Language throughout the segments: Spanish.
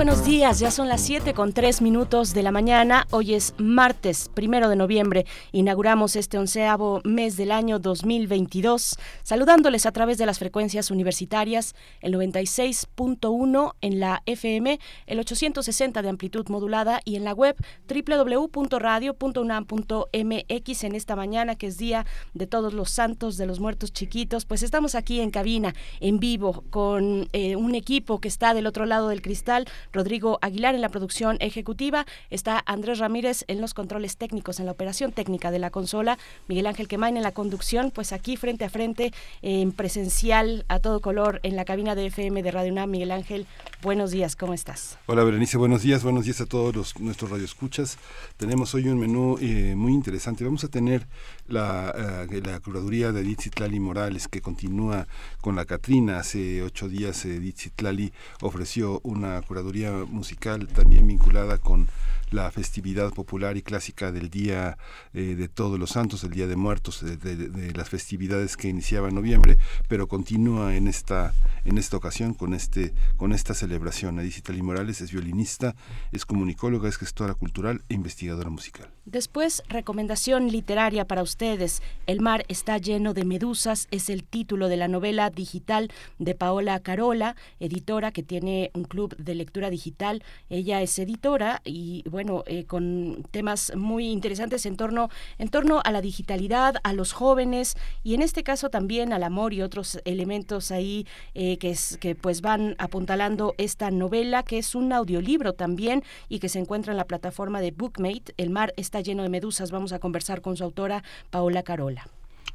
Buenos días, ya son las 7 con 3 minutos de la mañana. Hoy es martes, primero de noviembre. Inauguramos este onceavo mes del año 2022, saludándoles a través de las frecuencias universitarias, el 96.1 en la FM, el 860 de amplitud modulada y en la web www.radio.unam.mx en esta mañana que es día de todos los santos, de los muertos chiquitos. Pues estamos aquí en cabina, en vivo, con eh, un equipo que está del otro lado del cristal Rodrigo Aguilar en la producción ejecutiva, está Andrés Ramírez en los controles técnicos, en la operación técnica de la consola, Miguel Ángel Quemain en la conducción, pues aquí frente a frente, en presencial, a todo color, en la cabina de FM de Radio UNAM. Miguel Ángel, buenos días, ¿cómo estás? Hola Berenice, buenos días, buenos días a todos nuestros radioescuchas. Tenemos hoy un menú eh, muy interesante. Vamos a tener la, uh, la curaduría de Edith Citlali Morales, que continúa con la Catrina. Hace ocho días Edith Citlali ofreció una curaduría musical también vinculada con la festividad popular y clásica del Día eh, de Todos los Santos, el Día de Muertos, de, las festividades que iniciaba en noviembre, pero continúa en esta, en esta ocasión con, este, con esta celebración. Edith Tali Morales es violinista, es comunicóloga, es gestora cultural e investigadora musical. Después, recomendación literaria para ustedes. El mar está lleno de medusas es el título de la novela digital de Paola Carola, editora que tiene un club de lectura digital. Ella es editora y bueno, eh, con temas muy interesantes en torno, en torno a la digitalidad, a los jóvenes y en este caso también al amor y otros elementos ahí eh, que, es, que pues van apuntalando esta novela, que es un audiolibro también y que se encuentra en la plataforma de Bookmate. El mar está lleno de medusas. Vamos a conversar con su autora, Paola Carola.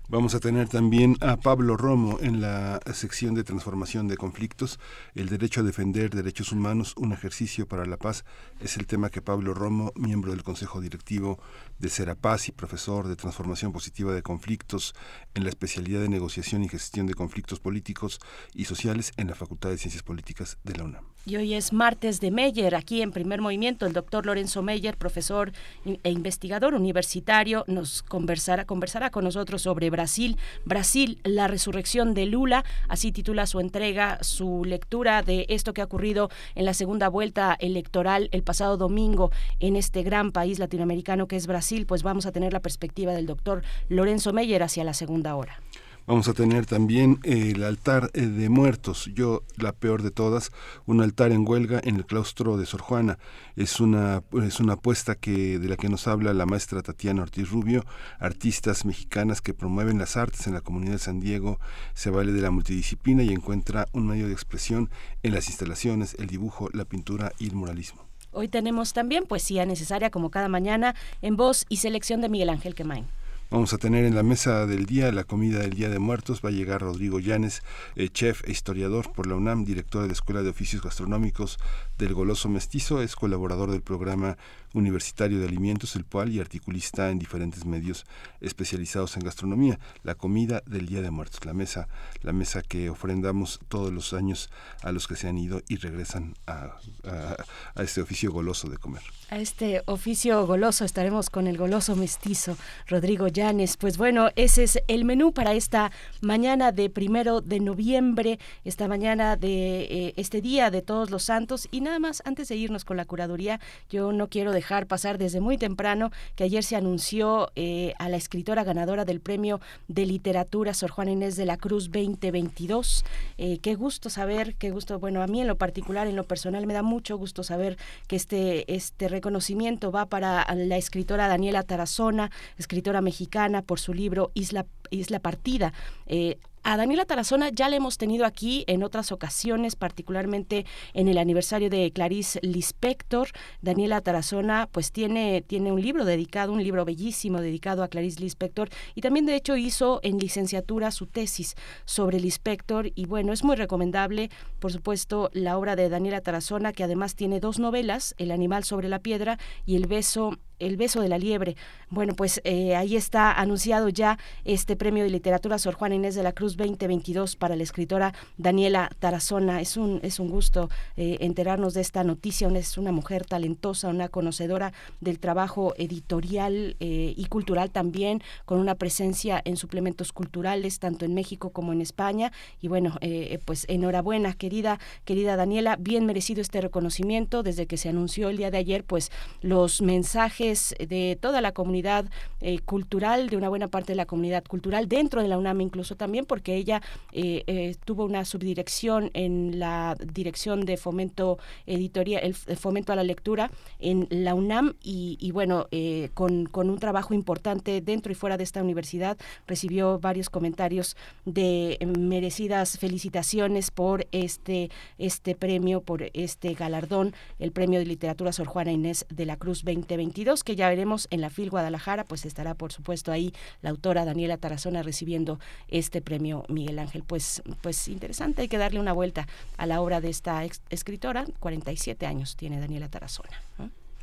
Vamos a tener también a Pablo Romo en la sección de transformación de conflictos. El derecho a defender derechos humanos, un ejercicio para la paz, es el tema que Pablo Romo, miembro del Consejo Directivo de Serapaz y profesor de transformación positiva de conflictos en la especialidad de negociación y gestión de conflictos políticos y sociales en la Facultad de Ciencias Políticas de la UNAM. Y hoy es martes de Meyer, aquí en primer movimiento. El doctor Lorenzo Meyer, profesor e investigador universitario, nos conversará, conversará con nosotros sobre Brasil. Brasil, la resurrección de Lula, así titula su entrega, su lectura de esto que ha ocurrido en la segunda vuelta electoral el pasado domingo en este gran país latinoamericano que es Brasil. Pues vamos a tener la perspectiva del doctor Lorenzo Meyer hacia la segunda hora. Vamos a tener también el altar eh, de muertos, yo la peor de todas, un altar en huelga en el claustro de Sor Juana. Es una, es una apuesta que, de la que nos habla la maestra Tatiana Ortiz Rubio, artistas mexicanas que promueven las artes en la comunidad de San Diego, se vale de la multidisciplina y encuentra un medio de expresión en las instalaciones, el dibujo, la pintura y el muralismo. Hoy tenemos también poesía necesaria como cada mañana en voz y selección de Miguel Ángel Quemain. Vamos a tener en la mesa del día la comida del Día de Muertos. Va a llegar Rodrigo Llanes, eh, chef e historiador por la UNAM, director de la Escuela de Oficios Gastronómicos del Goloso Mestizo. Es colaborador del programa universitario de alimentos, el PUAL, y articulista en diferentes medios especializados en gastronomía. La comida del Día de Muertos, la mesa, la mesa que ofrendamos todos los años a los que se han ido y regresan a, a este oficio goloso de comer. A este oficio goloso estaremos con el goloso mestizo Rodrigo Llanes. Pues bueno, ese es el menú para esta mañana de primero de noviembre, esta mañana de eh, este día de todos los santos. Y nada más, antes de irnos con la curaduría, yo no quiero dejar pasar desde muy temprano que ayer se anunció eh, a la escritora ganadora del premio de literatura Sor Juana Inés de la Cruz 2022. Eh, qué gusto saber, qué gusto, bueno, a mí en lo particular, en lo personal, me da mucho gusto saber que este, este reconocimiento va para la escritora Daniela Tarazona, escritora mexicana, por su libro Isla, Isla Partida. Eh, a Daniela Tarazona ya la hemos tenido aquí en otras ocasiones, particularmente en el aniversario de Clarice Lispector. Daniela Tarazona pues tiene, tiene un libro dedicado, un libro bellísimo dedicado a Clarice Lispector y también de hecho hizo en licenciatura su tesis sobre Lispector y bueno, es muy recomendable, por supuesto, la obra de Daniela Tarazona que además tiene dos novelas, El animal sobre la piedra y El beso el beso de la liebre. Bueno, pues eh, ahí está anunciado ya este premio de literatura Sor Juana Inés de la Cruz 2022 para la escritora Daniela Tarazona. Es un, es un gusto eh, enterarnos de esta noticia. Es una mujer talentosa, una conocedora del trabajo editorial eh, y cultural también, con una presencia en suplementos culturales, tanto en México como en España. Y bueno, pues enhorabuena, querida, querida Daniela, bien merecido este reconocimiento. Desde que se anunció el día de ayer, pues los mensajes de toda la comunidad eh, cultural, de una buena parte de la comunidad cultural, dentro de la UNAM incluso también, porque ella eh, eh, tuvo una subdirección en la dirección de fomento editorial, el fomento a la lectura en la UNAM y, bueno, con, con, un trabajo importante dentro y fuera de esta universidad, recibió varios comentarios de merecidas felicitaciones por este, este premio, por este galardón, el premio de literatura Sor Juana Inés de la Cruz 2022 que ya veremos en la FIL Guadalajara, pues estará por supuesto ahí la autora Daniela Tarazona recibiendo este premio Miguel Ángel. Pues, pues interesante, hay que darle una vuelta a la obra de esta escritora, 47 años tiene Daniela Tarazona.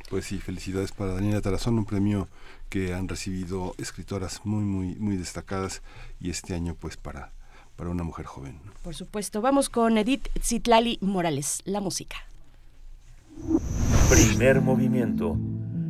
Pues sí, felicidades para Daniela Tarazona, un premio que han recibido escritoras muy, muy, muy destacadas y este año pues para, para una mujer joven. Por supuesto, vamos con Edith Zitlali Morales, la música. Primer movimiento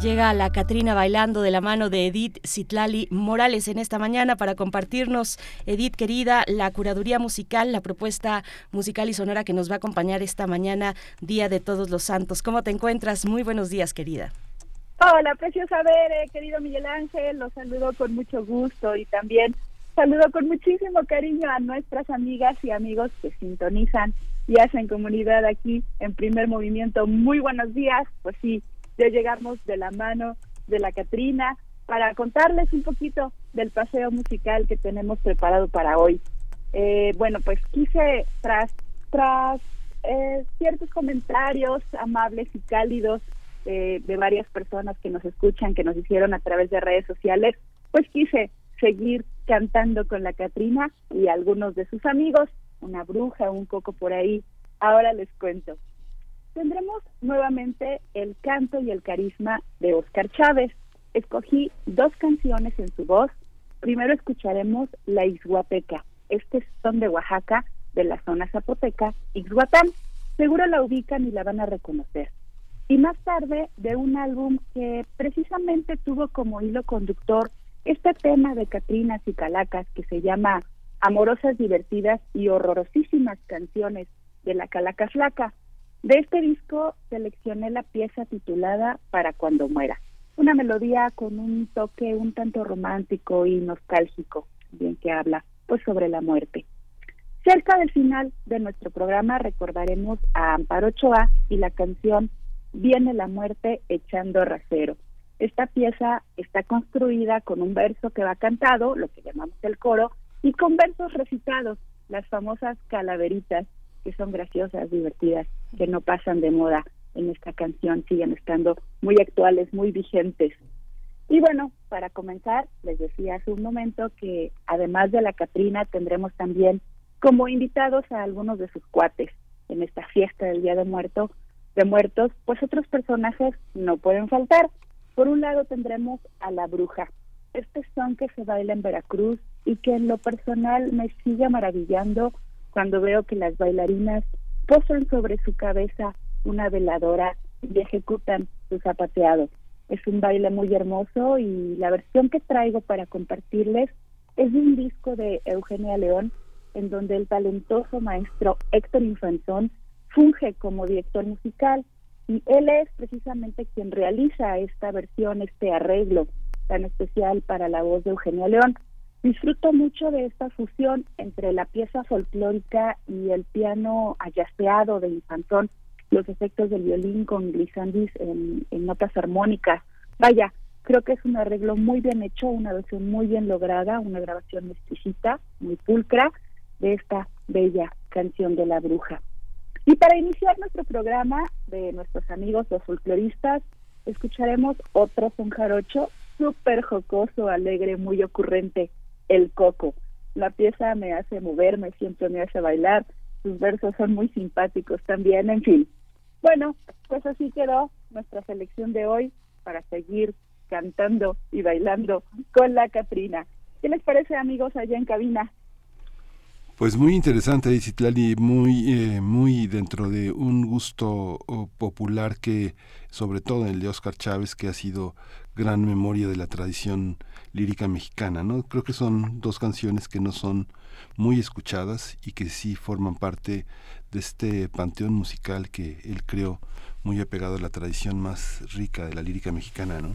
Llega la Catrina bailando de la mano de Edith Citlali Morales en esta mañana para compartirnos, Edith querida, la curaduría musical, la propuesta musical y sonora que nos va a acompañar esta mañana, Día de Todos los Santos. ¿Cómo te encuentras? Muy buenos días, querida. Hola, preciosa Bere, querido Miguel Ángel, los saludo con mucho gusto y también saludo con muchísimo cariño a nuestras amigas y amigos que sintonizan y hacen comunidad aquí en primer movimiento. Muy buenos días, pues sí, ya llegamos de la mano de la Catrina para contarles un poquito del paseo musical que tenemos preparado para hoy. Eh, bueno, pues quise, tras, tras eh, ciertos comentarios amables y cálidos de varias personas que nos escuchan, que nos hicieron a través de redes sociales, pues quise seguir cantando con la Catrina y algunos de sus amigos, una bruja, un coco por ahí. Ahora les cuento tendremos nuevamente el canto y el carisma de Oscar Chávez. Escogí dos canciones en su voz. Primero escucharemos La Ixhuapeca. Este son de Oaxaca, de la zona zapoteca, Ixhuatán. Seguro la ubican y la van a reconocer. Y más tarde, de un álbum que precisamente tuvo como hilo conductor este tema de Catrinas y Calacas que se llama Amorosas, divertidas y horrorosísimas canciones de la Calacas Laca de este disco seleccioné la pieza titulada Para cuando muera, una melodía con un toque un tanto romántico y nostálgico, bien que habla pues sobre la muerte. Cerca del final de nuestro programa recordaremos a Amparo Ochoa y la canción Viene la muerte echando rasero. Esta pieza está construida con un verso que va cantado, lo que llamamos el coro, y con versos recitados, las famosas calaveritas que son graciosas, divertidas, que no pasan de moda en esta canción, siguen estando muy actuales, muy vigentes. Y bueno, para comenzar, les decía hace un momento que además de la Catrina tendremos también como invitados a algunos de sus cuates en esta fiesta del Día de Muerto, de Muertos, pues otros personajes no pueden faltar. Por un lado tendremos a la bruja, este son que se baila en Veracruz y que en lo personal me sigue maravillando cuando veo que las bailarinas posan sobre su cabeza una veladora y ejecutan su zapateado. Es un baile muy hermoso y la versión que traigo para compartirles es de un disco de Eugenia León en donde el talentoso maestro Héctor Infanzón funge como director musical y él es precisamente quien realiza esta versión, este arreglo tan especial para la voz de Eugenia León. Disfruto mucho de esta fusión entre la pieza folclórica y el piano ayaceado de Infantón, los efectos del violín con glissandis en, notas armónicas. Vaya, creo que es un arreglo muy bien hecho, una versión muy bien lograda, una grabación exquisita, muy pulcra, de esta bella canción de la bruja. Y para iniciar nuestro programa de nuestros amigos los folcloristas, escucharemos otro son jarocho súper jocoso, alegre, muy ocurrente, El Coco. La pieza me hace moverme, siempre me hace bailar, sus versos son muy simpáticos también, en fin. Bueno, pues así quedó nuestra selección de hoy para seguir cantando y bailando con la Catrina. ¿Qué les parece, amigos, allá en cabina? Pues muy interesante, Citlali, muy, eh, muy dentro de un gusto popular que, sobre todo el de Oscar Chávez, que ha sido gran memoria de la tradición lírica mexicana, ¿no? Creo que son dos canciones que no son muy escuchadas y que sí forman parte de este panteón musical que él creó, muy apegado a la tradición más rica de la lírica mexicana, ¿no?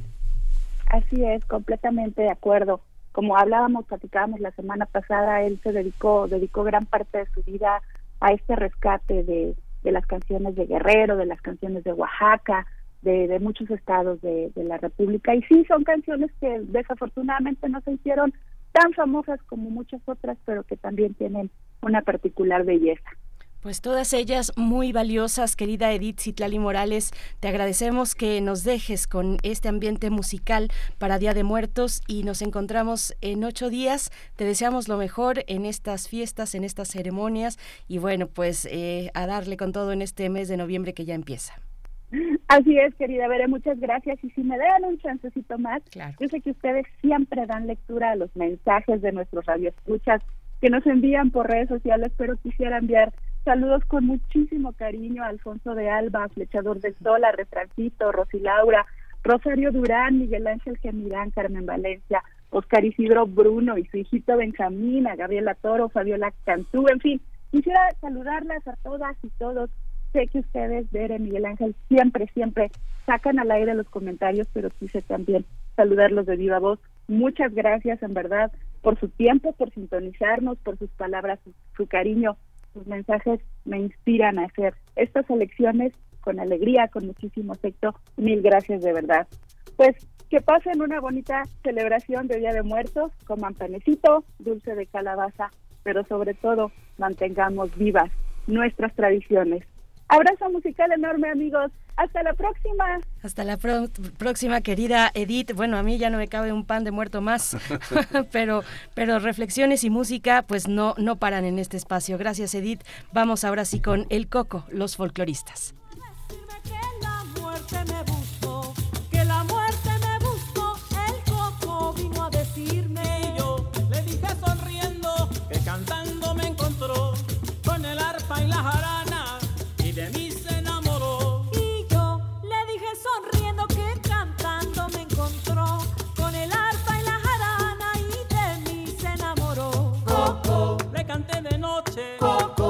Así es, completamente de acuerdo como hablábamos, platicábamos la semana pasada, él se dedicó, dedicó gran parte de su vida a este rescate de, de las canciones de Guerrero, de las canciones de Oaxaca, de, muchos estados de, de, la República. Y sí, son canciones que desafortunadamente no se hicieron tan famosas como muchas otras, pero que también tienen una particular belleza. Pues todas ellas muy valiosas, querida Edith Citlali Morales. Te agradecemos que nos dejes con este ambiente musical para Día de Muertos y nos encontramos en ocho días. Te deseamos lo mejor en estas fiestas, en estas ceremonias y bueno, pues eh, a darle con todo en este mes de noviembre que ya empieza. Así es, querida Veré, muchas gracias. Y si me dan un chancecito más, yo sé que ustedes siempre dan lectura a los mensajes de nuestros radioescuchas que nos envían por redes sociales, pero quisiera enviar Saludos con muchísimo cariño a Alfonso de Alba, Flechador de Sol, a Refrancito, Rosy Laura, Rosario Durán, Miguel Ángel Gemirán, Carmen Valencia, Oscar Isidro Bruno y su hijito Benjamín, a Gabriela Toro, Fabiola Cantú, en fin, quisiera saludarlas a todas y todos. Sé que ustedes, Bere, Miguel Ángel, siempre, siempre sacan al aire los comentarios, pero quise también saludarlos de viva voz. Muchas gracias, en verdad, por su tiempo, por sintonizarnos, por sus palabras, su cariño sus mensajes me inspiran a hacer estas elecciones con alegría, con muchísimo afecto. Mil gracias de verdad. Pues que pasen una bonita celebración de Día de Muertos, coman panecito, dulce de calabaza, pero sobre todo mantengamos vivas nuestras tradiciones. Abrazo musical enorme, amigos. Hasta la próxima. Hasta la próxima, querida Edith. Bueno, a mí ya no me cabe un pan de muerto más, pero, pero reflexiones y música pues no, no paran en este espacio. Gracias, Edith. Vamos ahora sí con El Coco, los folcloristas. Los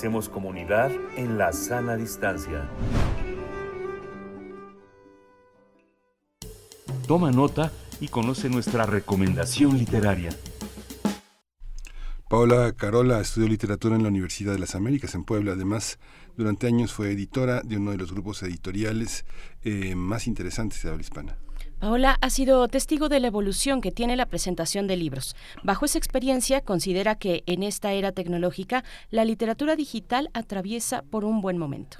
Hacemos comunidad en la sana distancia. Toma nota y conoce nuestra recomendación literaria. Paola Carola estudió literatura en la Universidad de las Américas en Puebla. Además, durante años fue editora de uno de los grupos editoriales eh, más interesantes de habla hispana. Paola ha sido testigo de la evolución que tiene la presentación de libros. Bajo esa experiencia, considera que en esta era tecnológica la literatura digital atraviesa por un buen momento.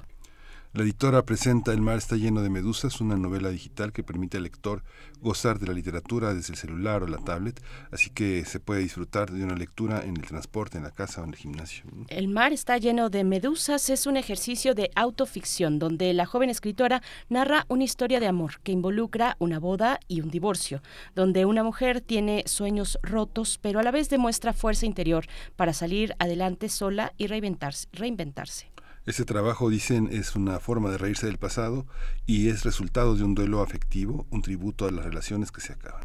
La editora presenta El mar está lleno de medusas, una novela digital que permite al lector gozar de la literatura desde el celular o la tablet, así que se puede disfrutar de una lectura en el transporte, en la casa o en el gimnasio. El mar está lleno de medusas es un ejercicio de autoficción donde la joven escritora narra una historia de amor que involucra una boda y un divorcio, donde una mujer tiene sueños rotos, pero a la vez demuestra fuerza interior para salir adelante sola y reinventarse. reinventarse. Ese trabajo, dicen, es una forma de reírse del pasado y es resultado de un duelo afectivo, un tributo a las relaciones que se acaban.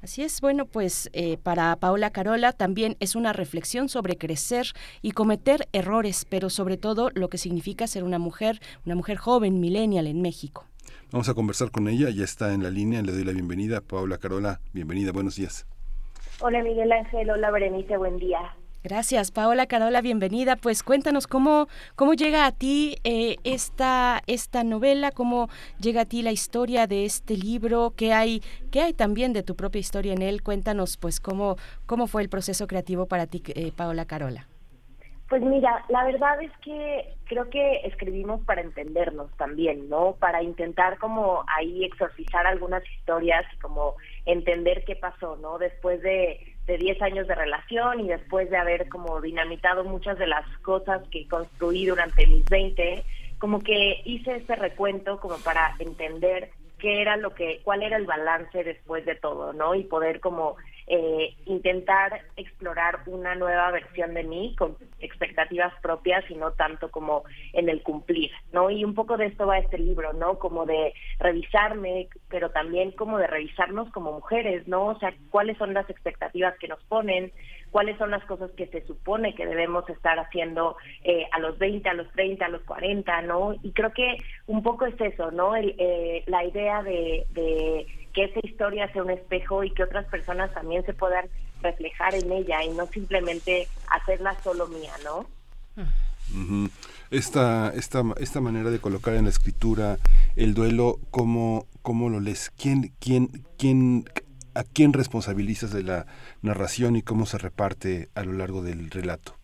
Así es, bueno, pues eh, para Paola Carola también es una reflexión sobre crecer y cometer errores, pero sobre todo lo que significa ser una mujer, una mujer joven, millennial en México. Vamos a conversar con ella, ya está en la línea, le doy la bienvenida. Paola Carola, bienvenida, buenos días. Hola Miguel Ángel, hola Berenice, buen día. Gracias, Paola Carola, bienvenida. Pues cuéntanos cómo, cómo llega a ti eh, esta, esta novela, cómo llega a ti la historia de este libro, qué hay, qué hay también de tu propia historia en él. Cuéntanos, pues, cómo, cómo fue el proceso creativo para ti, eh, Paola Carola. Pues mira, la verdad es que creo que escribimos para entendernos también, ¿no? Para intentar como ahí exorcizar algunas historias y como entender qué pasó, ¿no? Después de de 10 años de relación y después de haber como dinamitado muchas de las cosas que construí durante mis 20, como que hice este recuento como para entender qué era lo que, cuál era el balance después de todo, ¿no? Y poder como eh, intentar explorar una nueva versión de mí con expectativas propias y no tanto como en el cumplir, ¿no? Y un poco de esto va este libro, ¿no? Como de revisarme, pero también como de revisarnos como mujeres, ¿no? O sea, cuáles son las expectativas que nos ponen, cuáles son las cosas que se supone que debemos estar haciendo eh, a los 20, a los 30, a los 40, ¿no? Y creo que un poco es eso, ¿no? El, eh, la idea de, de que esa historia sea un espejo y que otras personas también se puedan reflejar en ella y no simplemente hacerla solo mía, ¿no? Esta, esta, esta manera de colocar en la escritura el duelo, ¿cómo, cómo lo lees? ¿Quién, quién, quién, ¿A quién responsabilizas de la narración y cómo se reparte a lo largo del relato?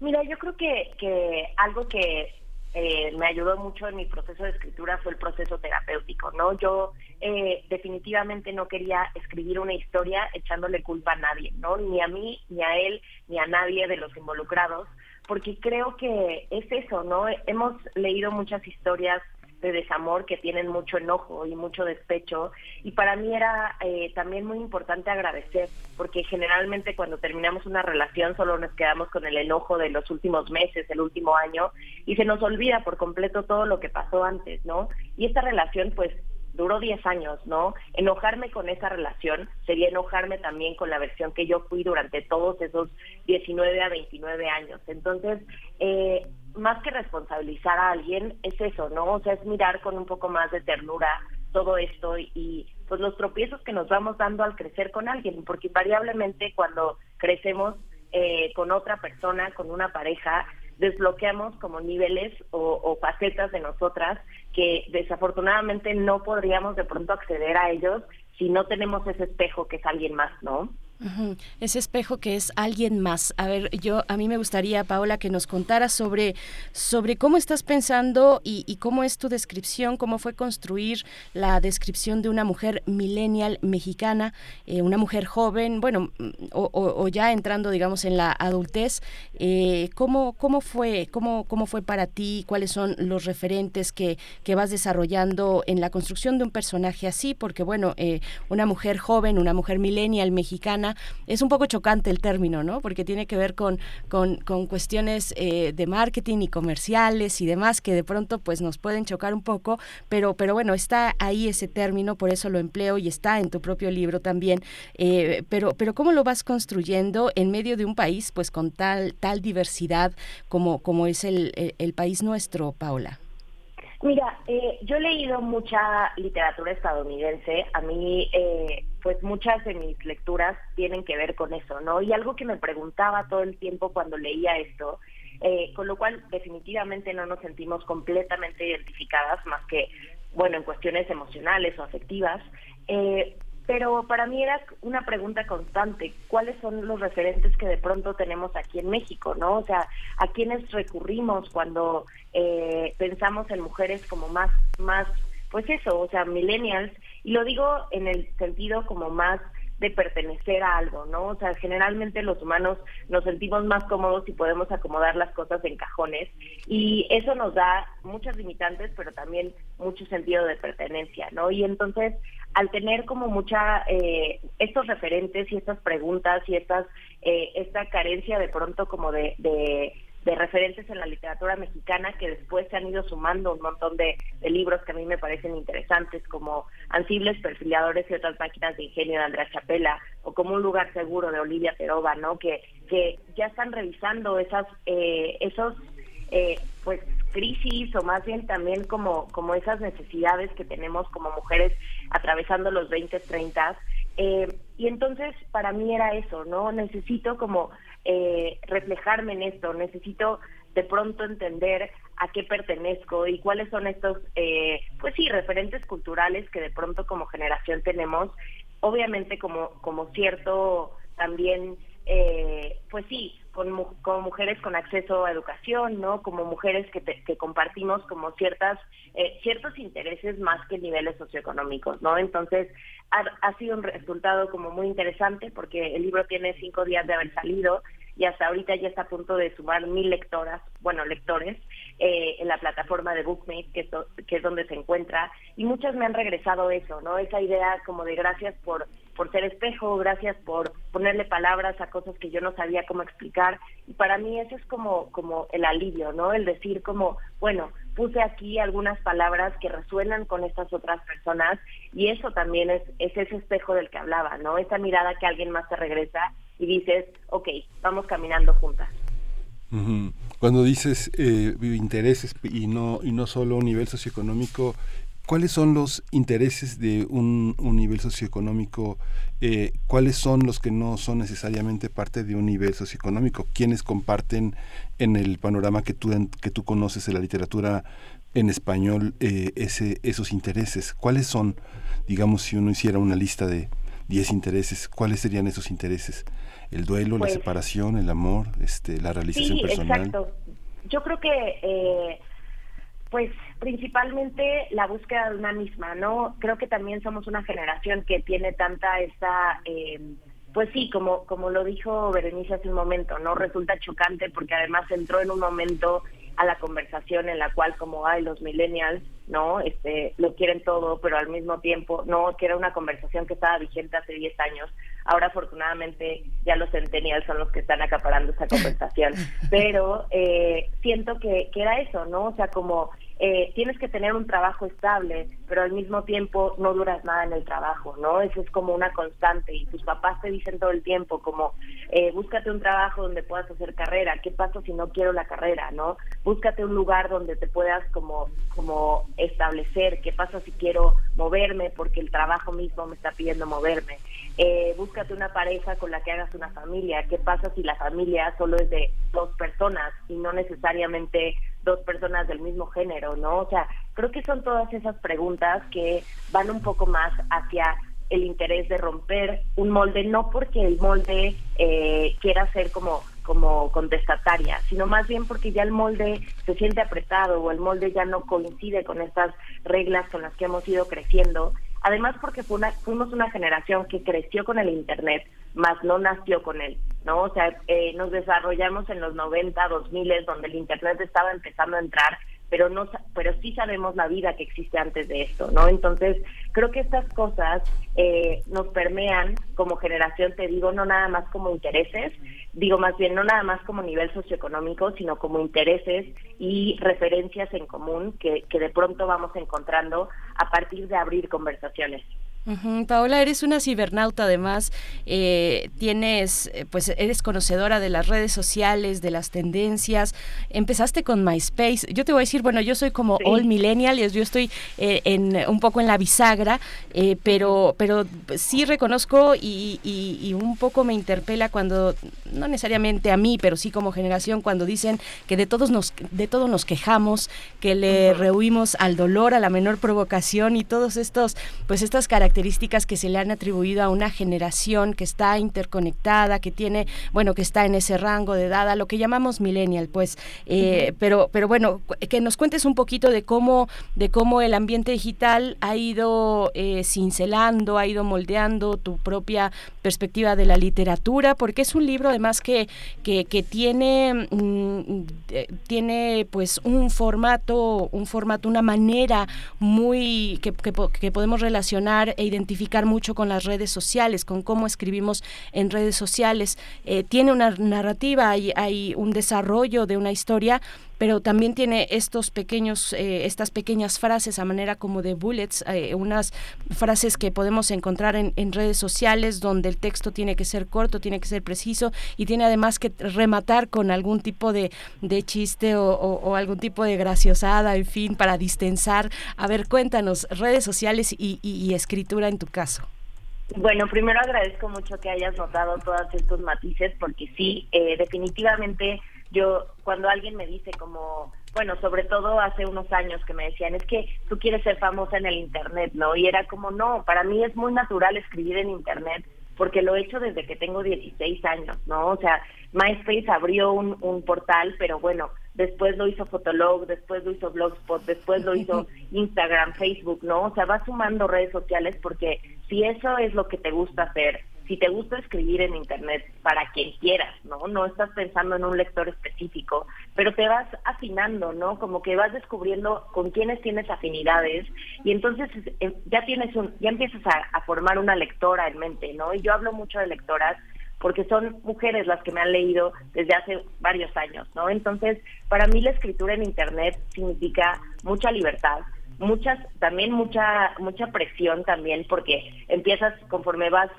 Mira, yo creo que, que algo que eh, me ayudó mucho en mi proceso de escritura fue el proceso terapéutico, ¿no? Yo eh, definitivamente no quería escribir una historia echándole culpa a nadie, ¿no? Ni a mí, ni a él, ni a nadie de los involucrados, porque creo que es eso, ¿no? Hemos leído muchas historias de desamor que tienen mucho enojo y mucho despecho. Y para mí era eh, también muy importante agradecer, porque generalmente cuando terminamos una relación solo nos quedamos con el enojo de los últimos meses, el último año, y se nos olvida por completo todo lo que pasó antes, ¿no? Y esta relación pues duró 10 años, ¿no? Enojarme con esa relación sería enojarme también con la versión que yo fui durante todos esos 19 a 29 años. Entonces, eh, más que responsabilizar a alguien, es eso, ¿no? O sea, es mirar con un poco más de ternura todo esto y pues los tropiezos que nos vamos dando al crecer con alguien, porque invariablemente cuando crecemos eh, con otra persona, con una pareja, desbloqueamos como niveles o, o, facetas de nosotras que desafortunadamente no podríamos de pronto acceder a ellos si no tenemos ese espejo que es alguien más, ¿no? Ese espejo que es alguien más. A ver, yo a mí me gustaría, Paola, que nos contara sobre, sobre cómo estás pensando y, cómo es tu descripción, cómo fue construir la descripción de una mujer millennial mexicana, eh, una mujer joven, bueno, o, ya entrando, digamos, en la adultez. Eh, ¿cómo, ¿Cómo fue, cómo, cómo fue para ti? ¿Cuáles son los referentes que, que vas desarrollando en la construcción de un personaje así? Porque, bueno, eh, una mujer joven, una mujer millennial mexicana Es un poco chocante el término, ¿no? Porque tiene que ver con, con, cuestiones eh, de marketing y comerciales y demás que de pronto pues nos pueden chocar un poco, pero, pero bueno, está ahí ese término, por eso lo empleo y está en tu propio libro también. Eh, pero, pero ¿cómo lo vas construyendo en medio de un país pues con tal, tal diversidad como, como es el, el país nuestro, Paula? Mira, eh, yo he leído mucha literatura estadounidense. A mí, eh, pues muchas de mis lecturas tienen que ver con eso, ¿no? Y algo que me preguntaba todo el tiempo cuando leía esto, eh, con lo cual definitivamente no nos sentimos completamente identificadas, más que, bueno, en cuestiones emocionales o afectivas. Pero para mí era una pregunta constante, ¿cuáles son los referentes que de pronto tenemos aquí en México, no? O sea, ¿a quiénes recurrimos cuando eh, pensamos en mujeres como más, más, pues eso, o sea, millennials, y lo digo en el sentido como más de pertenecer a algo, ¿no? O sea, generalmente los humanos nos sentimos más cómodos y podemos acomodar las cosas en cajones y eso nos da muchas limitantes, pero también mucho sentido de pertenencia, ¿no? Y entonces, al tener como mucha eh, estos referentes y estas preguntas y estas eh, esta carencia de pronto como de de referentes en la literatura mexicana que después se han ido sumando un montón de, libros que a mí me parecen interesantes, como Ansibles, Perfiladores y otras máquinas de ingenio de Andrea Chapela, o como Un lugar seguro de Olivia Peroba, ¿no? Que, que ya están revisando esas, eh, esos, eh, pues, crisis o más bien también como, como esas necesidades que tenemos como mujeres atravesando los 20, 30. Eh, y entonces para mí era eso, ¿no? Necesito como eh, reflejarme en esto, necesito de pronto entender a qué pertenezco y cuáles son estos, eh, pues sí, referentes culturales que de pronto como generación tenemos, obviamente como, como cierto también, eh, pues sí, con, como mujeres con acceso a educación, ¿no? Como mujeres que, que compartimos como ciertas, eh, ciertos intereses más que niveles socioeconómicos, ¿no? Entonces, ha, sido un resultado como muy interesante porque el libro tiene cinco días de haber salido y hasta ahorita ya está a punto de sumar mil lectoras, bueno, lectores, eh, en la plataforma de Bookmate, que es, que es donde se encuentra, y muchas me han regresado eso, ¿no? Esa idea como de gracias por, por ser espejo, gracias por ponerle palabras a cosas que yo no sabía cómo explicar, y para mí eso es como, como el alivio, ¿no? El decir como, bueno, puse aquí algunas palabras que resuenan con estas otras personas y eso también es, es ese espejo del que hablaba, ¿no? Esa mirada que alguien más te regresa y dices, ok, vamos caminando juntas. Cuando dices eh, intereses y no, y no solo nivel socioeconómico, ¿cuáles son los intereses de un, nivel socioeconómico? Eh, ¿Cuáles son los que no son necesariamente parte de un nivel socioeconómico? ¿Quiénes comparten en el panorama que tú, que tú conoces de la literatura en español eh, ese, esos intereses? ¿Cuáles son, digamos, si uno hiciera una lista de 10 intereses, cuáles serían esos intereses? el duelo, la pues separación, el amor, este, la realización sí, Exacto. Yo creo que, eh, pues, principalmente la búsqueda de una misma, ¿no? Creo que también somos una generación que tiene tanta esta, eh, pues sí, como como lo dijo Berenice hace un momento, ¿no? Resulta chocante porque además entró en un momento a la conversación en la cual como hay los millennials, ¿no? Este, lo quieren todo, pero al mismo tiempo, no, que era una conversación que estaba vigente hace 10 años. Ahora afortunadamente ya los centennials son los que están acaparando esa conversación, pero eh, siento que, que era eso, ¿no? O sea, como eh, tienes que tener un trabajo estable, pero al mismo tiempo no duras nada en el trabajo, ¿no? Eso es como una constante y tus papás te dicen todo el tiempo como, eh, búscate un trabajo donde puedas hacer carrera, ¿qué pasa si no quiero la carrera, no? Búscate un lugar donde te puedas como, como establecer, ¿qué pasa si quiero moverme porque el trabajo mismo me está pidiendo moverme? Eh, búscate una pareja con la que hagas una familia, ¿qué pasa si la familia solo es de dos personas y no necesariamente dos personas del mismo género, ¿no? O sea, creo que son todas esas preguntas que van un poco más hacia el interés de romper un molde, no porque el molde eh, quiera ser como como contestataria, sino más bien porque ya el molde se siente apretado o el molde ya no coincide con estas reglas con las que hemos ido creciendo. Además porque fue una, fuimos una generación que creció con el Internet, más no nació con él. ¿no? O sea, eh, nos desarrollamos en los 90, 2000, donde el Internet estaba empezando a entrar, pero no pero sí sabemos la vida que existe antes de esto, ¿no? Entonces, creo que estas cosas eh, nos permean como generación, te digo, no nada más como intereses, digo más bien no nada más como nivel socioeconómico, sino como intereses y referencias en común que, que de pronto vamos encontrando a partir de abrir conversaciones. Paola, eres una cibernauta, además, eh, tienes, eh, pues eres conocedora de las redes sociales, de las tendencias. Empezaste con MySpace. Yo te voy a decir, bueno, yo soy como all millennial, yo estoy eh, en un poco en la bisagra, pero, pero sí reconozco y, y, un poco me interpela cuando, no necesariamente a mí, pero sí como generación, cuando dicen que de todos nos, de todos nos quejamos, que le rehuimos al dolor, a la menor provocación y todos estos, pues estas características características que se le han atribuido a una generación que está interconectada, que tiene, bueno, que está en ese rango de edad, a lo que llamamos millennial, pues, eh, pero, pero bueno, que nos cuentes un poquito de cómo, de cómo el ambiente digital ha ido eh, cincelando, ha ido moldeando tu propia perspectiva de la literatura, porque es un libro además que, que, que tiene, mm, tiene pues un formato, un formato, una manera muy que, que podemos relacionar identificar mucho con las redes sociales, con cómo escribimos en redes sociales. Eh, tiene una narrativa, hay un desarrollo de una historia, pero también tiene estos pequeños, eh, estas pequeñas frases a manera como de bullets, eh, unas frases que podemos encontrar en, redes sociales donde el texto tiene que ser corto, tiene que ser preciso y tiene además que rematar con algún tipo de, chiste o, algún tipo de graciosada, en fin, para distensar. A ver, cuéntanos, redes sociales y, escritura en tu caso. Bueno, primero agradezco mucho que hayas notado todos estos matices porque sí, eh, definitivamente yo cuando alguien me dice como, bueno, sobre todo hace unos años que me decían, es que tú quieres ser famosa en el Internet, ¿no? Y era como, no, para mí es muy natural escribir en Internet porque lo he hecho desde que tengo 16 años, ¿no? O sea, MySpace abrió un, un portal, pero bueno, después lo hizo Fotolog, después lo hizo Blogspot, después lo hizo Instagram, Facebook, ¿no? O sea, va sumando redes sociales porque si eso es lo que te gusta hacer, si te gusta escribir en internet para quien quieras, ¿no? No estás pensando en un lector específico, pero te vas afinando, ¿no? Como que vas descubriendo con quiénes tienes afinidades y entonces eh, ya tienes un, ya empiezas a, formar una lectora en mente, ¿no? Y yo hablo mucho de lectoras porque son mujeres las que me han leído desde hace varios años, ¿no? Entonces, para mí la escritura en internet significa mucha libertad, muchas también mucha mucha presión también porque empiezas conforme vas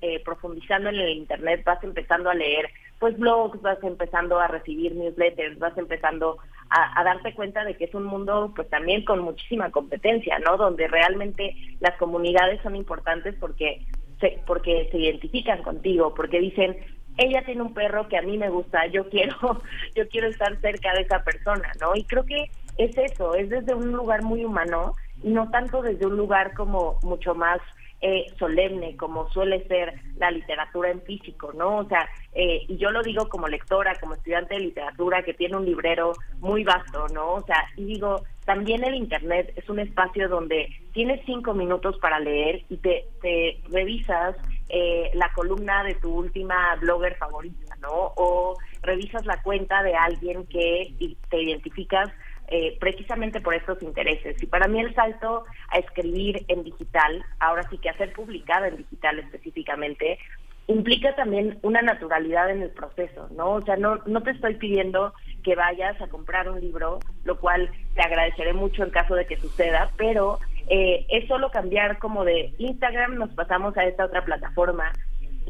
eh, profundizando en el internet vas empezando a leer pues blogs vas empezando a recibir newsletters vas empezando a, darte cuenta de que es un mundo pues también con muchísima competencia no donde realmente las comunidades son importantes porque se, porque se identifican contigo porque dicen ella tiene un perro que a mí me gusta yo quiero yo quiero estar cerca de esa persona no y creo que es eso, es desde un lugar muy humano y no tanto desde un lugar como mucho más eh, solemne, como suele ser la literatura en físico, ¿no? O sea, eh, y yo lo digo como lectora, como estudiante de literatura que tiene un librero muy vasto, ¿no? O sea, y digo, también el Internet es un espacio donde tienes cinco minutos para leer y te, te revisas eh, la columna de tu última blogger favorita, ¿no? O revisas la cuenta de alguien que te identificas eh, precisamente por estos intereses. Y para mí el salto a escribir en digital, ahora sí que a ser publicado en digital específicamente, implica también una naturalidad en el proceso, ¿no? O sea, no, no te estoy pidiendo que vayas a comprar un libro, lo cual te agradeceré mucho en caso de que suceda, pero eh, es solo cambiar como de Instagram nos pasamos a esta otra plataforma,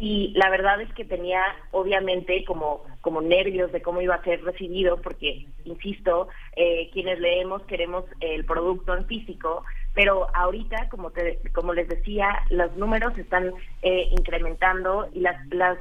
y la verdad es que tenía obviamente como, como nervios de cómo iba a ser recibido, porque, insisto, eh, quienes leemos queremos el producto en físico, pero ahorita, como, te, como les decía, los números están eh, incrementando y las, las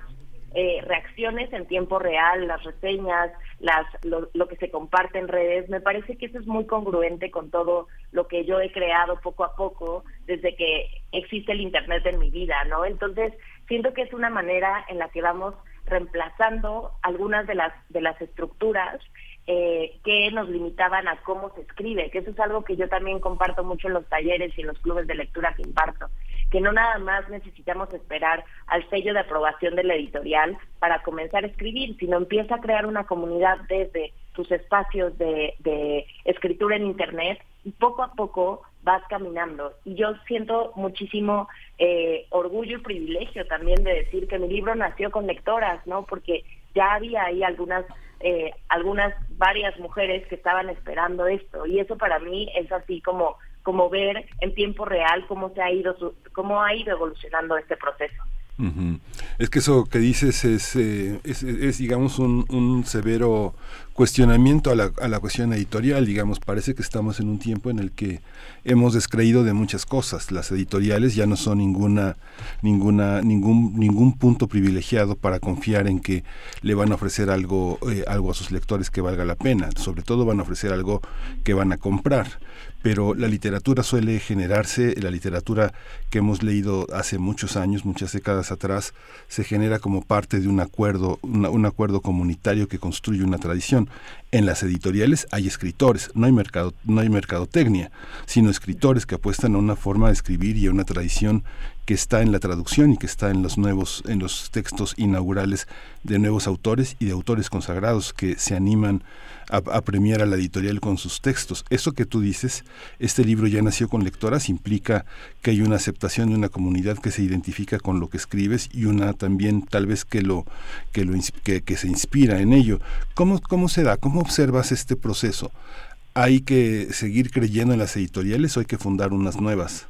eh, reacciones en tiempo real, las reseñas, las, lo, lo, que se comparte en redes, me parece que eso es muy congruente con todo lo que yo he creado poco a poco desde que existe el Internet en mi vida, ¿no? Entonces, siento que es una manera en la que vamos reemplazando algunas de las, de las estructuras eh, que nos limitaban a cómo se escribe, que eso es algo que yo también comparto mucho en los talleres y en los clubes de lectura que imparto, que no nada más necesitamos esperar al sello de aprobación de la editorial para comenzar a escribir, sino empieza a crear una comunidad desde tus espacios de, de escritura en Internet y poco a poco vas caminando. Y yo siento muchísimo eh, orgullo y privilegio también de decir que mi libro nació con lectoras, ¿no? Porque ya había ahí algunas, eh, algunas, varias mujeres que estaban esperando esto. Y eso para mí es así como, como ver en tiempo real cómo se ha ido, cómo ha ido evolucionando este proceso. Es que eso que dices es, eh, es, digamos, un, un, severo cuestionamiento a la, a la cuestión editorial, digamos, parece que estamos en un tiempo en el que hemos descreído de muchas cosas. Las editoriales ya no son ninguna, ninguna, ningún, ningún punto privilegiado para confiar en que le van a ofrecer algo, eh, algo a sus lectores que valga la pena. Sobre todo van a ofrecer algo que van a comprar pero la literatura suele generarse, la literatura que hemos leído hace muchos años, muchas décadas atrás, se genera como parte de un acuerdo, un acuerdo comunitario que construye una tradición. En las editoriales hay escritores, no hay mercado, no hay mercadotecnia, sino escritores que apuestan a una forma de escribir y a una tradición que está en la traducción y que está en los nuevos, en los textos inaugurales de nuevos autores y de autores consagrados que se animan a, premiar a la editorial con sus textos. Eso que tú dices, este libro ya nació con lectoras, implica que hay una aceptación de una comunidad que se identifica con lo que escribes y una también tal vez que lo que lo que, se inspira en ello. ¿Cómo, ¿Cómo se da? ¿Cómo observas este proceso? ¿Hay que seguir creyendo en las editoriales o hay que fundar unas nuevas?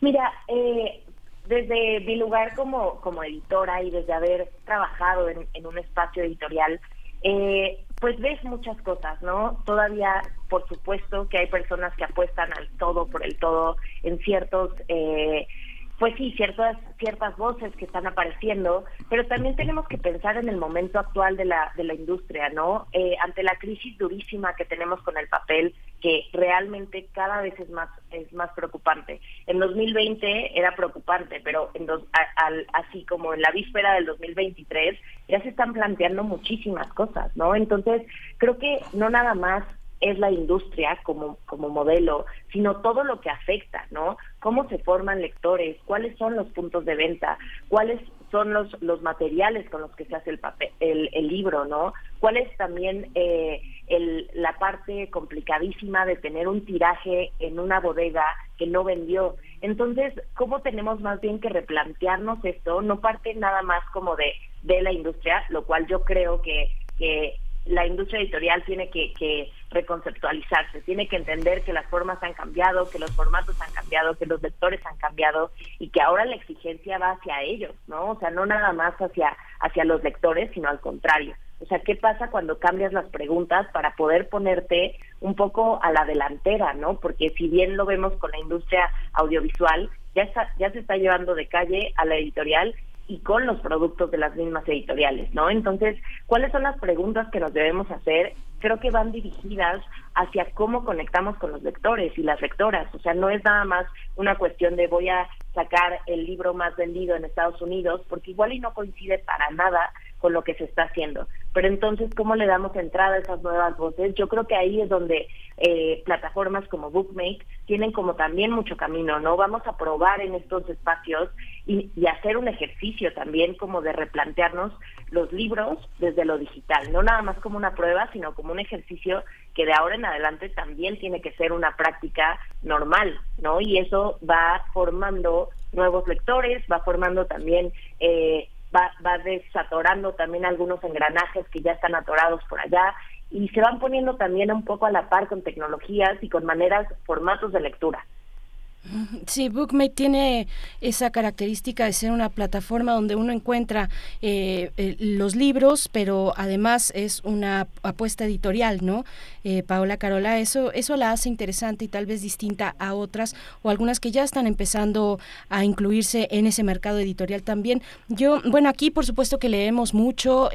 Mira, eh, desde mi lugar como, como editora y desde haber trabajado en, en un espacio editorial, eh, pues ves muchas cosas, ¿no? Todavía, por supuesto, que hay personas que apuestan al todo por el todo en ciertos eh, pues sí, ciertas, ciertas voces que están apareciendo, pero también tenemos que pensar en el momento actual de la, de la industria, ¿no? Eh, ante la crisis durísima que tenemos con el papel, que realmente cada vez es más, es más preocupante. En 2020 era preocupante, pero en dos, al, así como en la víspera del 2023 ya se están planteando muchísimas cosas, ¿no? Entonces, creo que no nada más es la industria como, como modelo, sino todo lo que afecta, ¿no? Cómo se forman lectores, cuáles son los puntos de venta, cuáles son los, los materiales con los que se hace el, papel, el, libro, ¿no? ¿Cuál es también eh, la parte complicadísima de tener un tiraje en una bodega que no vendió? Entonces, ¿cómo tenemos más bien que replantearnos esto? No parte nada más como de, de la industria, lo cual yo creo que, que la industria editorial tiene que, reconceptualizarse, tiene que entender que las formas han cambiado, que los formatos han cambiado, que los lectores han cambiado y que ahora la exigencia va hacia ellos, ¿no? O sea, no nada más hacia, hacia los lectores, sino al contrario. O sea, ¿qué pasa cuando cambias las preguntas para poder ponerte un poco a la delantera, ¿no? Porque si bien lo vemos con la industria audiovisual, ya, está, ya se está llevando de calle a la editorial y con los productos de las mismas editoriales, ¿no? Entonces, ¿cuáles son las preguntas que nos debemos hacer? Creo que van dirigidas hacia cómo conectamos con los lectores y las lectoras. O sea, no es nada más una cuestión de voy a sacar el libro más vendido en Estados Unidos, porque igual y no coincide para nada con lo que se está haciendo. Pero entonces, ¿cómo le damos entrada a esas nuevas voces? Yo creo que ahí es donde eh, plataformas como Bookmate tienen como también mucho camino, ¿no? Vamos a probar en estos espacios y, y hacer un ejercicio también como de replantearnos los libros desde lo digital, no nada más como una prueba, sino como un ejercicio que de ahora en adelante también tiene que ser una práctica normal, ¿no? Y eso va formando nuevos lectores, va formando también eh, va, va desatorando también algunos engranajes que ya están atorados por allá y se van poniendo también un poco a la par con tecnologías y con maneras, formatos de lectura. Sí, Bookmate tiene esa característica de ser una plataforma donde uno encuentra eh, eh, los libros, pero además es una apuesta editorial, ¿no? Eh, Paola Carola, eso, eso la hace interesante y tal vez distinta a otras o algunas que ya están empezando a incluirse en ese mercado editorial también. Yo, bueno, aquí por supuesto que leemos mucho,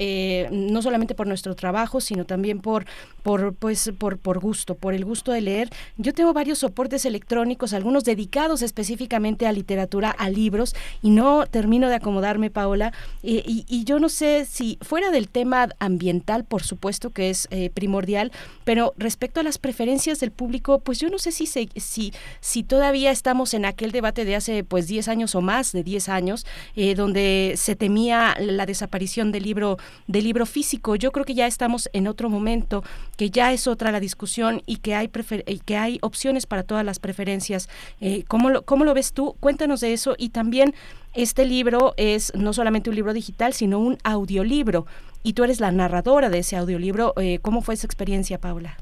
no solamente por nuestro trabajo, sino también por, por, pues, por, por gusto, por el gusto de leer. Yo tengo varios soportes electrónicos, algunos de dedicados específicamente a literatura, a libros, y no termino de acomodarme, Paola, y, y, yo no sé si fuera del tema ambiental, por supuesto que es eh, primordial, pero respecto a las preferencias del público, pues yo no sé si, si, si todavía estamos en aquel debate de hace pues 10 años o más de 10 años, eh, donde se temía la desaparición del libro, del libro físico. Yo creo que ya estamos en otro momento, que ya es otra la discusión y que hay, que hay opciones para todas las preferencias. ¿Cómo, lo, ¿Cómo lo ves tú? Cuéntanos de eso y también este libro es no solamente un libro digital, sino un audiolibro. Y tú eres la narradora de ese audiolibro. Eh, ¿Cómo fue esa experiencia, Paula?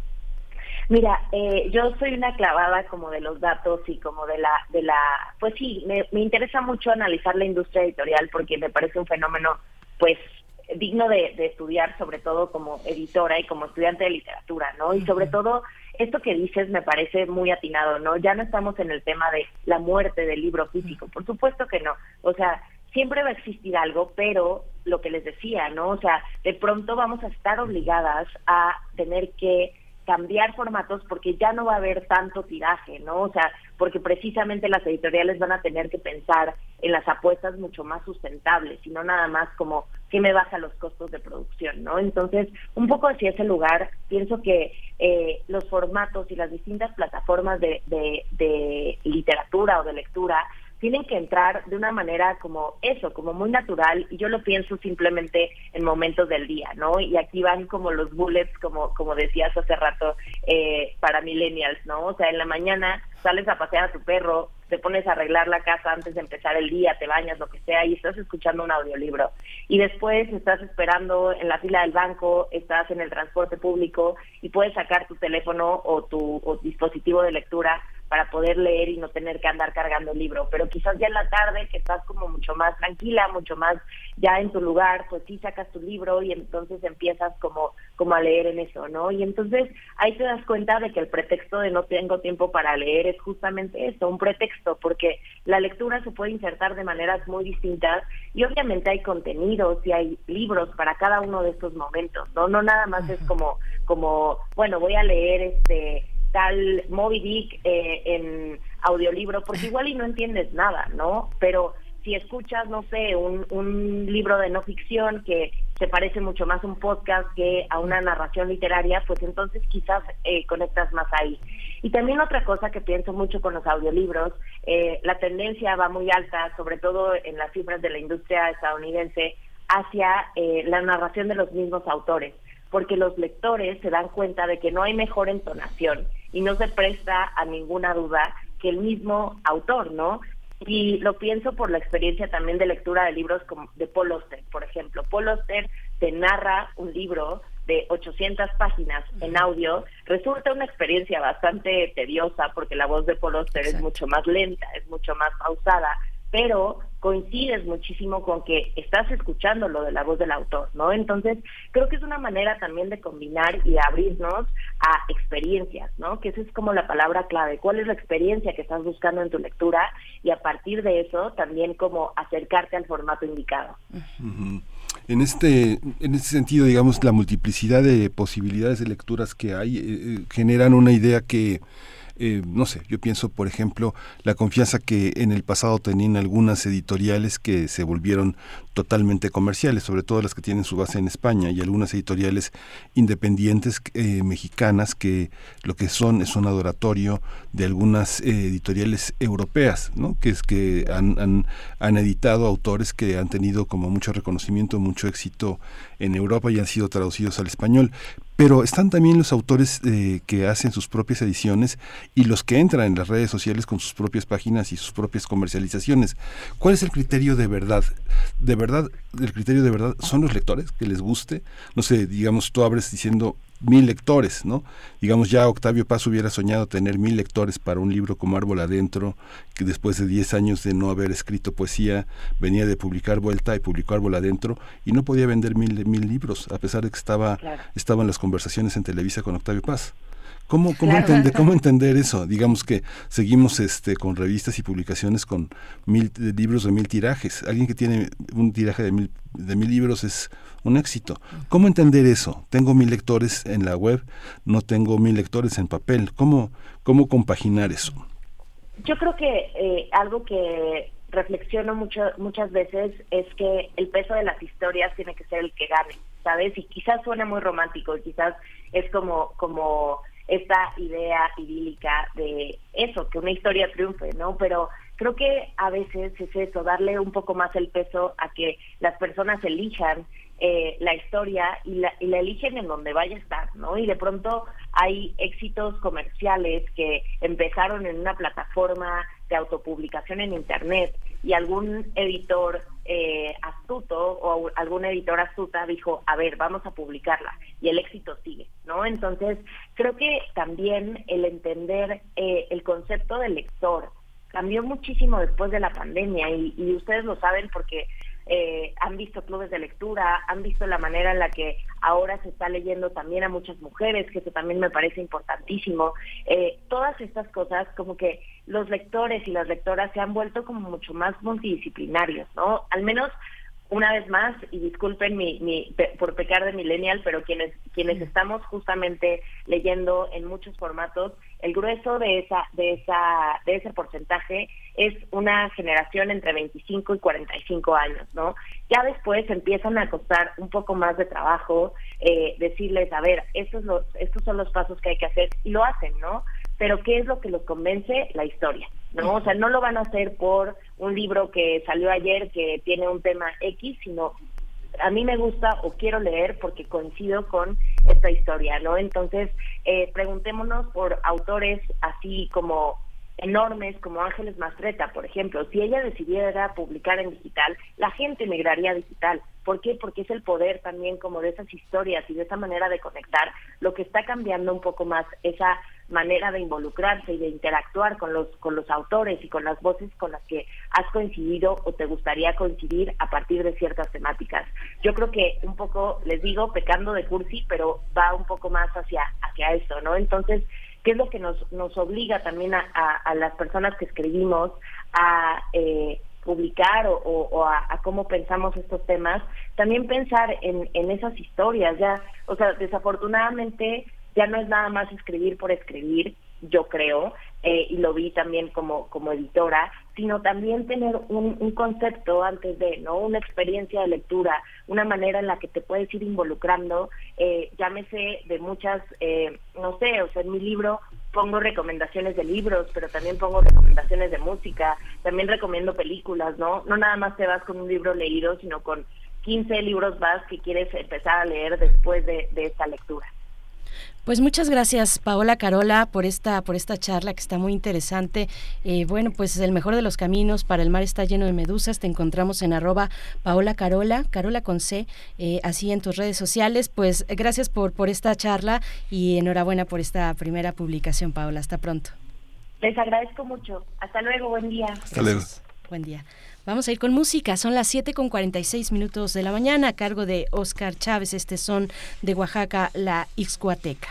Mira, eh, yo soy una clavada como de los datos y como de la, de la, pues sí, me, me interesa mucho analizar la industria editorial porque me parece un fenómeno, pues digno de, de, estudiar, sobre todo como editora y como estudiante de literatura, ¿no? Y sobre todo, esto que dices me parece muy atinado, ¿no? Ya no estamos en el tema de la muerte del libro físico, por supuesto que no. O sea, siempre va a existir algo, pero lo que les decía, ¿no? O sea, de pronto vamos a estar obligadas a tener que cambiar formatos porque ya no va a haber tanto tiraje, ¿no? O sea, porque precisamente las editoriales van a tener que pensar en las apuestas mucho más sustentables y no nada más como que me baja los costos de producción, ¿no? Entonces, un poco hacia ese lugar, pienso que eh, los formatos y las distintas plataformas de, de, de literatura o de lectura tienen que entrar de una manera como eso, como muy natural, y yo lo pienso simplemente en momentos del día, ¿no? Y aquí van como los bullets, como, como decías hace rato, eh, para millennials, ¿no? O sea, en la mañana sales a pasear a tu perro, te pones a arreglar la casa antes de empezar el día, te bañas, lo que sea, y estás escuchando un audiolibro. Y después estás esperando en la fila del banco, estás en el transporte público y puedes sacar tu teléfono o tu o dispositivo de lectura para poder leer y no tener que andar cargando el libro. Pero quizás ya en la tarde, que estás como mucho más tranquila, mucho más ya en tu lugar, pues sí sacas tu libro y entonces empiezas como, como a leer en eso, ¿no? Y entonces ahí te das cuenta de que el pretexto de no tengo tiempo para leer es justamente eso, un pretexto, porque la lectura se puede insertar de maneras muy distintas y obviamente hay contenidos y hay libros para cada uno de estos momentos, ¿no? No nada más es como, como, bueno, voy a leer este tal Moby Dick eh, en audiolibro, porque igual y no entiendes nada, ¿no? Pero si escuchas, no sé, un, un libro de no ficción que se parece mucho más a un podcast que a una narración literaria, pues entonces quizás eh, conectas más ahí. Y también otra cosa que pienso mucho con los audiolibros, eh, la tendencia va muy alta, sobre todo en las cifras de la industria estadounidense, hacia la narración de los mismos autores porque los lectores se dan cuenta de que no hay mejor entonación y no se presta a ninguna duda que el mismo autor, ¿no? Y lo pienso por la experiencia también de lectura de libros como de Paul Auster, por ejemplo. Paul Auster te narra un libro de 800 páginas en audio, resulta una experiencia bastante tediosa porque la voz de Paul Auster es mucho más lenta, es mucho más pausada, pero coincides muchísimo con que estás escuchando lo de la voz del autor, ¿no? Entonces, creo que es una manera también de combinar y abrirnos a experiencias, ¿no? Que esa es como la palabra clave. ¿Cuál es la experiencia que estás buscando en tu lectura? Y a partir de eso, también como acercarte al formato indicado. En este, en este sentido, digamos, la multiplicidad de posibilidades de lecturas que hay eh, eh, generan una idea que eh, no sé, yo pienso, por ejemplo, la confianza que en el pasado tenían algunas editoriales que se volvieron totalmente comerciales, sobre todo las que tienen su base en España y algunas editoriales independientes eh, mexicanas que lo que son es un adoratorio de algunas eh, editoriales europeas, ¿no? que es que han, han, editado autores que han tenido como mucho reconocimiento, mucho éxito en Europa y han sido traducidos al español. Pero están también los autores eh, que hacen sus propias ediciones y los que entran en las redes sociales con sus propias páginas y sus propias comercializaciones. ¿Cuál es el criterio? ¿De verdad, el criterio de verdad son los lectores que les guste? No sé, digamos, tú abres diciendo mil lectores, ¿no? Digamos, ya Octavio Paz hubiera soñado tener mil lectores para un libro como Árbol Adentro, que después de diez años de no haber escrito poesía, venía de publicar Vuelta y publicó Árbol Adentro, y no podía vender mil, mil libros, a pesar de que estaba, estaban las conversaciones en Televisa con Octavio Paz. ¿Cómo, cómo, entender, ¿Cómo entender eso? Digamos que seguimos este, con revistas y publicaciones con mil libros de mil tirajes. Alguien que tiene un tiraje de mil, de mil libros es un éxito. ¿Cómo entender eso? Tengo mil lectores en la web, no tengo mil lectores en papel. ¿Cómo, cómo compaginar eso? Yo creo que eh, algo que reflexiono mucho, muchas veces es que el peso de las historias tiene que ser el que gane, ¿sabes? Y quizás suene muy romántico, quizás es como, como esta idea idílica de eso, que una historia triunfe, ¿no? Pero creo que a veces es eso, darle un poco más el peso a que las personas elijan eh, la historia y la, y la eligen en donde vaya a estar, ¿no? Y de pronto hay éxitos comerciales que empezaron en una plataforma de autopublicación en Internet y algún editor eh, astuto o algún editor astuta dijo, a ver, vamos a publicarla y el éxito sigue, ¿no? Entonces, creo que también el entender eh, el concepto del lector cambió muchísimo después de la pandemia y, y ustedes lo saben porque eh, han visto clubes de lectura, han visto la manera en la que ahora se está leyendo también a muchas mujeres, que eso también me parece importantísimo. Eh, todas estas cosas, como que los lectores y las lectoras se han vuelto como mucho más multidisciplinarios, ¿no? Al menos una vez más, y disculpen mi, mi, por pecar de millennial, pero quienes, quienes estamos justamente leyendo en muchos formatos, el grueso de esa, de esa, de ese porcentaje es una generación entre 25 y 45 años, ¿no? Ya después empiezan a costar un poco más de trabajo eh, decirles, a ver, estos, los, estos son los pasos que hay que hacer, y lo hacen, ¿no? Pero ¿qué es lo que los convence? La historia. ¿no? O sea, no lo van a hacer por un libro que salió ayer que tiene un tema X, sino a mí me gusta o quiero leer porque coincido con esta historia, ¿no? Entonces, eh, preguntémonos por autores así como enormes como Ángeles Mastreta, por ejemplo, si ella decidiera publicar en digital, la gente migraría digital. ¿Por qué? Porque es el poder también como de esas historias y de esa manera de conectar lo que está cambiando un poco más esa manera de involucrarse y de interactuar con los con los autores y con las voces con las que has coincidido o te gustaría coincidir a partir de ciertas temáticas. Yo creo que un poco les digo pecando de cursi, pero va un poco más hacia hacia eso, ¿no? Entonces que es lo que nos, nos obliga también a, a, las personas que escribimos a eh, publicar o, a, cómo pensamos estos temas, también pensar en, en esas historias. Ya, o sea, desafortunadamente ya no es nada más escribir por escribir, yo creo, eh, y lo vi también como, como editora, sino también tener un, concepto antes de, ¿no? Una experiencia de lectura, una manera en la que te puedes ir involucrando, eh, llámese de muchas, eh, no sé, o sea, en mi libro pongo recomendaciones de libros, pero también pongo recomendaciones de música, también recomiendo películas, ¿no? No nada más te vas con un libro leído, sino con 15 libros más que quieres empezar a leer después de, de esta lectura. Pues muchas gracias, Paola Carola, por esta, por esta charla que está muy interesante. Eh, bueno, pues el mejor de los caminos para el mar está lleno de medusas. Te encontramos en arroba Paola Carola, Carola con C, eh, así en tus redes sociales. Pues gracias por, por esta charla y enhorabuena por esta primera publicación, Paola. Hasta pronto. Les agradezco mucho. Hasta luego, buen día. Hasta luego. Buen día. Vamos a ir con música. Son las 7 con 46 minutos de la mañana a cargo de Oscar Chávez. Este son de Oaxaca, la Ixcuateca.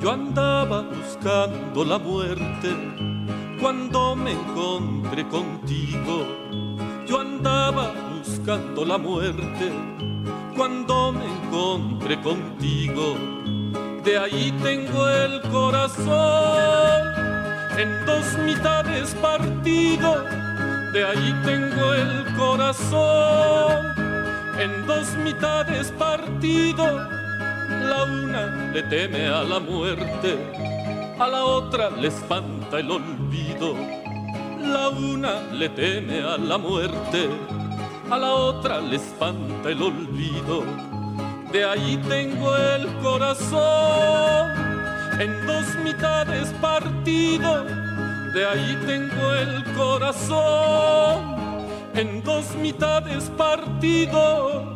Yo andaba buscando la muerte cuando me encontré contigo. Yo andaba buscando la muerte cuando me encontré contigo. De ahí tengo el corazón en dos mitades partido. De ahí tengo el corazón en dos mitades partido. La una le teme a la muerte a la otra le espanta el olvido. La una le teme a la muerte, a la otra le espanta el olvido. De ahí tengo el corazón en dos mitades partido. De ahí tengo el corazón en dos mitades partido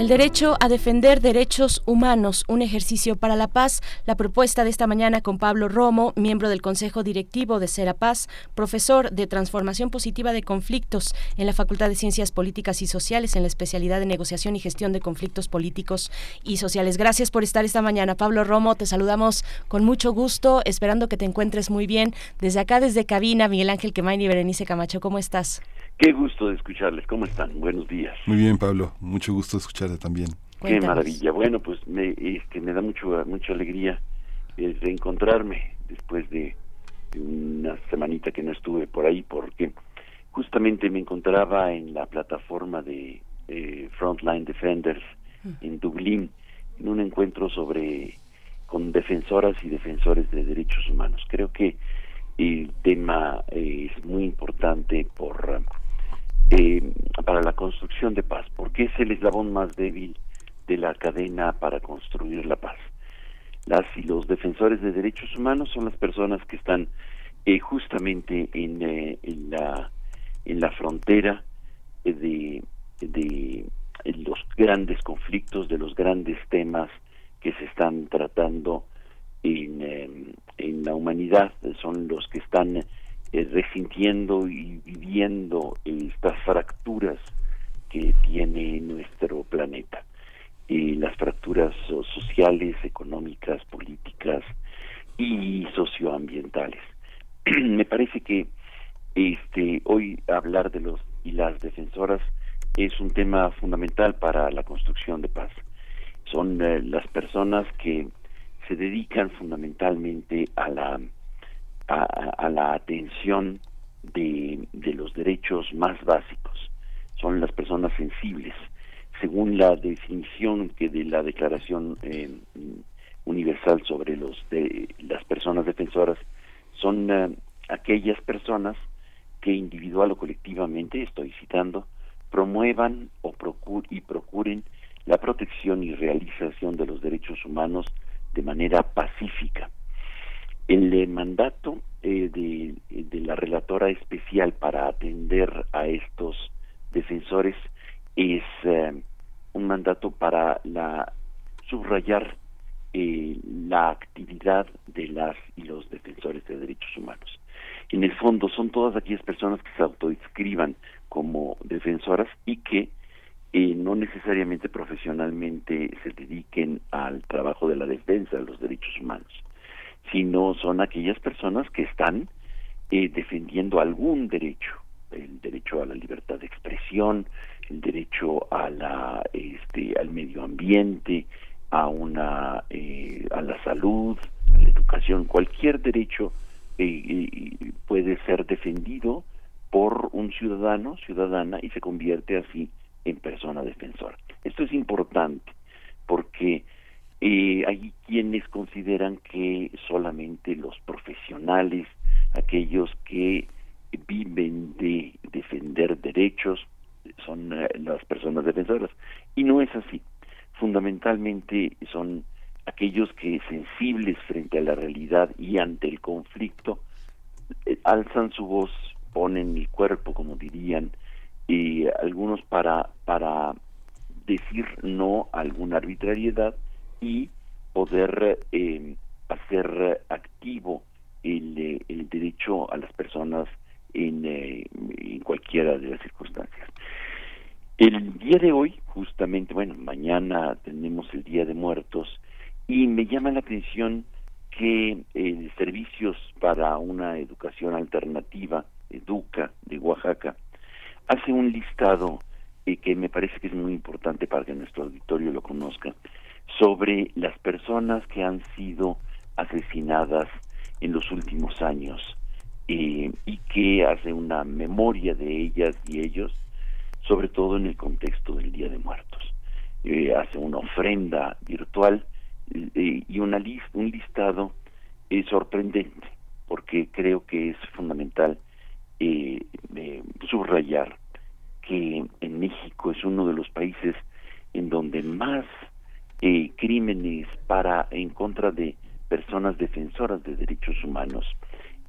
El derecho a defender derechos humanos, un ejercicio para la paz. La propuesta de esta mañana con Pablo Romo, miembro del Consejo Directivo de Serapaz, profesor de Transformación Positiva de Conflictos en la Facultad de Ciencias Políticas y Sociales en la especialidad de Negociación y Gestión de Conflictos Políticos y Sociales. Gracias por estar esta mañana. Pablo Romo, te saludamos con mucho gusto, esperando que te encuentres muy bien. Desde acá, desde cabina, Miguel Ángel Quemain y Berenice Camacho, ¿cómo estás? Qué gusto de escucharles. ¿Cómo están? Buenos días. Muy bien, Pablo. Mucho gusto de escucharte también. Qué maravilla. Bueno, pues me, es que me da mucho, mucha alegría eh, reencontrarme después de, una semanita que no estuve por ahí porque justamente me encontraba en la plataforma de eh, Frontline Defenders en Dublín en un encuentro sobre con defensoras y defensores de derechos humanos. Creo que el tema eh, es muy importante por eh, para la construcción de paz, porque es el eslabón más débil de la cadena para construir la paz. Las y los defensores de derechos humanos son las personas que están eh, justamente en, eh, en, la en la frontera de, de los grandes conflictos, de los grandes temas que se están tratando en, en la humanidad, son los que están eh, resintiendo y viviendo estas fracturas que tiene nuestro planeta. y las fracturas sociales, económicas, políticas y socioambientales. Me parece que este hoy hablar de los y las defensoras es un tema fundamental para la construcción de paz. Son eh, las personas que se dedican fundamentalmente a la a, la atención de, los derechos más básicos. Son las personas sensibles, según la definición que de la Declaración eh, Universal sobre los de las personas defensoras, son eh, aquellas personas que individual o colectivamente, estoy citando, promuevan o y procuren la protección y realización de los derechos humanos de manera pacífica el eh, mandato eh, de, la relatora especial para atender a estos defensores es eh, un mandato para subrayar la actividad de las y los defensores de derechos humanos. En el fondo son todas aquellas personas que se autoinscriban como defensoras y que no necesariamente profesionalmente se dediquen al trabajo de la defensa de los derechos humanos sino son aquellas personas que están eh, defendiendo algún derecho, el derecho a la libertad de expresión, el derecho a la, este, al medio ambiente, a una, eh, a la salud, a la educación, cualquier derecho eh, puede ser defendido por un ciudadano, ciudadana, y se convierte así en persona defensora. Esto es importante porque eh, hay quienes consideran que solamente los profesionales, aquellos que viven de defender derechos, son eh, las personas defensoras. Y no es así. Fundamentalmente son aquellos que sensibles frente a la realidad y ante el conflicto, eh, alzan su voz, ponen el cuerpo, como dirían, algunos para, para decir no a alguna arbitrariedad y poder eh, hacer activo el, eh, el, derecho a las personas en, eh, en cualquiera de las circunstancias. El día de hoy, justamente, bueno, mañana tenemos el Día de Muertos y me llama la atención que eh, Servicios para una Educación Alternativa, Educa, de Oaxaca, hace un listado eh, que me parece que es muy importante para que nuestro auditorio lo conozca, sobre las personas que han sido asesinadas en los últimos años eh, y que hace una memoria de ellas y ellos, sobre todo en el contexto del Día de Muertos. Eh, hace una ofrenda virtual eh, y una list, un listado sorprendente, porque creo que es fundamental subrayar que en México es uno de los países en donde más eh, crímenes para en contra de personas defensoras de derechos humanos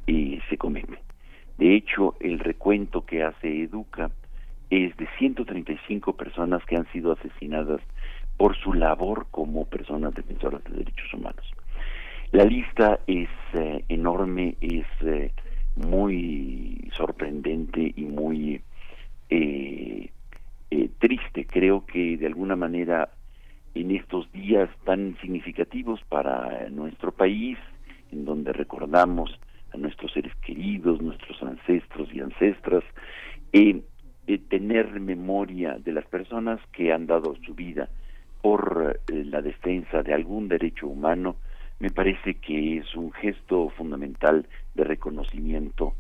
eh, se cometen. De hecho, el recuento que hace Educa es de 135 personas que han sido asesinadas por su labor como personas defensoras de derechos humanos. La lista es eh, enorme, es eh, muy sorprendente y muy eh, triste. Creo que de alguna manera en estos días tan significativos para nuestro país, en donde recordamos a nuestros seres queridos, nuestros ancestros y ancestras, tener memoria de las personas que han dado su vida por la defensa de algún derecho humano, me parece que es un gesto fundamental de reconocimiento,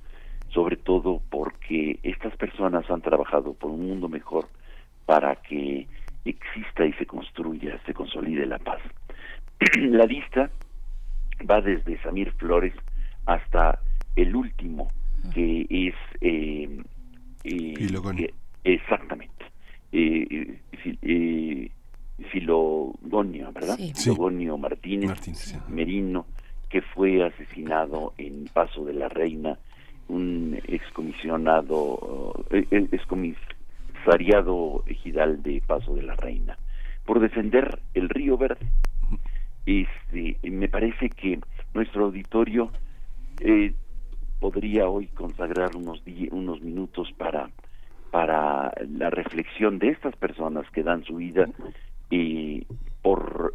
sobre todo porque estas personas han trabajado por un mundo mejor para que exista y se construya, se consolide la paz. la lista va desde Samir Flores hasta el último, que es... Eh, eh, exactamente. Eh, eh Filogonio, ¿verdad? Filogonio Martínez, Merino, que fue asesinado en Paso de la Reina, un excomisionado, eh, eh, excomisariado ejidal de Paso de la Reina, por defender el Río Verde. Este, me parece que nuestro auditorio eh, podría hoy consagrar unos, unos minutos para para la reflexión de estas personas que dan su vida y por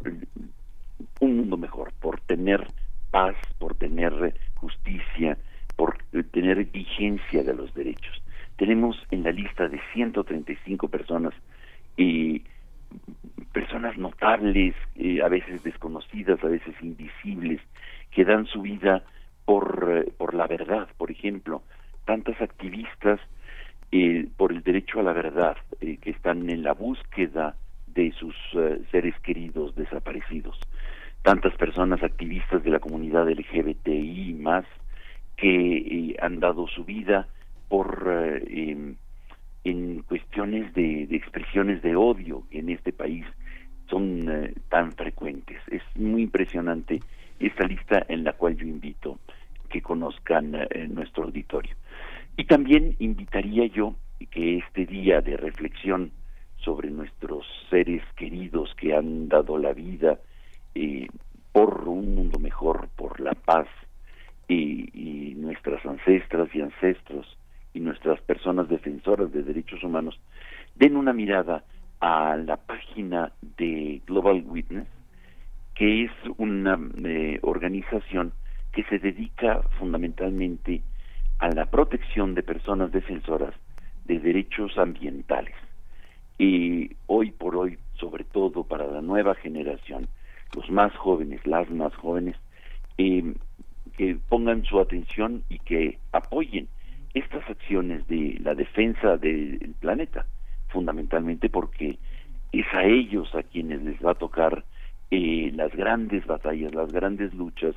un mundo mejor, por tener paz, por tener justicia, por tener vigencia de los derechos. Tenemos en la lista de 135 personas y personas notables, eh, a veces desconocidas, a veces invisibles, que dan su vida por, eh, por la verdad, por ejemplo, tantas activistas eh, por el derecho a la verdad, que están en la búsqueda de sus eh, seres queridos desaparecidos. Tantas personas activistas de la comunidad LGBTI más que eh, han dado su vida por eh, en cuestiones de, expresiones de odio en este país son tan frecuentes. Es muy impresionante esta lista en la cual yo invito que conozcan nuestro auditorio. Y también invitaría yo que este día de reflexión sobre nuestros seres queridos que han dado la vida eh, por un mundo mejor, por la paz, y, nuestras ancestras y ancestros y nuestras personas defensoras de derechos humanos den una mirada a la página de Global Witness, que es una eh, organización que se dedica fundamentalmente a la protección de personas defensoras de derechos ambientales. Y hoy por hoy, sobre todo para la nueva generación, los más jóvenes, las más jóvenes, eh, que pongan su atención y que apoyen estas acciones de la defensa del planeta, fundamentalmente porque es a ellos a quienes les va a tocar eh, las grandes batallas, las grandes luchas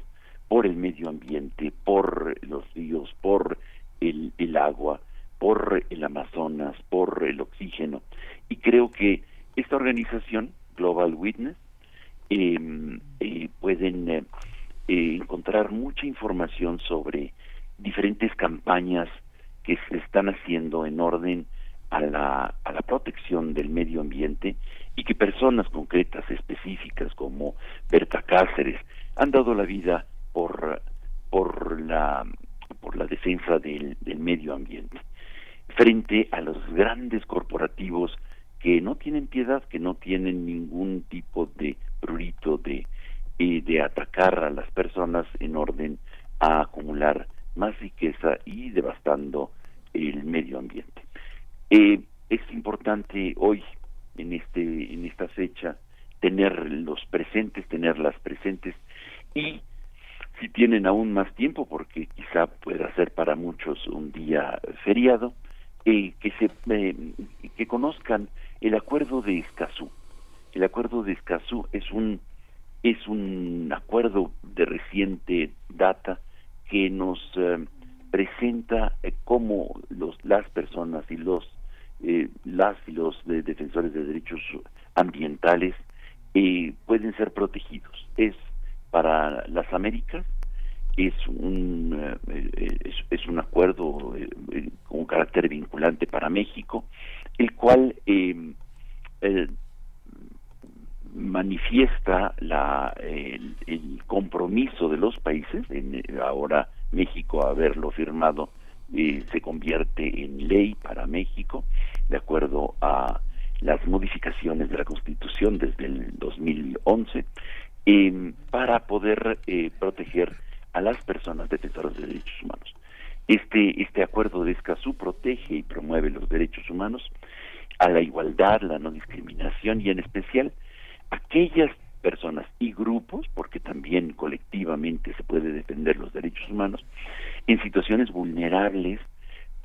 por el medio ambiente, por los ríos, por el, agua, por el Amazonas, por el oxígeno. Y creo que esta organización, Global Witness, em, eh, pueden eh, eh, encontrar mucha información sobre diferentes campañas que se están haciendo en orden a la, a la protección del medio ambiente y que personas concretas, específicas, como Berta Cáceres, han dado la vida por, por, la, por la defensa del medio ambiente. Frente a los grandes corporativos que no tienen piedad, que no tienen ningún tipo de prurito de, eh, de atacar a las personas en orden a acumular más riqueza y devastando el medio ambiente. Eh, es importante hoy, en, este, en esta fecha, tener los presentes, tenerlas presentes y si tienen aún más tiempo, porque quizá pueda ser para muchos un día feriado, eh, que se eh, que conozcan el acuerdo de Escazú. El acuerdo de Escazú es un es un acuerdo de reciente data que nos eh, presenta cómo los las personas y los las y los defensores de derechos ambientales eh, pueden ser protegidos. Es para las Américas es un eh, es, un acuerdo con carácter vinculante para México, el cual manifiesta la, el, compromiso de los países, en, ahora México haberlo firmado eh, se convierte en ley para México, de acuerdo a las modificaciones de la Constitución desde el 2011, eh, para poder eh, proteger a las personas defensoras de derechos humanos. Este, este acuerdo de Escazú protege y promueve los derechos humanos a la igualdad, la no discriminación y en especial aquellas personas y grupos, porque también colectivamente se puede defender los derechos humanos, en situaciones vulnerables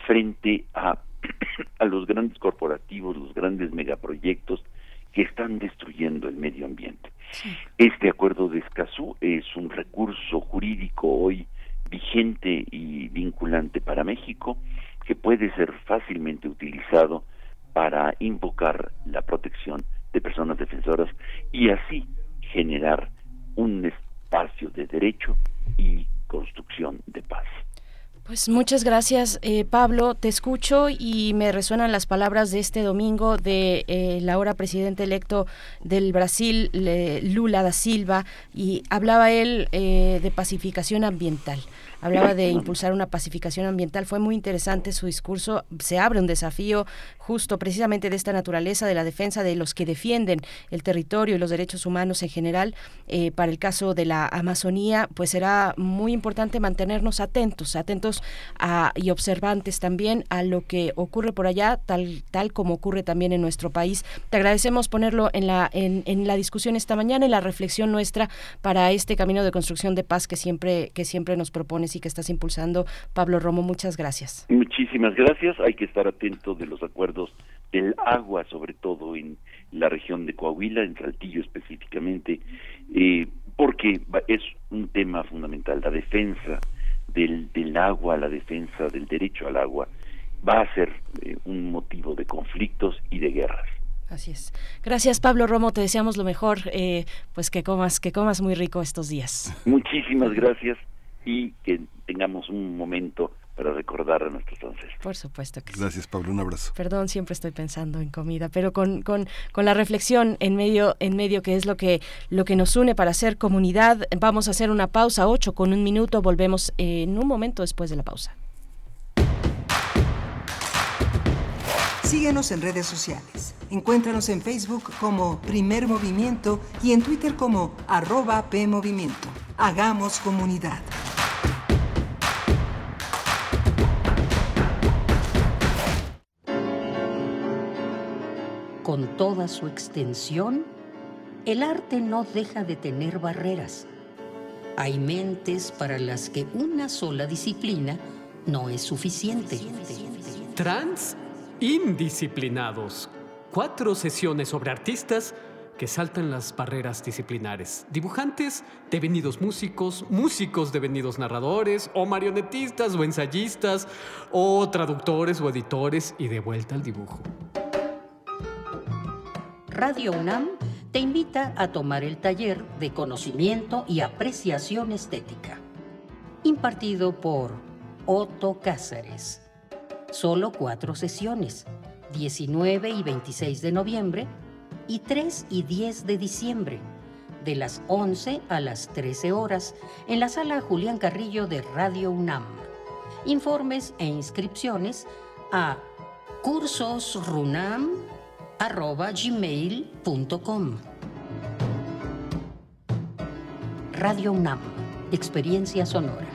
frente a, a los grandes corporativos, los grandes megaproyectos que están destruyendo el medio ambiente. Este acuerdo de Escazú es un recurso jurídico hoy vigente y vinculante para México que puede ser fácilmente utilizado para invocar la protección de personas defensoras y así generar un espacio de derecho y construcción de paz. Pues muchas gracias, eh, Pablo. Te escucho y me resuenan las palabras de este domingo de eh, la ahora presidente electo del Brasil, Lula da Silva, y hablaba él eh, de pacificación ambiental hablaba de impulsar una pacificación ambiental. Fue muy interesante su discurso. Se abre un desafío justo precisamente de esta naturaleza, de la defensa de los que defienden el territorio y los derechos humanos en general. Eh, para el caso de la Amazonía, pues será muy importante mantenernos atentos, atentos y observantes también a lo que ocurre por allá, tal, tal como ocurre también en nuestro país. Te agradecemos ponerlo en la, en, en la discusión esta mañana, en la reflexión nuestra para este camino de construcción de paz que siempre, que siempre nos propones y que estás impulsando. Pablo Romo, muchas gracias. Muchísimas gracias. Hay que estar atento de los acuerdos del agua, sobre todo en la región de Coahuila, en Saltillo específicamente, eh, porque es un tema fundamental, la defensa del, del agua, la defensa del derecho al agua, va a ser eh, un motivo de conflictos y de guerras. Así es. Gracias Pablo Romo, te deseamos lo mejor, eh, pues que comas, que comas muy rico estos días. Muchísimas gracias y que tengamos un momento para recordar a nuestros ancestros. Por supuesto que sí. Gracias, Pablo. Un abrazo. Perdón, siempre estoy pensando en comida, pero con, con, con, la reflexión en medio, en medio que es lo que, lo que nos une para hacer comunidad. Vamos a hacer una pausa, ocho con un minuto. Volvemos en un momento después de la pausa. Síguenos en redes sociales. Encuéntranos en Facebook como Primer Movimiento y en Twitter como arroba PMovimiento. Hagamos comunidad. Con toda su extensión, el arte no deja de tener barreras. Hay mentes para las que una sola disciplina no es suficiente. Trans indisciplinados. Cuatro sesiones sobre artistas que saltan las barreras disciplinares. Dibujantes devenidos músicos, músicos devenidos narradores, o marionetistas o ensayistas, o traductores o editores y de vuelta al dibujo. Radio UNAM te invita a tomar el taller de conocimiento y apreciación estética, impartido por Otto Cáceres. Solo cuatro sesiones, 19 y 26 de noviembre y 3 y 10 de diciembre, de las 11 a las 13 horas, en la sala Julián Carrillo de Radio UNAM. Informes e inscripciones a cursosrunam.com arroba gmail.com. Radio UNAM, experiencia sonora.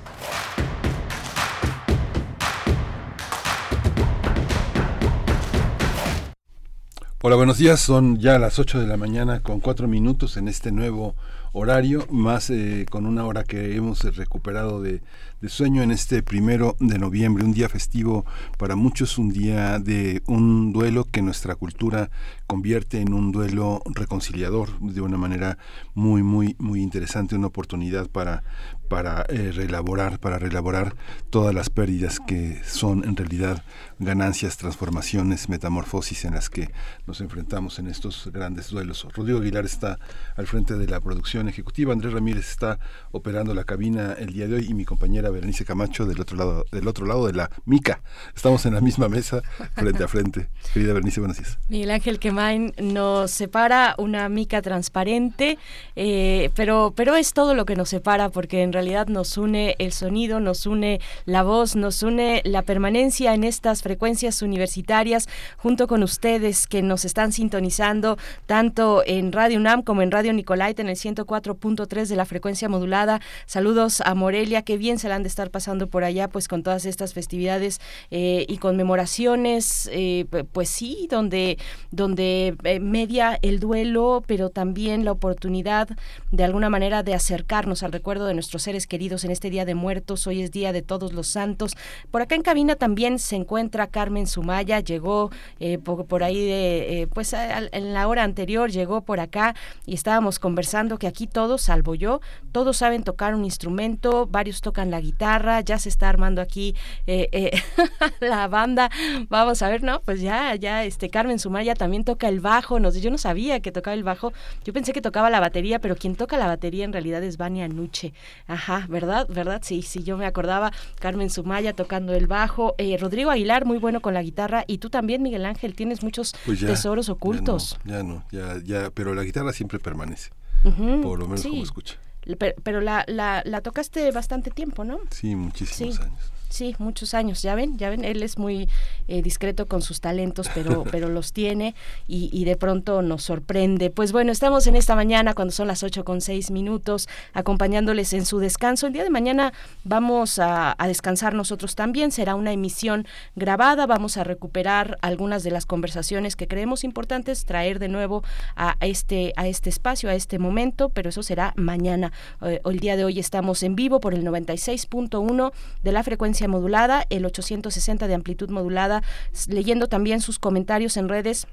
Hola, buenos días. Son ya las 8 de la mañana con 4 minutos en este nuevo horario, más eh, con una hora que hemos recuperado de, de, sueño en este primero de noviembre, un día festivo para muchos, un día de un duelo que nuestra cultura convierte en un duelo reconciliador de una manera muy, muy, muy interesante, una oportunidad para, para eh, reelaborar, para reelaborar todas las pérdidas que son en realidad ganancias, transformaciones, metamorfosis en las que nos enfrentamos en estos grandes duelos. Rodrigo Aguilar está al frente de la producción ejecutiva, Andrés Ramírez está operando la cabina el día de hoy y mi compañera Berenice Camacho del otro lado, del otro lado de la mica. Estamos en la misma mesa, frente a frente. Querida Berenice, buenos días. Miguel Ángel Quemain nos separa una mica transparente, eh, pero, pero es todo lo que nos separa porque en realidad nos une el sonido, nos une la voz, nos une la permanencia en estas frecuencias universitarias junto con ustedes que nos están sintonizando tanto en Radio UNAM como en Radio Nicolaita en el 104.3 de la frecuencia modulada. Saludos a Morelia, qué bien se la han de estar pasando por allá pues con todas estas festividades eh, y conmemoraciones, eh, pues sí, donde, donde eh, media el duelo, pero también la oportunidad de alguna manera de acercarnos al recuerdo de nuestros queridos en este Día de Muertos. Hoy es Día de Todos los Santos. Por acá en cabina también se encuentra Carmen Sumaya. Llegó eh, por, ahí, de, eh, pues en la hora anterior llegó por acá y estábamos conversando que aquí todos, salvo yo, todos saben tocar un instrumento, varios tocan la guitarra, ya se está armando aquí eh, la banda. Vamos a ver, ¿no? Pues ya, ya, este Carmen Sumaya también toca el bajo. No, yo no sabía que tocaba el bajo. Yo pensé que tocaba la batería, pero quien toca la batería en realidad es Vania Nuche. Ajá, ¿verdad? ¿Verdad? Sí, sí, yo me acordaba. Carmen Sumaya tocando el bajo. Eh, Rodrigo Aguilar, muy bueno con la guitarra. Y tú también, Miguel Ángel, tienes muchos pues tesoros ocultos. Ya no, ya, ya, pero la guitarra siempre permanece. por lo menos como escucha. Pero, la, la, la, tocaste bastante tiempo, ¿no? Sí, muchísimos años. Sí, muchos años, ya ven, ya ven, él es muy eh, discreto con sus talentos, pero, pero los tiene y, de pronto nos sorprende. Pues bueno, estamos en esta mañana cuando son las 8 con 6 minutos, acompañándoles en su descanso. El día de mañana vamos a, descansar nosotros también, será una emisión grabada, vamos a recuperar algunas de las conversaciones que creemos importantes, traer de nuevo a este, a este espacio, a este momento, pero eso será mañana. Eh, el día de hoy estamos en vivo por el 96.1 de la frecuencia modulada, el 860 de amplitud modulada, leyendo también sus comentarios en redes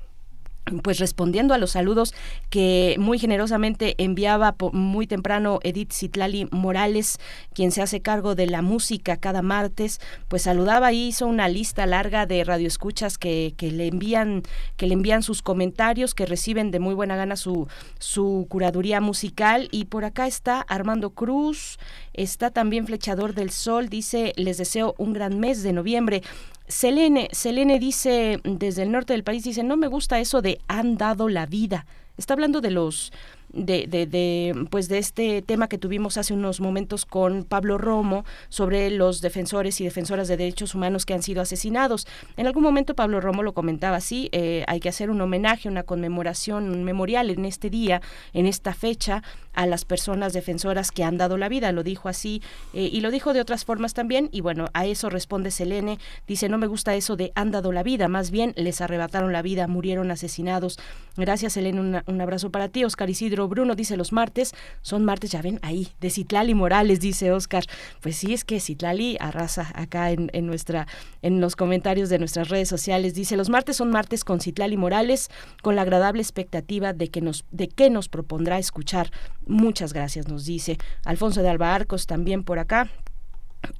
pues respondiendo a los saludos que muy generosamente enviaba muy temprano Edith Citlali Morales, quien se hace cargo de la música cada martes, pues saludaba y hizo una lista larga de radioescuchas que, que le envían, que le envían sus comentarios, que reciben de muy buena gana su, su curaduría musical. Y por acá está Armando Cruz, está también Flechador del Sol, dice, les deseo un gran mes de noviembre. Selene, Selene dice desde el norte del país, dice, no me gusta eso de han dado la vida. Está hablando de los de, de, pues de este tema que tuvimos hace unos momentos con Pablo Romo sobre los defensores y defensoras de derechos humanos que han sido asesinados. En algún momento Pablo Romo lo comentaba así, eh, hay que hacer un homenaje, una conmemoración, un memorial en este día, en esta fecha, a las personas defensoras que han dado la vida, lo dijo así eh, y lo dijo de otras formas también y bueno, a eso responde Selene, dice no me gusta eso de han dado la vida, más bien les arrebataron la vida, murieron asesinados. Gracias Selene, un abrazo para ti. Oscar Isidro Bruno dice los martes, son martes, ya ven ahí, de Citlali Morales, dice Oscar. Pues sí, es que Citlali arrasa acá en, en nuestra, en los comentarios de nuestras redes sociales, dice los martes son martes con Citlali Morales, con la agradable expectativa de que nos, de qué nos propondrá escuchar Muchas gracias, nos dice Alfonso de Alba Arcos también por acá.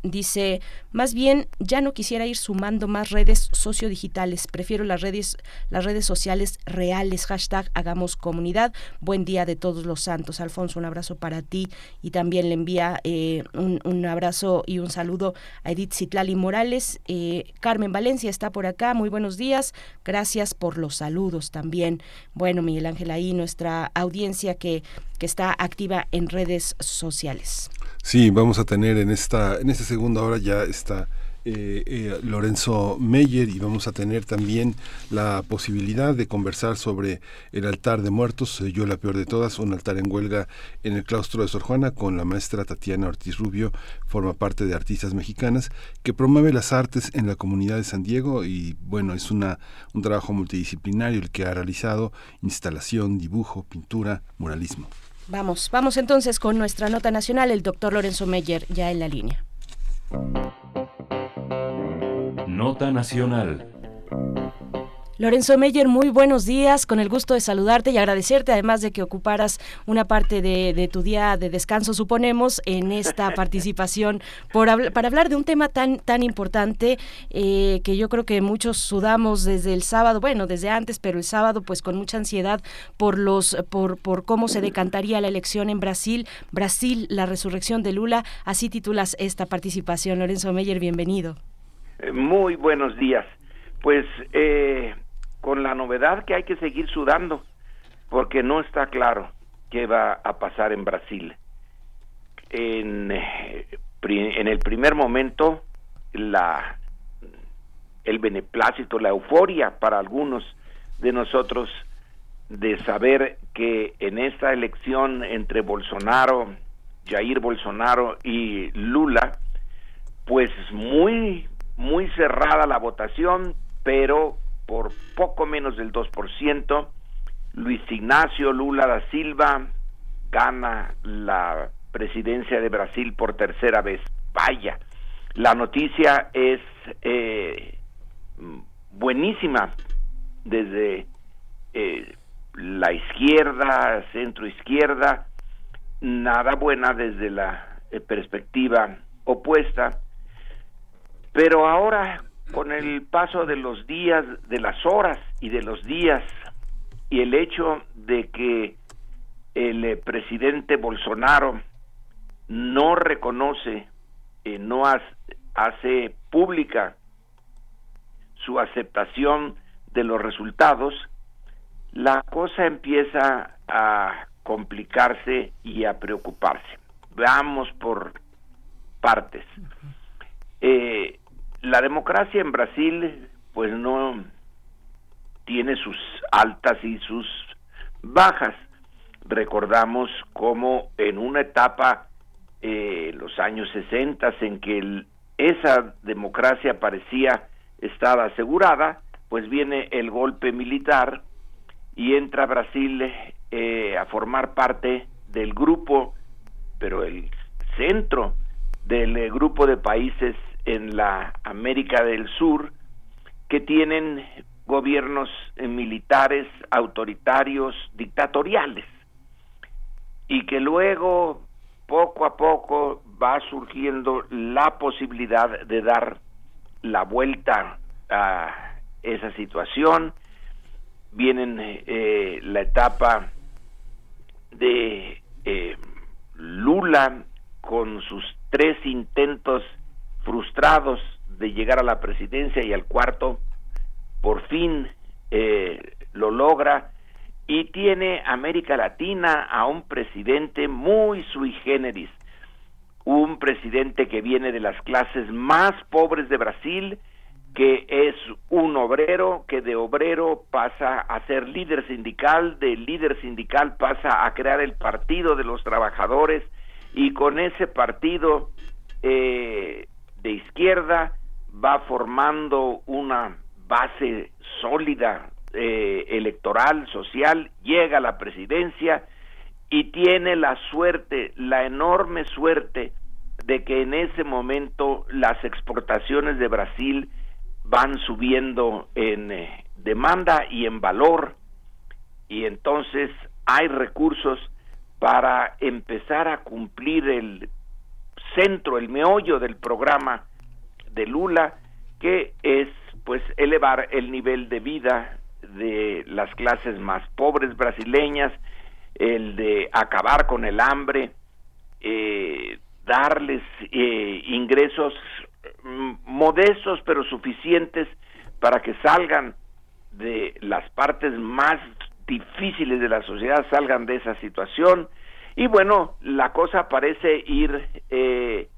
Dice, más bien ya no quisiera ir sumando más redes sociodigitales, prefiero las redes, las redes sociales reales, hashtag hagamos comunidad, buen día de todos los santos. Alfonso, un abrazo para ti y también le envía eh, un, abrazo y un saludo a Edith Citlali Morales. Eh, Carmen Valencia está por acá, muy buenos días, gracias por los saludos también. Bueno, Miguel Ángel, ahí nuestra audiencia que, que está activa en redes sociales. Sí, vamos a tener en esta, en esta segunda hora ya está eh, eh, Lorenzo Meyer y vamos a tener también la posibilidad de conversar sobre el altar de muertos, yo la peor de todas, un altar en huelga en el claustro de Sor Juana con la maestra Tatiana Ortiz Rubio, forma parte de Artistas Mexicanas, que promueve las artes en la comunidad de San Diego y bueno, es una, un trabajo multidisciplinario el que ha realizado instalación, dibujo, pintura, muralismo. Vamos, vamos entonces con nuestra nota nacional, el doctor Lorenzo Meyer ya en la línea. Nota nacional. Lorenzo Meyer, muy buenos días, con el gusto de saludarte y agradecerte, además de que ocuparas una parte de, tu día de descanso, suponemos, en esta participación por, para hablar de un tema tan, tan importante eh, que yo creo que muchos sudamos desde el sábado, bueno, desde antes, pero el sábado pues con mucha ansiedad por, los, por, por cómo se decantaría la elección en Brasil. Brasil, la resurrección de Lula, así titulas esta participación. Lorenzo Meyer, bienvenido. Eh, muy buenos días. Pues eh, con la novedad que hay que seguir sudando, porque no está claro qué va a pasar en Brasil. En, en el primer momento, la, el beneplácito, la euforia para algunos de nosotros de saber que en esta elección entre Bolsonaro, Jair Bolsonaro y Lula, pues muy, muy cerrada la votación, pero por poco menos del 2%. Luis Ignacio Lula da Silva gana la presidencia de Brasil por tercera vez. Vaya, la noticia es eh, buenísima desde eh, la izquierda, centro izquierda, nada buena desde la eh, perspectiva opuesta. Pero ahora con el paso de los días, de las horas y de los días, y el hecho de que el eh, presidente Bolsonaro no reconoce, eh, no hace pública su aceptación de los resultados, la cosa empieza a complicarse y a preocuparse. Veamos por partes. Eh, la democracia en Brasil pues no tiene sus altas y sus bajas. Recordamos cómo en una etapa, eh, los años 60, en que esa democracia parecía estar asegurada, pues viene el golpe militar y entra Brasil eh, a formar parte del grupo, pero el centro del eh, grupo de países en la América del Sur que tienen gobiernos eh, militares autoritarios, dictatoriales, y que luego, poco a poco, va surgiendo la posibilidad de dar la vuelta a esa situación. Vienen eh, la etapa de eh, Lula con sus tres intentos frustrados de llegar a la presidencia y al cuarto por fin eh, lo logra y tiene América Latina a un presidente muy sui generis, un presidente que viene de las clases más pobres de Brasil, que es un obrero, que de obrero pasa a ser líder sindical, de líder sindical pasa a crear el Partido de los Trabajadores y con ese partido eh, de izquierda va formando una base sólida eh, electoral, social, llega a la presidencia y tiene la suerte, la enorme suerte de que en ese momento las exportaciones de Brasil van subiendo en eh, demanda y en valor. Y entonces hay recursos para empezar a cumplir el centro, el meollo del programa de Lula, que es pues elevar el nivel de vida de las clases más pobres brasileñas, el de acabar con el hambre, eh, darles eh, ingresos mm, modestos pero suficientes para que salgan de las partes más difíciles de la sociedad, salgan de esa situación. Y bueno, la cosa parece ir eh,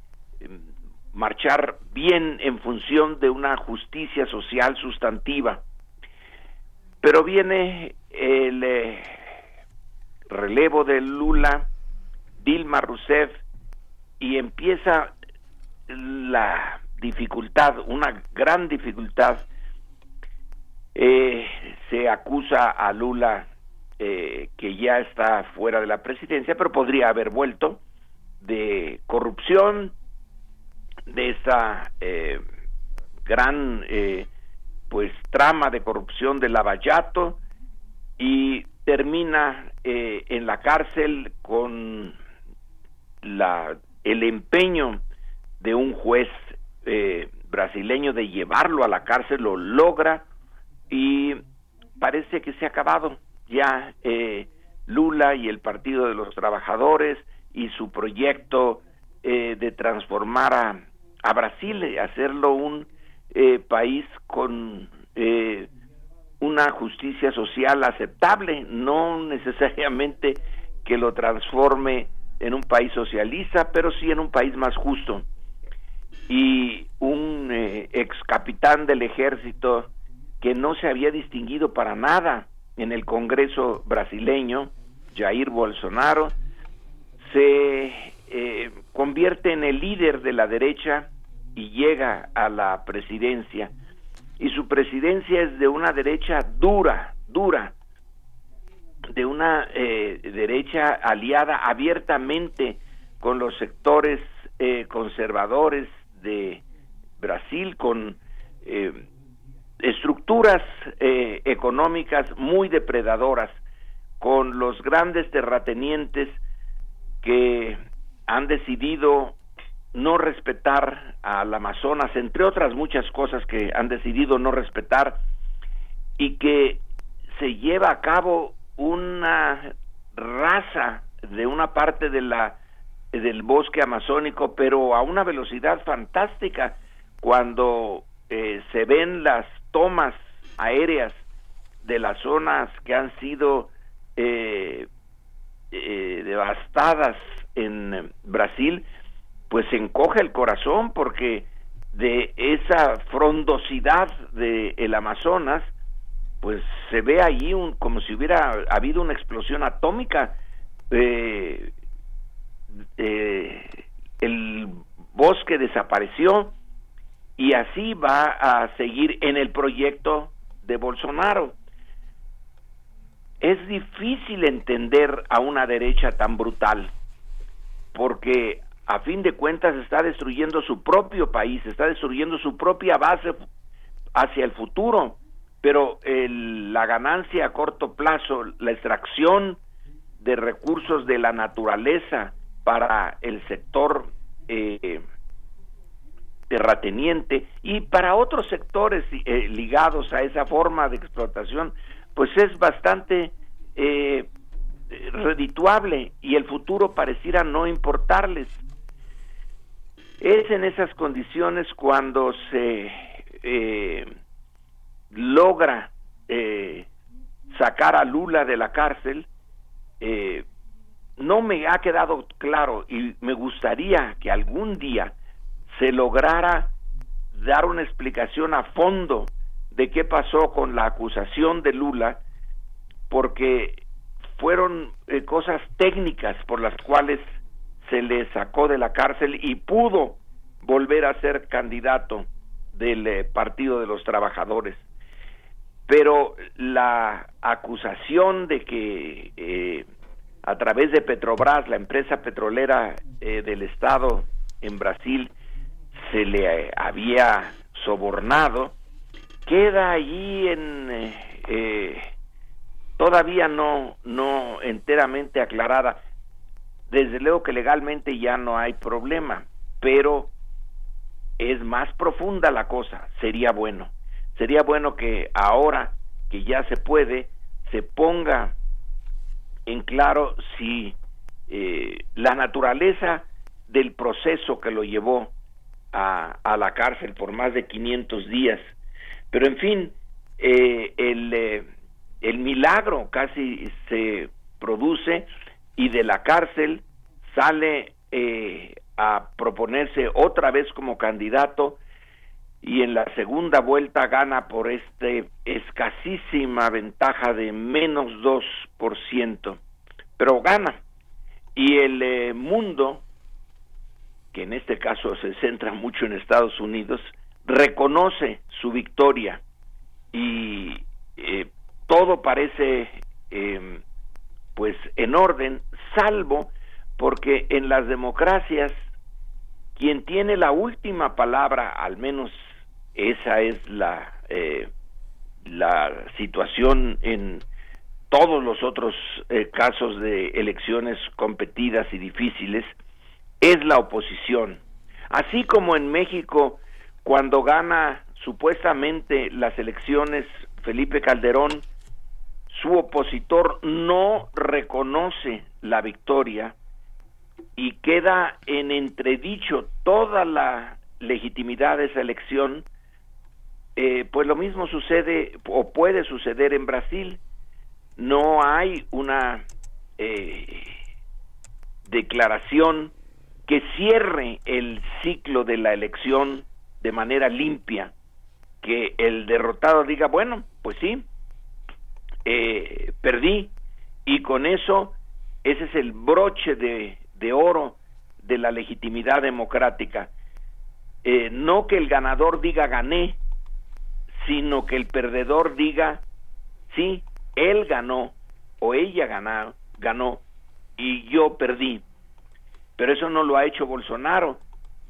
marchar bien en función de una justicia social sustantiva. Pero viene el eh, relevo de Lula, Dilma Rousseff, y empieza la dificultad, una gran dificultad. Eh, se acusa a Lula eh, que ya está fuera de la presidencia, pero podría haber vuelto de corrupción, de esa eh, gran pues trama de corrupción de Lavallato y termina en la cárcel con la el empeño de un juez eh, brasileño de llevarlo a la cárcel lo logra y parece que se ha acabado ya eh, Lula y el Partido de los Trabajadores y su proyecto eh, de transformar a, a, Brasil, hacerlo un país con una justicia social aceptable, no necesariamente que lo transforme en un país socialista, pero sí en un país más justo. Y un eh, ex capitán del ejército que no se había distinguido para nada en el Congreso brasileño, Jair Bolsonaro, se eh, convierte en el líder de la derecha y llega a la presidencia. Y su presidencia es de una derecha dura, dura, de una eh, derecha aliada abiertamente con los sectores eh, conservadores de Brasil, con eh, estructuras económicas muy depredadoras, con los grandes terratenientes que han decidido no respetar al Amazonas, entre otras muchas cosas que han decidido no respetar, y que se lleva a cabo una raza de una parte de la del bosque amazónico, pero a una velocidad fantástica cuando eh, se ven las tomas aéreas de las zonas que han sido eh, eh, devastadas en Brasil, pues se encoge el corazón porque de esa frondosidad del el Amazonas pues se ve ahí un, como si hubiera habido una explosión atómica. Eh, eh, el bosque desapareció y así va a seguir en el proyecto de Bolsonaro. Es difícil entender a una derecha tan brutal, porque a fin de cuentas está destruyendo su propio país, está destruyendo su propia base hacia el futuro pero la ganancia a corto plazo, la extracción de recursos de la naturaleza para el sector eh, terrateniente y para otros sectores eh, ligados a esa forma de explotación, pues es bastante eh, redituable y el futuro pareciera no importarles. Es en esas condiciones cuando se logra eh, sacar a Lula de la cárcel, eh, no me ha quedado claro y me gustaría que algún día se lograra dar una explicación a fondo de qué pasó con la acusación de Lula, porque fueron eh, cosas técnicas por las cuales se le sacó de la cárcel y pudo volver a ser candidato del eh, Partido de los Trabajadores. Pero la acusación de que eh, a través de Petrobras, la empresa petrolera del Estado en Brasil, se le había sobornado, queda allí en todavía no, no enteramente aclarada. Desde luego que legalmente ya no hay problema, pero es más profunda la cosa, sería bueno. Sería bueno que ahora que ya se puede, se ponga en claro si eh, la naturaleza del proceso que lo llevó a, la cárcel por más de 500 días. Pero en fin, eh, el, eh, el milagro casi se produce y de la cárcel sale eh, a proponerse otra vez como candidato y en la segunda vuelta gana por este escasísima ventaja de menos 2%, pero gana. Y el mundo, que en este caso se centra mucho en Estados Unidos, reconoce su victoria y eh, todo parece em, pues en orden, salvo porque en las democracias quien tiene la última palabra, al menos esa es la eh, la situación en todos los otros eh, casos de elecciones competidas y difíciles, es la oposición. Así como en México, cuando gana supuestamente las elecciones Felipe Calderón, su opositor no reconoce la victoria y queda en entredicho toda la legitimidad de esa elección, eh, pues lo mismo sucede o puede suceder en Brasil. No hay una eh, declaración que cierre el ciclo de la elección de manera limpia, que el derrotado diga, bueno, pues sí, eh, perdí y con eso ese es el broche de, de oro de la legitimidad democrática. Eh, no que el ganador diga gané, sino que el perdedor diga sí, él ganó o ella ganó, ganó y yo perdí. Pero eso no lo ha hecho Bolsonaro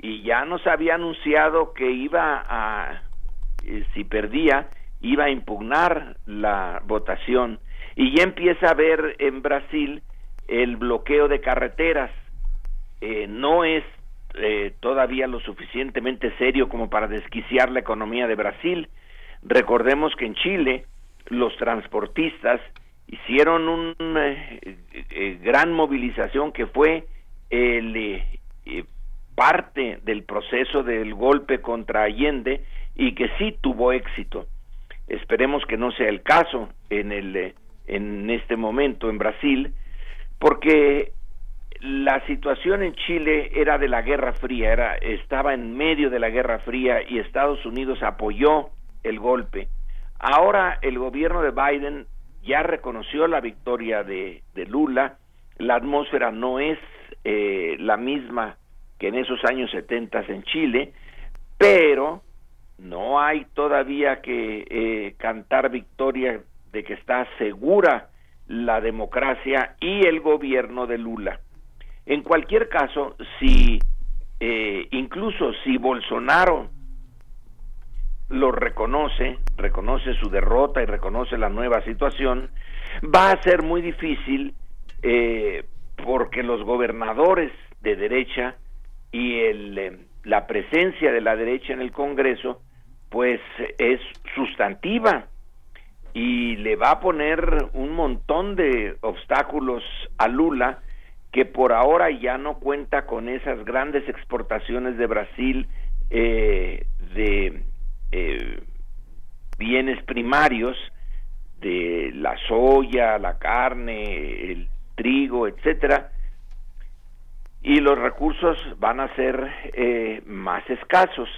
y ya nos había anunciado que iba a, eh, si perdía, iba a impugnar la votación y ya empieza a haber en Brasil el bloqueo de carreteras. Eh, no es eh, todavía lo suficientemente serio como para desquiciar la economía de Brasil. Recordemos que en Chile los transportistas hicieron una eh, gran movilización que fue el, parte del proceso del golpe contra Allende y que sí tuvo éxito. Esperemos que no sea el caso en el eh, en este momento en Brasil, porque la situación en Chile era de la Guerra Fría, era estaba en medio de la Guerra Fría y Estados Unidos apoyó el golpe. Ahora el gobierno de Biden ya reconoció la victoria de, de Lula, la atmósfera no es eh, la misma que en esos años 70 en Chile, pero no hay todavía que eh, cantar victoria de que está segura la democracia y el gobierno de Lula. En cualquier caso, si eh, incluso si Bolsonaro lo reconoce, reconoce su derrota y reconoce la nueva situación, va a ser muy difícil eh, porque los gobernadores de derecha y el, la presencia de la derecha en el Congreso pues es sustantiva y le va a poner un montón de obstáculos a Lula que por ahora ya no cuenta con esas grandes exportaciones de Brasil eh, de eh, bienes primarios de la soya, la carne, el trigo, etcétera, y los recursos van a ser eh, más escasos.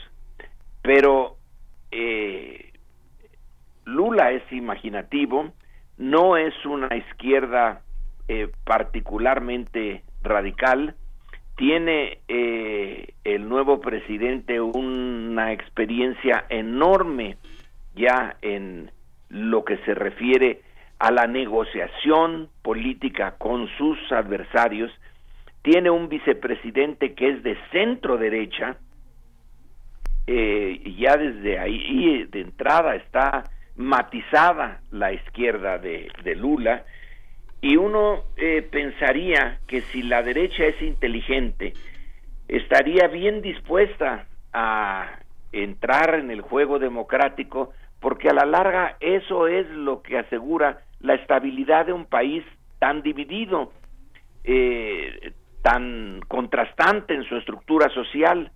Pero eh, Lula es imaginativo, no es una izquierda eh, particularmente radical, tiene el nuevo presidente una experiencia enorme ya en lo que se refiere a la negociación política con sus adversarios, tiene un vicepresidente que es de centro derecha, eh, ya desde ahí de entrada está matizada la izquierda de, Lula, y uno eh, pensaría que si la derecha es inteligente, estaría bien dispuesta a entrar en el juego democrático, porque a la larga eso es lo que asegura la estabilidad de un país tan dividido. Eh, tan contrastante en su estructura social.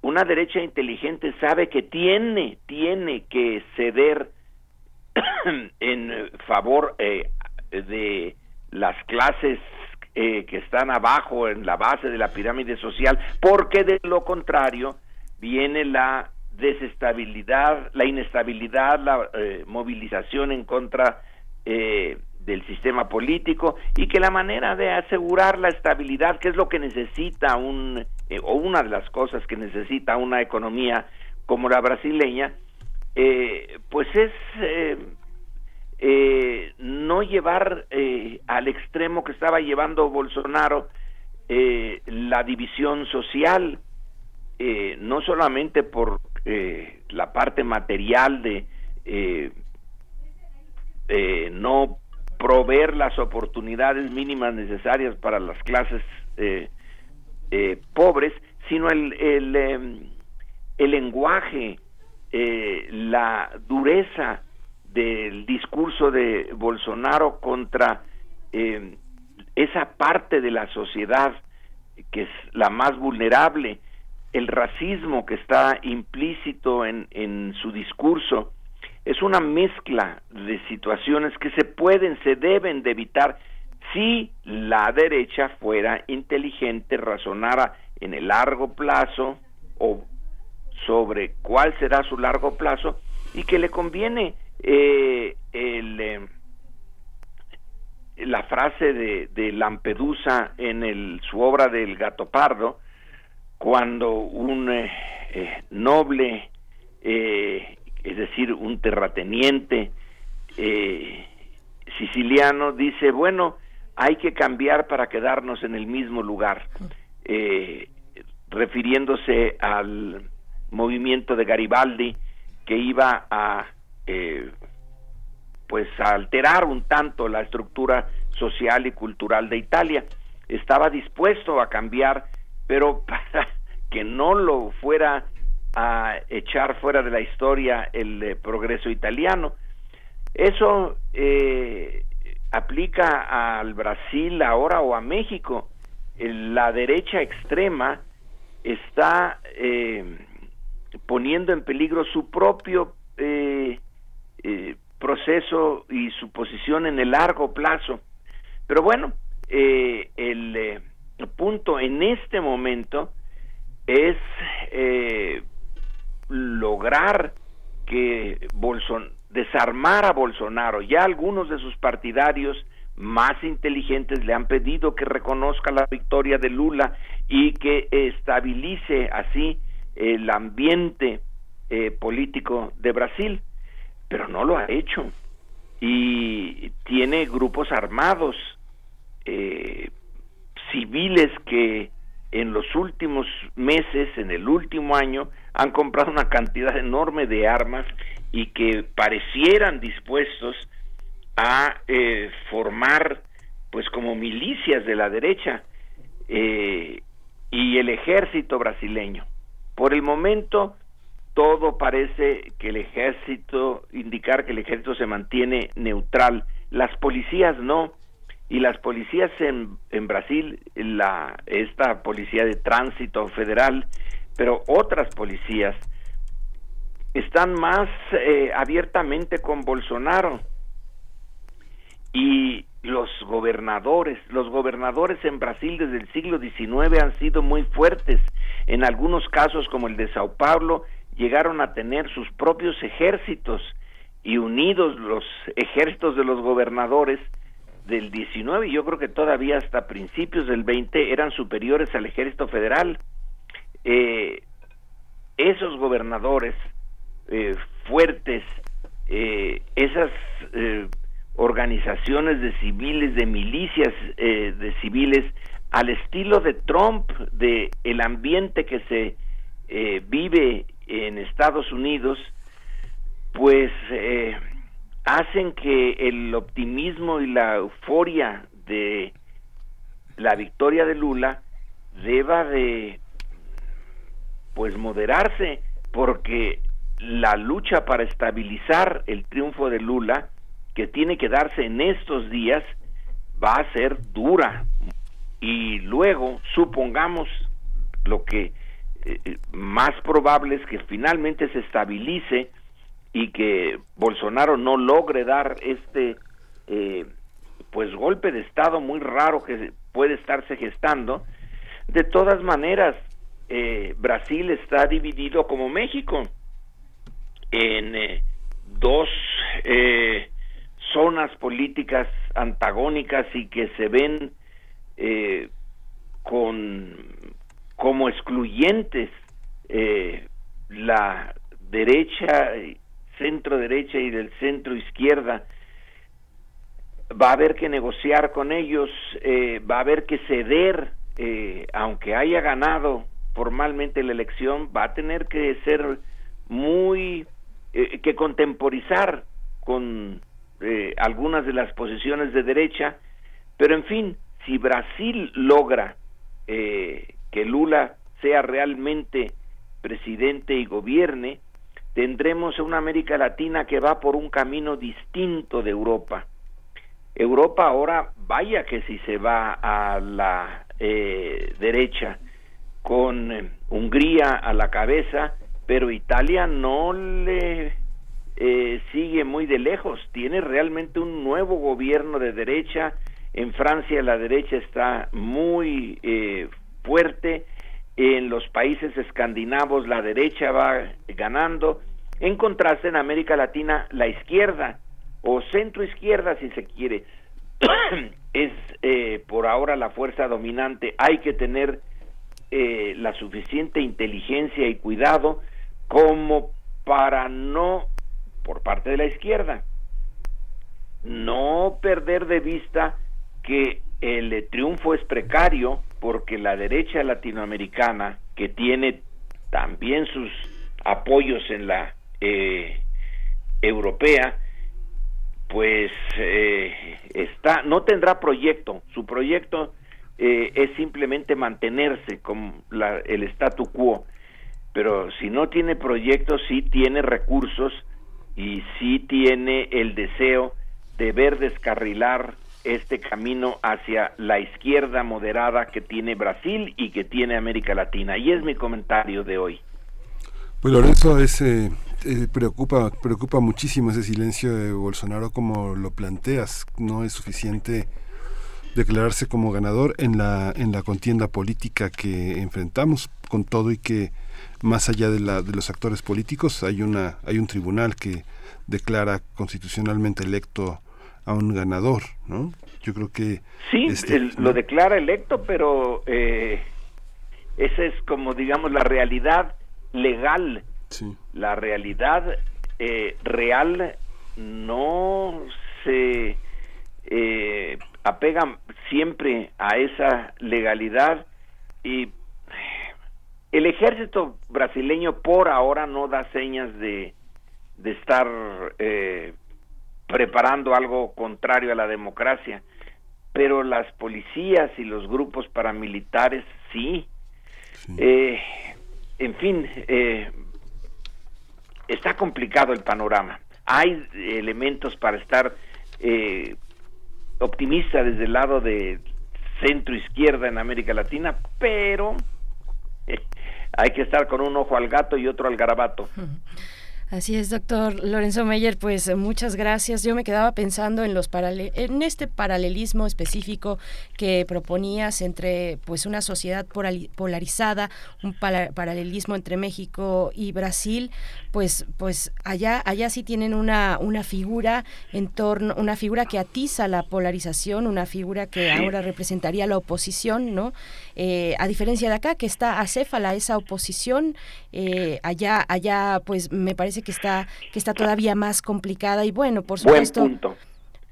Una derecha inteligente sabe que tiene, tiene que ceder en favor eh, de las clases eh, que están abajo en la base de la pirámide social, porque de lo contrario viene la desestabilidad, la inestabilidad, la eh, movilización en contra eh, del sistema político y que la manera de asegurar la estabilidad, que es lo que necesita un, eh, o una de las cosas que necesita una economía como la brasileña, eh, pues es eh, no llevar al extremo que estaba llevando Bolsonaro la división social, no solamente por la parte material de no proveer las oportunidades mínimas necesarias para las clases eh, eh, pobres, sino el, el, em, el lenguaje, eh, la dureza del discurso de Bolsonaro contra em, esa parte de la sociedad que es la más vulnerable, el racismo que está implícito en, en su discurso, es una mezcla de situaciones que se pueden, se deben de evitar si la derecha fuera inteligente, razonara en el largo plazo o sobre cuál será su largo plazo y que le conviene eh, eh, la frase de, Lampedusa en el, su obra del gato pardo, cuando un eh, noble es decir, un terrateniente eh, siciliano, dice, bueno, hay que cambiar para quedarnos en el mismo lugar, eh, refiriéndose al movimiento de Garibaldi que iba a eh, pues a alterar un tanto la estructura social y cultural de Italia. Estaba dispuesto a cambiar, pero para que no lo fuera a echar fuera de la historia el eh, progreso italiano. Eso eh, aplica al Brasil ahora o a México. La derecha extrema está eh, poniendo en peligro su propio proceso y su posición en el largo plazo. Pero bueno, el punto en este momento es lograr que Bolson desarmar a Bolsonaro. Ya algunos de sus partidarios más inteligentes le han pedido que reconozca la victoria de Lula y que estabilice así el ambiente eh, político de Brasil, pero no lo ha hecho y tiene grupos armados eh, civiles que en los últimos meses, en el último año, han comprado una cantidad enorme de armas y que parecieran dispuestos a eh, formar pues como milicias de la derecha eh, y el ejército brasileño. Por el momento todo parece que el ejército, indicar que el ejército se mantiene neutral, las policías no, y las policías en, en Brasil, la, esta policía de tránsito federal, pero otras policías están más eh, abiertamente con Bolsonaro y los gobernadores, los gobernadores en Brasil desde el siglo XIX han sido muy fuertes. En algunos casos, como el de Sao Paulo, llegaron a tener sus propios ejércitos y unidos los ejércitos de los gobernadores del 19 y yo creo que todavía hasta principios del 20 eran superiores al ejército federal. Eh, esos gobernadores eh, fuertes, eh, esas organizaciones de civiles, de milicias de civiles, al estilo de Trump, de el ambiente que se vive en Estados Unidos, pues hacen que el optimismo y la euforia de la victoria de Lula deba de pues moderarse porque la lucha para estabilizar el triunfo de Lula que tiene que darse en estos días va a ser dura. Y luego supongamos lo que eh, eh, más probable es que finalmente se estabilice y que Bolsonaro no logre dar este eh, pues golpe de estado muy raro que puede estarse gestando de todas maneras eh, Brasil está dividido como México en eh, dos zonas políticas antagónicas y que se ven con como excluyentes la derecha centro derecha y del centro izquierda. Va a haber que negociar con ellos, eh, va a haber que ceder, eh, aunque haya ganado formalmente la elección, va a tener que ser muy, eh, que contemporizar con algunas de las posiciones de derecha, pero en fin, si Brasil logra que Lula sea realmente presidente y gobierne, tendremos una América Latina que va por un camino distinto de Europa. Europa ahora, vaya que si se va a la eh, derecha, con eh, Hungría a la cabeza, pero Italia no le eh, sigue muy de lejos, tiene realmente un nuevo gobierno de derecha, en Francia la derecha está muy fuerte, en los países escandinavos la derecha va ganando, en contraste en América Latina la izquierda o centro izquierda si se quiere es eh, por ahora la fuerza dominante. Hay que tener eh, la suficiente inteligencia y cuidado como para no, por parte de la izquierda, no perder de vista que el triunfo es precario porque la derecha latinoamericana, que tiene también sus apoyos en la eh, europea, pues eh, está, no tendrá proyecto. Su proyecto eh, es simplemente mantenerse con la, el statu quo. Pero si no tiene proyecto, sí tiene recursos y sí tiene el deseo de ver descarrilar este camino hacia la izquierda moderada que tiene Brasil y que tiene América Latina. Y es mi comentario de hoy. Pues Lorenzo, ese eh, preocupa, preocupa muchísimo ese silencio de Bolsonaro como lo planteas. No es suficiente declararse como ganador en la, en la contienda política que enfrentamos con todo y que más allá de, la, de los actores políticos hay, una, hay un tribunal que declara constitucionalmente electo a un ganador, ¿no? Yo creo que... Sí, este, lo declara electo, pero eh, esa es como, digamos, la realidad legal. La realidad eh, real no se eh, apega siempre a esa legalidad y el ejército brasileño por ahora no da señas de, de estar eh, preparando algo contrario a la democracia, pero las policías y los grupos paramilitares sí. Eh, en fin, eh, está complicado el panorama. Hay elementos para estar eh, optimista desde el lado de centro izquierda en América Latina, pero hay que estar con un ojo al gato y otro al garabato. Así es, doctor Lorenzo Meyer, pues muchas gracias. Yo me quedaba pensando en los en este paralelismo específico que proponías entre pues una sociedad polarizada, un paralelismo entre México y Brasil, pues pues allá allá sí tienen una una figura en torno una figura que atiza la polarización, una figura que ahora representaría la oposición, ¿no? Eh, a diferencia de acá que está acéfala esa oposición, eh, allá allá pues me parece que está que está todavía más complicada y bueno, por supuesto.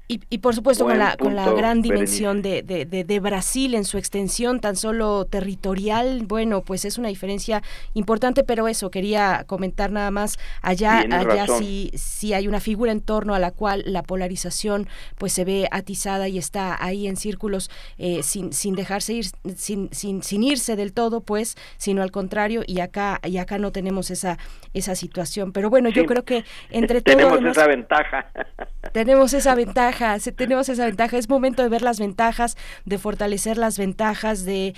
Y, y, por supuesto con la, con la gran dimensión de, de, de, Brasil en su extensión tan solo territorial, bueno, pues es una diferencia importante, pero eso quería comentar nada más, allá, allá sí, sí hay una figura en torno a la cual la polarización pues se ve atizada y está ahí en círculos eh, sin, sin dejarse ir, sin, sin, sin irse del todo, pues, sino al contrario, y acá, y acá no tenemos esa, esa situación. Pero bueno, yo creo que entre todos... Tenemos esa ventaja. Tenemos esa ventaja tenemos esa ventaja. Es momento de ver las ventajas, de fortalecer las ventajas, de,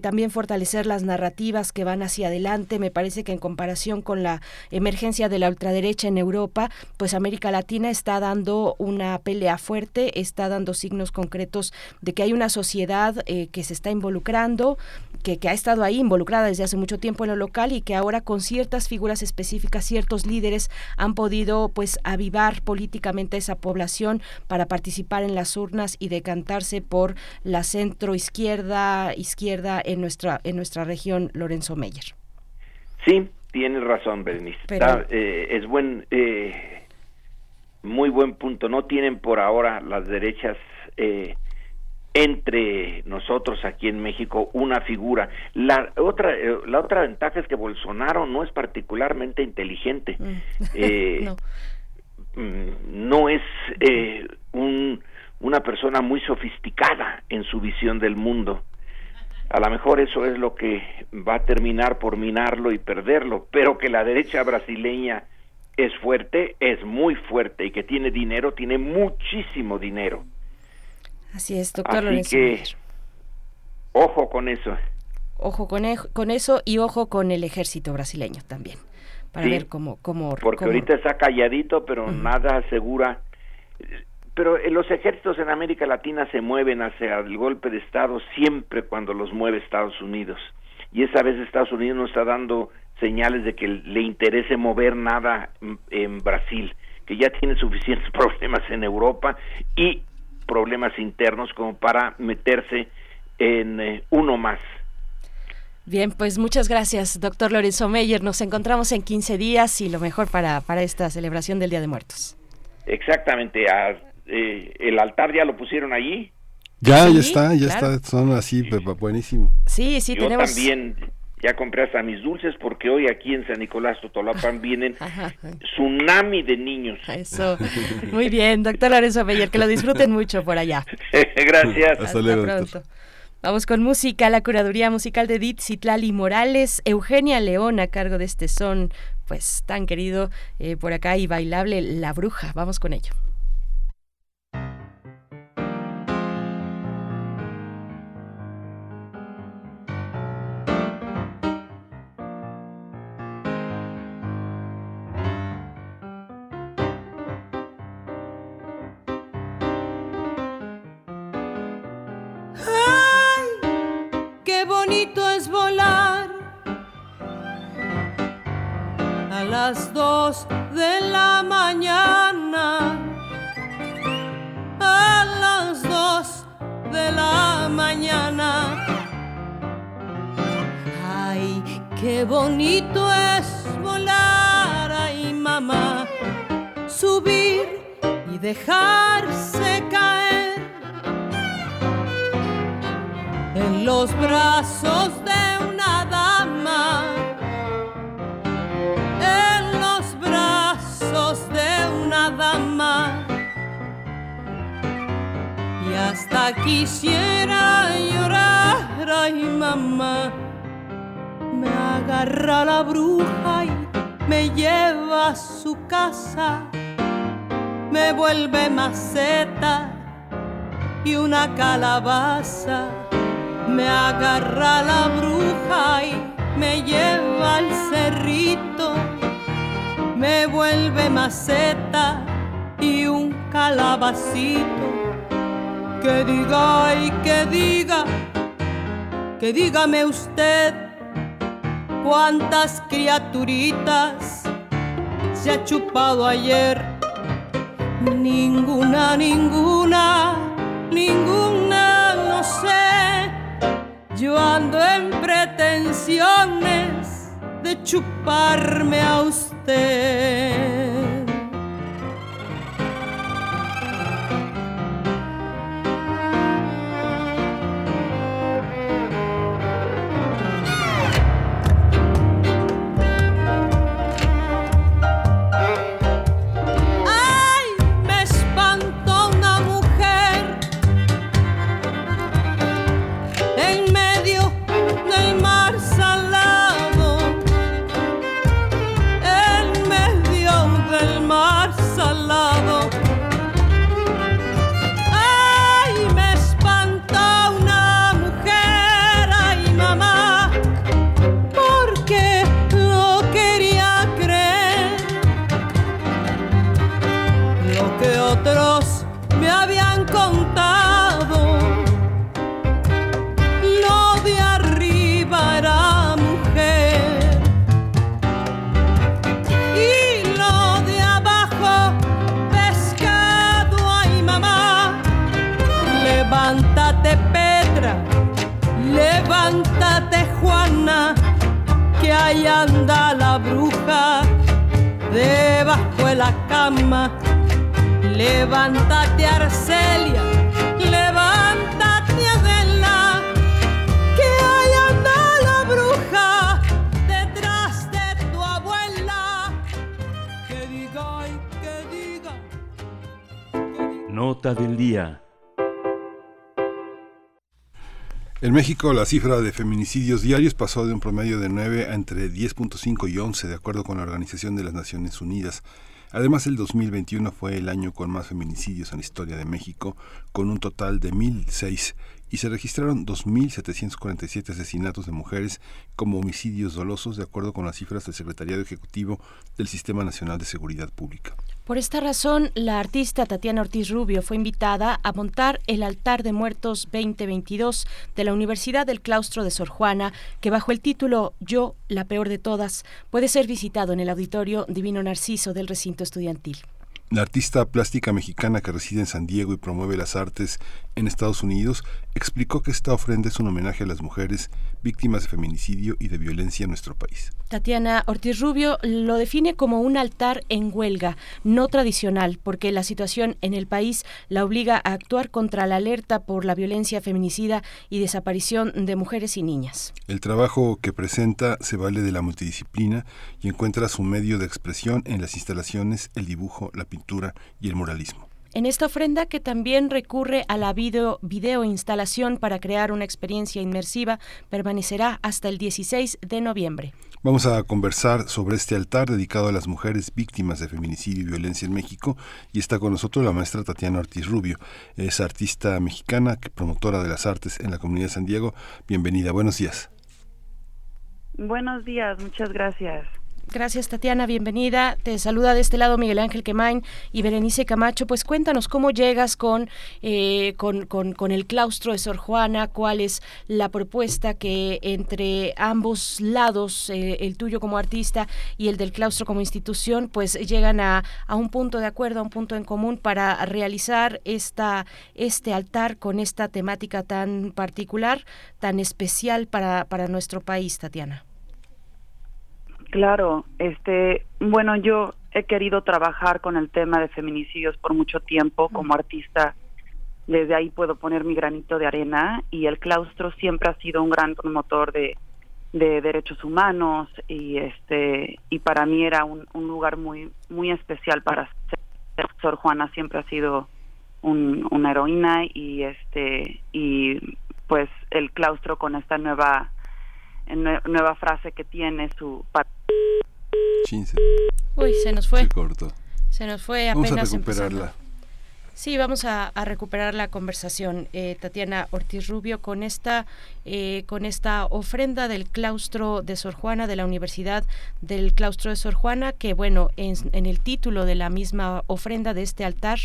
también fortalecer las narrativas que van hacia adelante. Me parece que en comparación con la emergencia de la ultraderecha en Europa, pues América Latina está dando una pelea fuerte, está dando signos concretos de que hay una sociedad eh, que se está involucrando, que, que ha estado ahí involucrada desde hace mucho tiempo en lo local y que ahora con ciertas figuras específicas, ciertos líderes han podido pues avivar políticamente a esa población para participar en las urnas y decantarse por la centro izquierda izquierda en nuestra en nuestra región Lorenzo Meyer. Sí, tienes razón, Bernice. Eh, es buen eh, muy buen punto. No tienen por ahora las derechas eh, entre nosotros aquí en México una figura. La otra, la otra ventaja es que Bolsonaro no es particularmente inteligente. Mm. no. Mm, no es eh, un, una persona muy sofisticada en su visión del mundo. A lo mejor eso es lo que va a terminar por minarlo y perderlo, pero que la derecha brasileña es fuerte, es muy fuerte y que tiene dinero, tiene muchísimo dinero. Así es, doctor Así que, ojo con eso. Ojo con, e, con eso y ojo con el ejército brasileño también para ver cómo, cómo porque ahorita está calladito pero nada asegura. Pero eh, los ejércitos en América Latina se mueven hacia el golpe de estado siempre cuando los mueve Estados Unidos. Y esa vez Estados Unidos no está dando señales de que le interese mover nada en Brasil que ya tiene suficientes problemas en Europa y problemas internos como para meterse en eh, uno más Bien, pues muchas gracias, doctor Lorenzo Meyer. Nos encontramos en 15 días y lo mejor para, para esta celebración del Día de Muertos. Exactamente. Eh, el altar ya lo pusieron allí. Ya, ya está, ya está. Son así, buenísimo. Sí, sí, Yo también ya compré hasta mis dulces porque hoy aquí en San Nicolás Totolapan vienen tsunami de niños. Eso, muy bien, doctor Lorenzo Meyer, que lo disfruten mucho por allá. Gracias. Hasta, luego, pronto. Vamos con música, la curaduría musical de Edith Citlali Morales, Eugenia León a cargo de este son, pues tan querido eh, por acá y bailable, La Bruja. Vamos con ello. Las dos de la mañana. A las dos de la mañana. Ay, qué bonito es volar, ay mamá, subir y dejarse caer en los brazos de hasta quisiera llorar, ay mamá, me agarra la bruja y me lleva a su casa, me vuelve maceta y una calabaza, me agarra la bruja y me lleva al cerrito. Me vuelve maceta y un calabacito. Que diga y que diga, que dígame usted cuántas criaturitas se ha chupado ayer. Ninguna, ninguna, ninguna, no sé. Yo ando en pretensiones de chuparme a usted. Levántate, Arcelia, levántate, Adela, que ahí anda la bruja detrás de tu abuela. Que diga y que diga. Nota del día. En México, la cifra de feminicidios diarios pasó de un promedio de 9 a entre 10.5 y 11, de acuerdo con la Organización de las Naciones Unidas. Además, el 2021 fue el año con más feminicidios en la historia de México, con un total de 1.006, y se registraron 2.747 asesinatos de mujeres como homicidios dolosos, de acuerdo con las cifras del Secretariado Ejecutivo del Sistema Nacional de Seguridad Pública. Por esta razón, la artista Tatiana Ortiz Rubio fue invitada a montar el altar de muertos 2022 de la Universidad del Claustro de Sor Juana, que bajo el título Yo, la peor de todas, puede ser visitado en el Auditorio Divino Narciso del recinto estudiantil. La artista plástica mexicana que reside en San Diego y promueve las artes en Estados Unidos explicó que esta ofrenda es un homenaje a las mujeres víctimas de feminicidio y de violencia en nuestro país. Tatiana Ortiz Rubio lo define como un altar en huelga, no tradicional, porque la situación en el país la obliga a actuar contra la alerta por la violencia feminicida y desaparición de mujeres y niñas. El trabajo que presenta se vale de la multidisciplina y encuentra su medio de expresión en las instalaciones, el dibujo, la pintura y el muralismo en esta ofrenda que también recurre a la video, video instalación para crear una experiencia inmersiva, permanecerá hasta el 16 de noviembre. Vamos a conversar sobre este altar dedicado a las mujeres víctimas de feminicidio y violencia en México y está con nosotros la maestra Tatiana Ortiz Rubio. Es artista mexicana, promotora de las artes en la comunidad de San Diego. Bienvenida, buenos días. Buenos días, muchas gracias. Gracias Tatiana, bienvenida. Te saluda de este lado Miguel Ángel Quemain y Berenice Camacho. Pues cuéntanos cómo llegas con, eh, con, con, el claustro de Sor Juana, cuál es la propuesta que entre ambos lados, eh, el tuyo como artista y el del claustro como institución, pues llegan a, a, un punto de acuerdo, a un punto en común para realizar esta, este altar con esta temática tan particular, tan especial para, para nuestro país, Tatiana. Claro, este, bueno, yo he querido trabajar con el tema de feminicidios por mucho tiempo como artista. Desde ahí puedo poner mi granito de arena y el claustro siempre ha sido un gran promotor de, de derechos humanos y este y para mí era un, un lugar muy muy especial para ser. Sor Juana siempre ha sido un, una heroína y este y pues el claustro con esta nueva nueva frase que tiene su Chince. Uy, se nos fue. Se cortó. Se nos fue apenas Vamos a recuperarla. Sí, vamos a, recuperar la conversación, eh, Tatiana Ortiz Rubio, con esta, eh, con esta ofrenda del claustro de Sor Juana, de la Universidad del Claustro de Sor Juana, que bueno, en, en el título de la misma ofrenda de este altar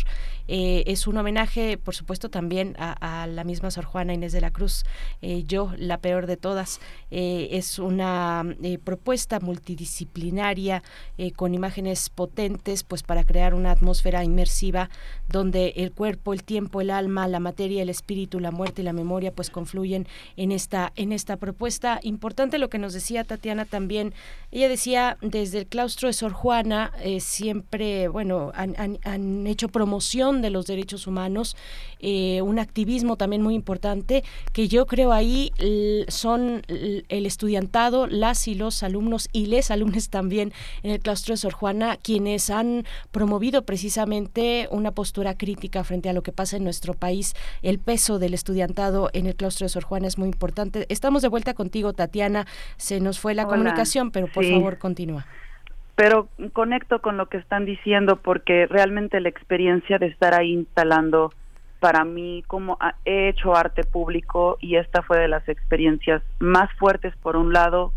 eh, es un homenaje, por supuesto, también a, a la misma Sor Juana Inés de la Cruz, eh, yo, la peor de todas. Eh, es una propuesta multidisciplinaria con imágenes potentes, pues para crear una atmósfera inmersiva donde el cuerpo, el tiempo, el alma, la materia, el espíritu, la muerte y la memoria pues confluyen en esta en esta propuesta. Importante lo que nos decía Tatiana también. Ella decía desde el claustro de Sor Juana eh, siempre, bueno, han, han- hecho promoción de los derechos humanos, eh, un activismo también muy importante que yo creo ahí son el estudiantado, las y los alumnos y les alumnos también en el claustro de Sor Juana quienes han promovido precisamente una postura crítica frente a lo que pasa en nuestro país. El peso del estudiantado en el claustro de Sor Juana es muy importante. Estamos de vuelta contigo, Tatiana. Se nos fue la Hola. comunicación, pero por Sí. favor continúa. pero conecto con lo que están diciendo porque realmente la experiencia de estar ahí instalando para mí como he hecho arte público y esta fue de las experiencias más fuertes por un lado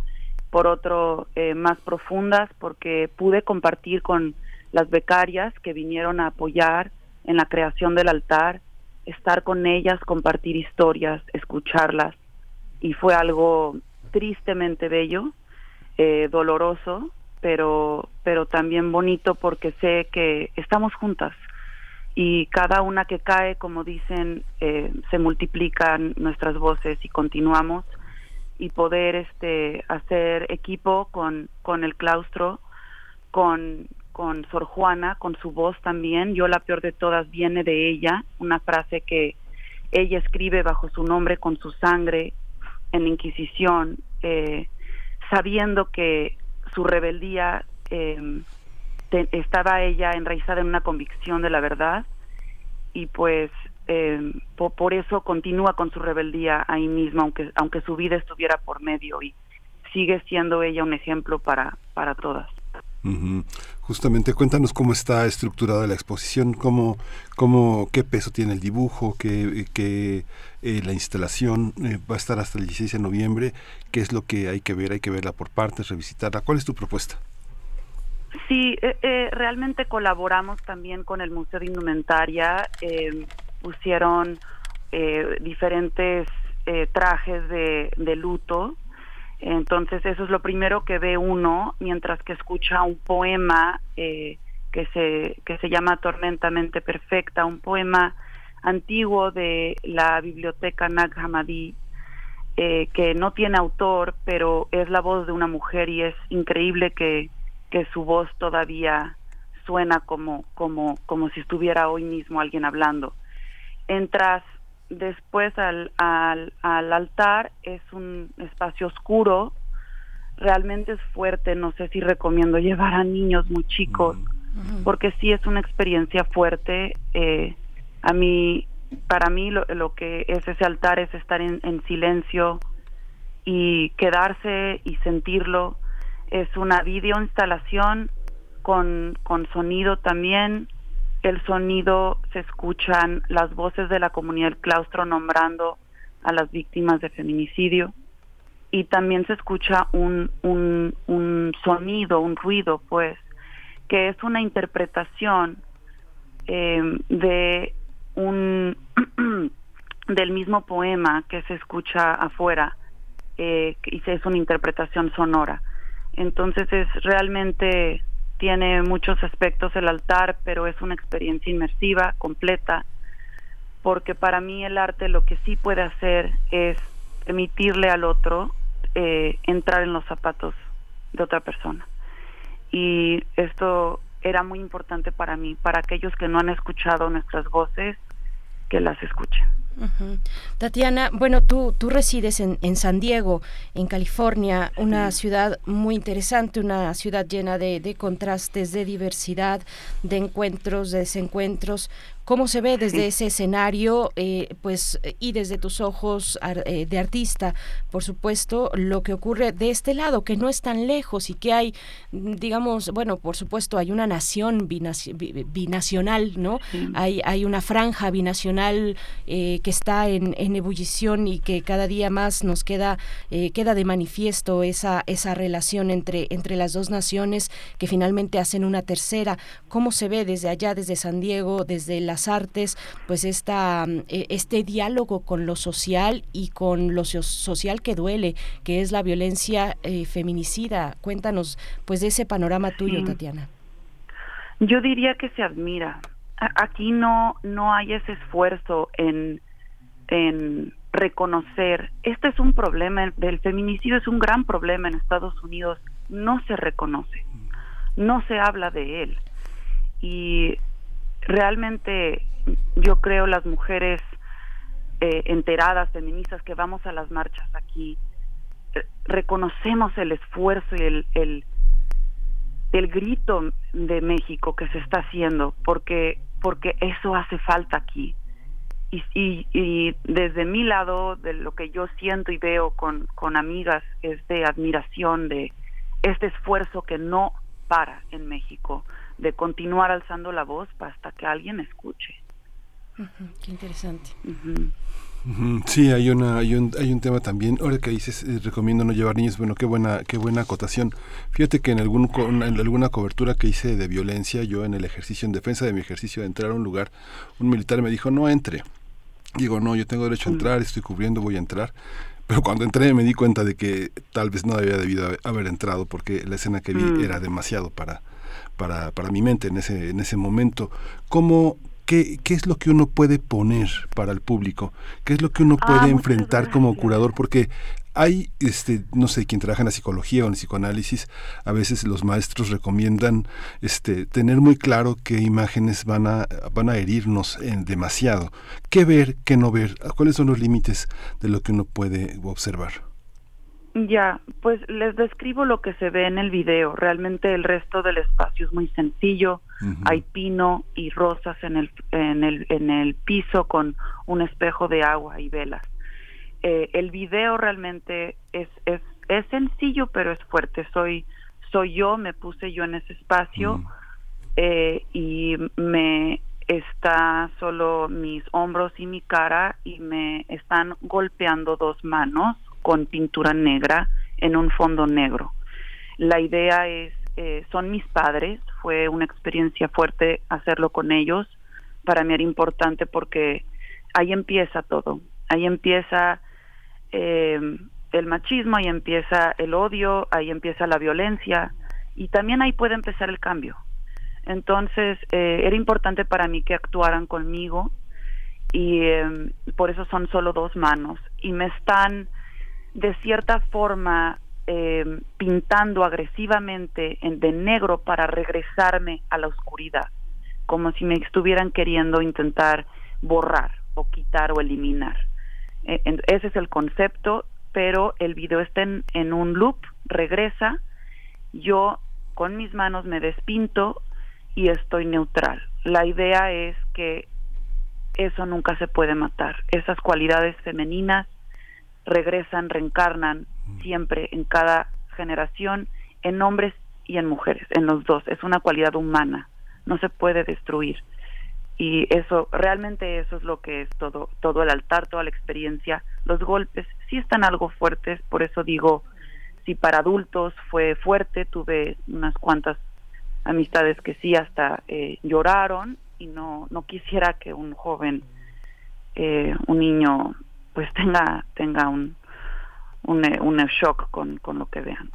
por otro eh, más profundas porque pude compartir con las becarias que vinieron a apoyar en la creación del altar estar con ellas compartir historias escucharlas. Y fue algo tristemente bello eh, doloroso, pero, pero también bonito porque sé que estamos juntas. Y cada una que cae, como dicen, eh, se multiplican nuestras voces y continuamos. Y poder este hacer equipo con, con el claustro, con, con Sor Juana, con su voz también. Yo la peor de todas viene de ella, una frase que ella escribe bajo su nombre con su sangre en Inquisición, eh, sabiendo que su rebeldía eh, te- estaba ella enraizada en una convicción de la verdad y pues eh, po- por, eso continúa con su rebeldía ahí mismo, aunque, aunque su vida estuviera por medio y sigue siendo ella un ejemplo para, para todas. Justamente, cuéntanos cómo está estructurada la exposición, cómo, cómo, qué peso tiene el dibujo, qué, qué, eh, la instalación eh, va a estar hasta el 16 de noviembre, qué es lo que hay que ver, hay que verla por partes, revisitarla. ¿Cuál es tu propuesta? Sí, eh, eh, realmente colaboramos también con el Museo de Indumentaria. eh, pusieron eh, diferentes trajes de, de luto. Entonces eso es lo primero que ve uno mientras que escucha un poema eh, que se que se llama Tormentamente Perfecta, un poema antiguo de la biblioteca Nag Hammadi eh, que no tiene autor, pero es la voz de una mujer y es increíble que, que su voz todavía suena como, como, como si estuviera hoy mismo alguien hablando. Entras después al, al, al altar, es un espacio oscuro, realmente es fuerte, no sé si recomiendo llevar a niños muy chicos, porque sí es una experiencia fuerte. eh, a mí, para mí lo, lo que es ese altar es estar en, en silencio y quedarse y sentirlo. Es una video instalación con, con sonido también. El sonido se escuchan las voces de la comunidad del claustro nombrando a las víctimas de feminicidio y también se escucha un, un, un sonido, un ruido, pues, que es una interpretación eh, de un del mismo poema que se escucha afuera eh, y es una interpretación sonora. Entonces es realmente tiene muchos aspectos el altar, pero es una experiencia inmersiva, completa, porque para mí el arte lo que sí puede hacer es permitirle al otro eh, entrar en los zapatos de otra persona. Y esto era muy importante para mí, para aquellos que no han escuchado nuestras voces, que las escuchen. Tatiana, bueno, tú, tú resides en, en San Diego, en California, una ciudad muy interesante, una ciudad llena de, de contrastes, de diversidad, de encuentros, de desencuentros. ¿Cómo se ve desde ese escenario, eh, pues, y desde tus ojos eh, de artista, por supuesto, lo que ocurre de este lado, que no es tan lejos y que hay, digamos, bueno, por supuesto, hay una nación binacional, ¿no? Hay, hay una franja binacional eh, que está en, en, ebullición y que cada día más nos queda, queda de manifiesto esa, esa relación entre, entre las dos naciones que finalmente hacen una tercera. ¿Cómo se ve desde allá, desde San Diego, desde las artes, pues esta, e, este diálogo con lo social y con lo social que duele, que es la violencia eh, feminicida? Cuéntanos pues de ese panorama tuyo, Tatiana. Yo diría que se admira. Aquí no, no hay ese esfuerzo en, en reconocer, este es un problema, el feminicidio es un gran problema en Estados Unidos, no se reconoce, no se habla de él. Y realmente yo creo las mujeres eh, enteradas, feministas, que vamos a las marchas aquí, eh, reconocemos el esfuerzo y el, el, el grito de México que se está haciendo, porque, porque eso hace falta aquí. Y, y, desde mi lado, de lo que yo siento y veo con, con amigas, es de admiración de este esfuerzo que no para en México, de continuar alzando la voz hasta que alguien escuche. qué interesante. Sí, hay una hay un, hay un tema también. Ahora que dices eh, recomiendo no llevar niños, bueno, qué buena qué buena acotación. Fíjate que en algún en alguna cobertura que hice de violencia, yo en el ejercicio en defensa de mi ejercicio de entrar a un lugar, un militar me dijo, "No entre." Digo, no, yo tengo derecho a entrar, estoy cubriendo, voy a entrar. Pero cuando entré me di cuenta de que tal vez no había debido haber entrado porque la escena que vi mm. era demasiado para, para, para mi mente en ese, en ese momento. ¿Cómo, qué, ¿Qué es lo que uno puede poner para el público? ¿Qué es lo que uno ah, puede enfrentar como curador? Porque hay, este, no sé, quien trabaja en la psicología o en el psicoanálisis, a veces los maestros recomiendan este, tener muy claro qué imágenes van a, van a herirnos en demasiado. ¿Qué ver, qué no ver? ¿Cuáles son los límites de lo que uno puede observar? Ya, pues les describo lo que se ve en el video. Realmente el resto del espacio es muy sencillo. Hay pino y rosas en el, en, el, en el piso con un espejo de agua y velas eh, el video realmente es, es, es sencillo, pero es fuerte. Soy, soy yo, me puse yo en ese espacio eh, y me está solo mis hombros y mi cara y me están golpeando dos manos con pintura negra en un fondo negro. La idea es, eh, son mis padres, fue una experiencia fuerte hacerlo con ellos. Para mí era importante porque ahí empieza todo, ahí empieza eh, el machismo, ahí empieza el odio, ahí empieza la violencia y también ahí puede empezar el cambio. Entonces, eh, era importante para mí que actuaran conmigo y eh, por eso son solo dos manos y me están de cierta forma eh, pintando agresivamente en, de negro para regresarme a la oscuridad, como si me estuvieran queriendo intentar borrar o quitar o eliminar. Eh, ese es el concepto, pero el video está en, un loop, regresa, yo con mis manos me despinto y estoy neutral. La idea es que eso nunca se puede matar. Esas cualidades femeninas regresan, reencarnan siempre en cada generación, en hombres y en mujeres, en los dos. Es una cualidad humana, no se puede destruir. Y eso realmente eso es lo que es todo todo el altar toda la experiencia. Los golpes sí están algo fuertes por eso digo si para adultos fue fuerte tuve unas cuantas amistades que sí hasta eh, lloraron y no no quisiera que un joven eh, un niño pues tenga tenga un un, un shock con, con, lo que vean.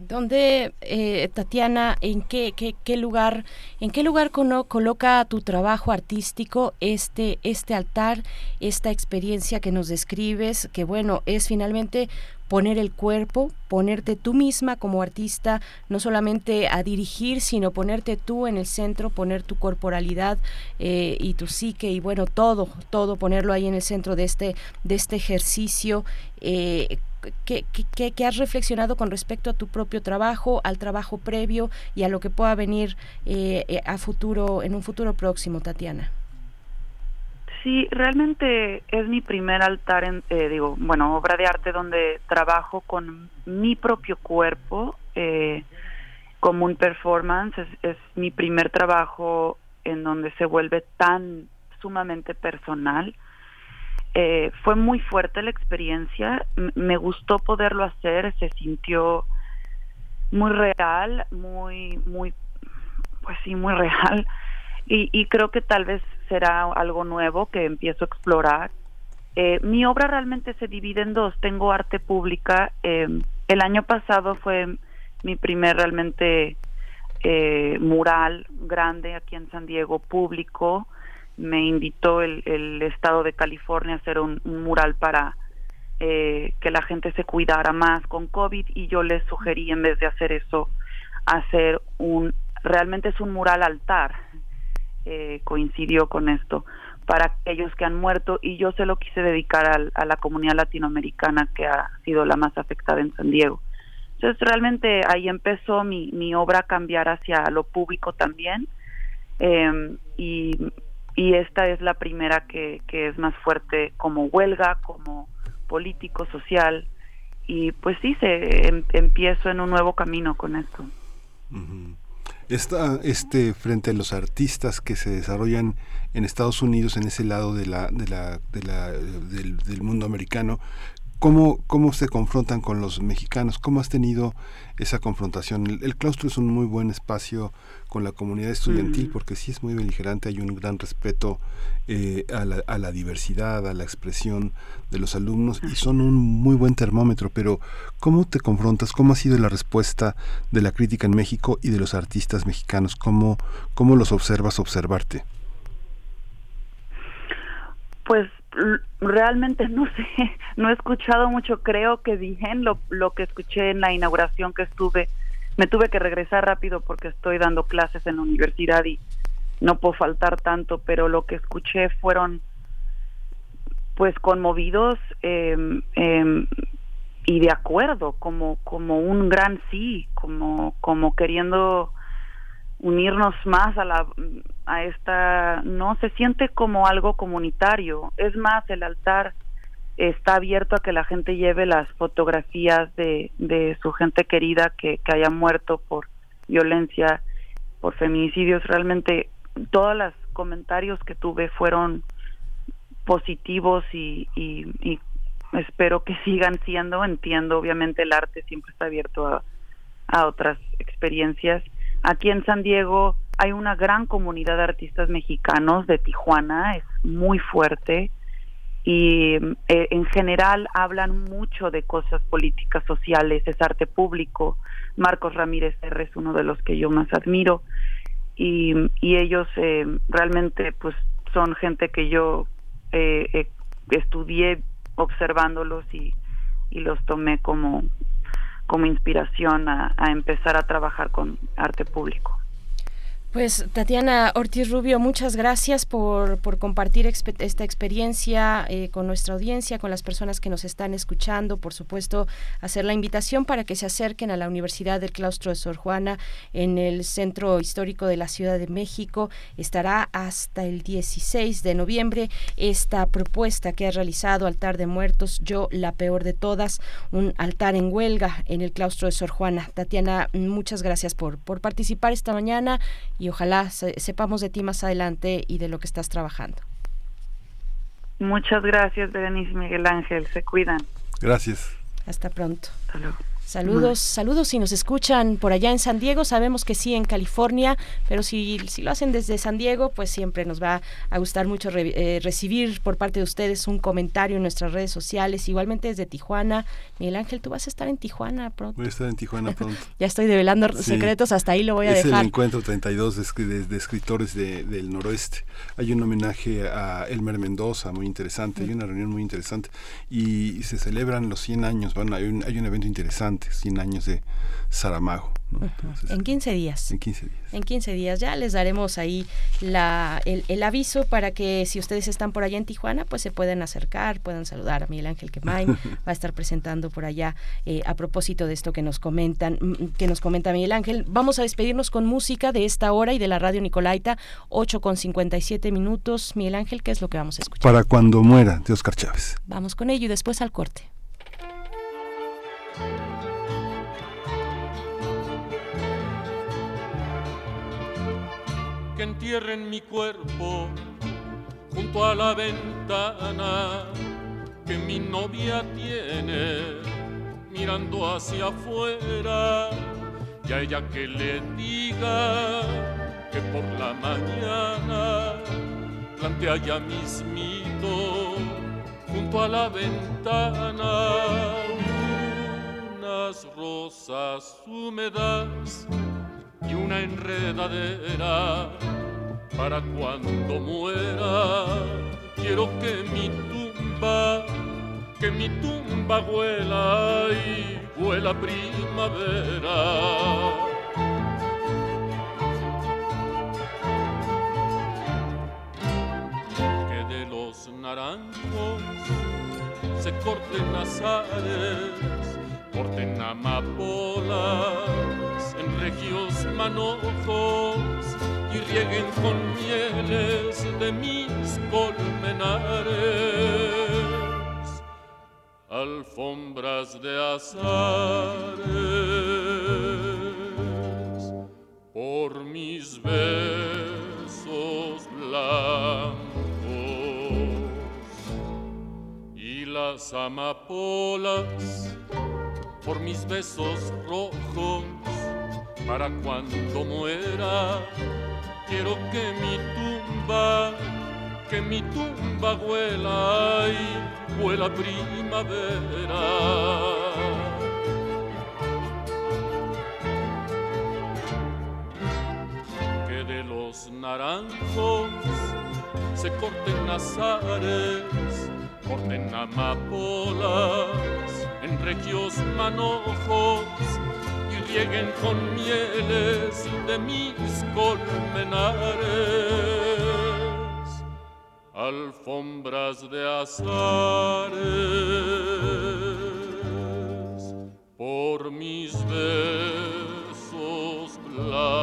¿Dónde, eh, Tatiana, en qué, qué, qué, lugar, en qué lugar coloca tu trabajo artístico este, este altar, esta experiencia que nos describes, que bueno, es finalmente poner el cuerpo, ponerte tú misma como artista, no solamente a dirigir, sino ponerte tú en el centro, poner tu corporalidad eh, y tu psique y bueno, todo, todo ponerlo ahí en el centro de este, de este ejercicio. Eh, ¿Qué, has reflexionado con respecto a tu propio trabajo, al trabajo previo y a lo que pueda venir eh, a futuro, en un futuro próximo, Tatiana? Sí, realmente es mi primer altar, en, eh, digo, bueno, obra de arte donde trabajo con mi propio cuerpo eh, como un performance. Es, mi primer trabajo en donde se vuelve tan sumamente personal. Eh, fue muy fuerte la experiencia, me gustó poderlo hacer, se sintió muy real, muy, muy, pues sí, muy real. Y, y creo que tal vez será algo nuevo que empiezo a explorar. Eh, mi obra realmente se divide en dos. Tengo arte pública. eh, el año pasado fue mi primer realmente eh, mural grande aquí en San Diego, público. Me invitó el, el estado de California a hacer un, un mural para eh, que la gente se cuidara más con COVID y yo les sugerí en vez de hacer eso, hacer un, realmente es un mural altar, eh, coincidió con esto, para aquellos que han muerto y yo se lo quise dedicar al- a la comunidad latinoamericana que ha sido la más afectada en San Diego. Entonces realmente ahí empezó mi, mi obra a cambiar hacia lo público también eh, y, y esta es la primera que, que es más fuerte como huelga, como político, social y pues sí, se em- empiezo en un nuevo camino con esto. Esta, este frente a los artistas que se desarrollan en Estados Unidos en ese lado de la, de la, de la, del, del mundo americano ¿Cómo, ¿Cómo se confrontan con los mexicanos? ¿Cómo has tenido esa confrontación? El claustro es un muy buen espacio con la comunidad estudiantil Mm. porque sí es muy beligerante, hay un gran respeto eh, a, la, a la diversidad, a la expresión de los alumnos y son un muy buen termómetro, pero ¿cómo te confrontas? ¿Cómo ha sido la respuesta de la crítica en México y de los artistas mexicanos? ¿Cómo, cómo los observas observarte? Pues realmente no sé, no he escuchado mucho, creo que bien lo, lo que escuché en la inauguración que estuve. Me tuve que regresar rápido porque estoy dando clases en la universidad y no puedo faltar tanto, pero lo que escuché fueron pues conmovidos eh, eh, y de acuerdo, como, como un gran sí, como, como queriendo unirnos más a la a esta no se siente como algo comunitario. Es más el altar está abierto a que la gente lleve las fotografías de, de su gente querida que, que haya muerto por violencia por feminicidios. Realmente todos los comentarios que tuve fueron positivos y, y, y espero que sigan siendo. Entiendo obviamente el arte siempre está abierto a, a otras experiencias. Aquí en San Diego hay una gran comunidad de artistas mexicanos de Tijuana, es muy fuerte y eh, en general hablan mucho de cosas políticas sociales, es arte público. Marcos Ramírez R es uno de los que yo más admiro y, y ellos eh, realmente pues son gente que yo eh, eh, estudié observándolos y, y los tomé como como inspiración a, a, empezar a trabajar con arte público. Pues Tatiana Ortiz Rubio, muchas gracias por, por compartir esta experiencia eh, con nuestra audiencia, con las personas que nos están escuchando. Por supuesto, hacer la invitación para que se acerquen a la Universidad del Claustro de Sor Juana en el Centro Histórico de la Ciudad de México. Estará hasta el 16 de noviembre esta propuesta que ha realizado Altar de Muertos, Yo la Peor de Todas, un altar en huelga en el Claustro de Sor Juana. Tatiana, muchas gracias por, por participar esta mañana y ojalá se, sepamos de ti más adelante y de lo que estás trabajando. Muchas gracias, Berenice Miguel Ángel. Se cuidan. Gracias. Hasta pronto. Hasta luego. Saludos, saludos si nos escuchan por allá en San Diego, sabemos que sí en California, pero si, si lo hacen desde San Diego, pues siempre nos va a gustar mucho re, eh, recibir por parte de ustedes un comentario en nuestras redes sociales, igualmente desde Tijuana. Miguel Ángel, tú vas a estar en Tijuana pronto. Voy a estar en Tijuana pronto. ya estoy develando sí. secretos, hasta ahí lo voy a es dejar. Es el encuentro 32 de, de, de escritores de, del noroeste. Hay un homenaje a Elmer Mendoza, muy interesante, hay una reunión muy interesante y, se celebran los 100 años, bueno, hay un, hay un evento interesante importante, 100 años de Saramago. ¿no? Entonces, En 15 días. en 15 días. En 15 días ya les daremos ahí la, el, el aviso para que si ustedes están por allá en Tijuana, pues se pueden acercar, puedan saludar a Miguel Ángel Quemain, va a estar presentando por allá eh, a propósito de esto que nos comentan, que nos comenta Miguel Ángel. Vamos a despedirnos con música de esta hora y de la radio Nicolaita, 8 con 57 minutos. Miguel Ángel, ¿qué es lo que vamos a escuchar? Para cuando muera, de Oscar Chávez. Vamos con ello y después al corte. Que entierren mi cuerpo junto a la ventana que mi novia tiene mirando hacia afuera. Y a ella que le diga que por la mañana plantea ya mismito junto a la ventana. Unas rosas húmedas y una enredadera para cuando muera. Quiero que mi tumba, que mi tumba vuela y vuela primavera. Que de los naranjos se corten azares, corten amapolas en regios manojos y rieguen con mieles de mis colmenares. Alfombras de azares por mis besos blancos y las amapolas por mis besos rojos para cuando muera quiero que mi tumba que mi tumba huela y huela primavera. Que de los naranjos se corten azares, corten amapolas en regios manojos rieguen con mieles de mis colmenares, alfombras de azares por mis besos blancos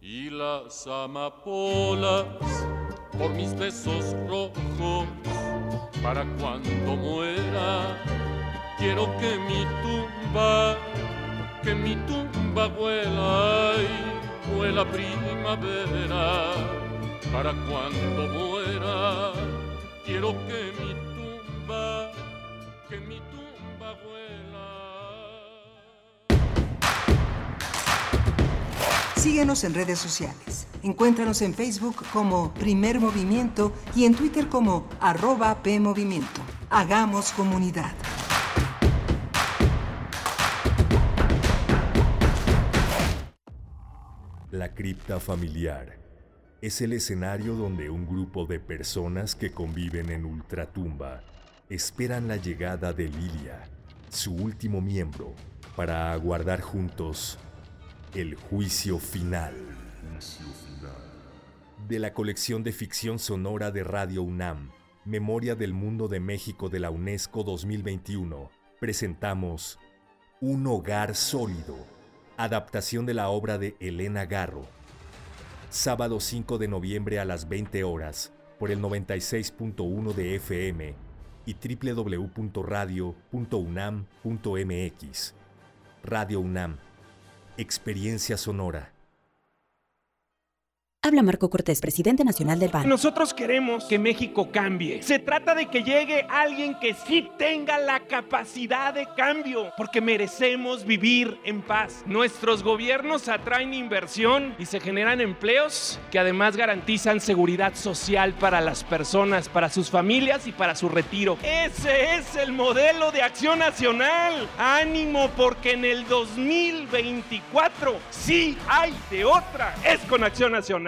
y las amapolas por mis besos rojos para cuando muera quiero que mi tumba que mi tumba vuela y vuela primavera para cuando muera quiero que mi tumba que mi tumba vuela Síguenos en redes sociales. Encuéntranos en Facebook como Primer Movimiento y en Twitter como arroba PMovimiento. Hagamos comunidad. Cripta familiar. Es el escenario donde un grupo de personas que conviven en ultratumba esperan la llegada de Lilia, su último miembro, para aguardar juntos el juicio final. De la colección de ficción sonora de Radio UNAM, Memoria del Mundo de México de la UNESCO 2021, presentamos Un hogar sólido, adaptación de la obra de Elena Garro. Sábado 5 de noviembre a las 20 horas, por el 96.1 de FM y www.radio.unam.mx. Radio UNAM, experiencia sonora. Habla Marco Cortés, presidente nacional del PAN. Nosotros queremos que México cambie. Se trata de que llegue alguien que sí tenga la capacidad de cambio, porque merecemos vivir en paz. Nuestros gobiernos atraen inversión y se generan empleos que además garantizan seguridad social para las personas, para sus familias y para su retiro. Ese es el modelo de acción nacional. Ánimo, porque en el 2024 sí hay de otra. Es con acción nacional.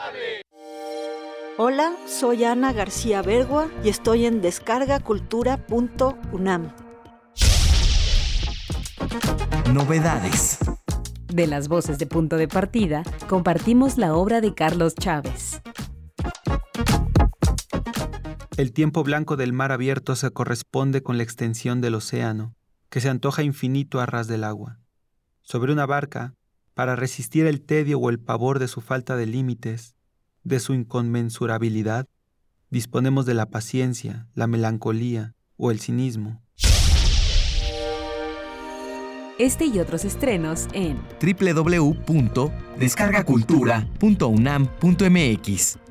Hola, soy Ana García Bergua y estoy en descargacultura.unam. Novedades. De las voces de punto de partida, compartimos la obra de Carlos Chávez. El tiempo blanco del mar abierto se corresponde con la extensión del océano, que se antoja infinito a ras del agua. Sobre una barca, para resistir el tedio o el pavor de su falta de límites, de su inconmensurabilidad, disponemos de la paciencia, la melancolía o el cinismo. Este y otros estrenos en www.descargacultura.unam.mx.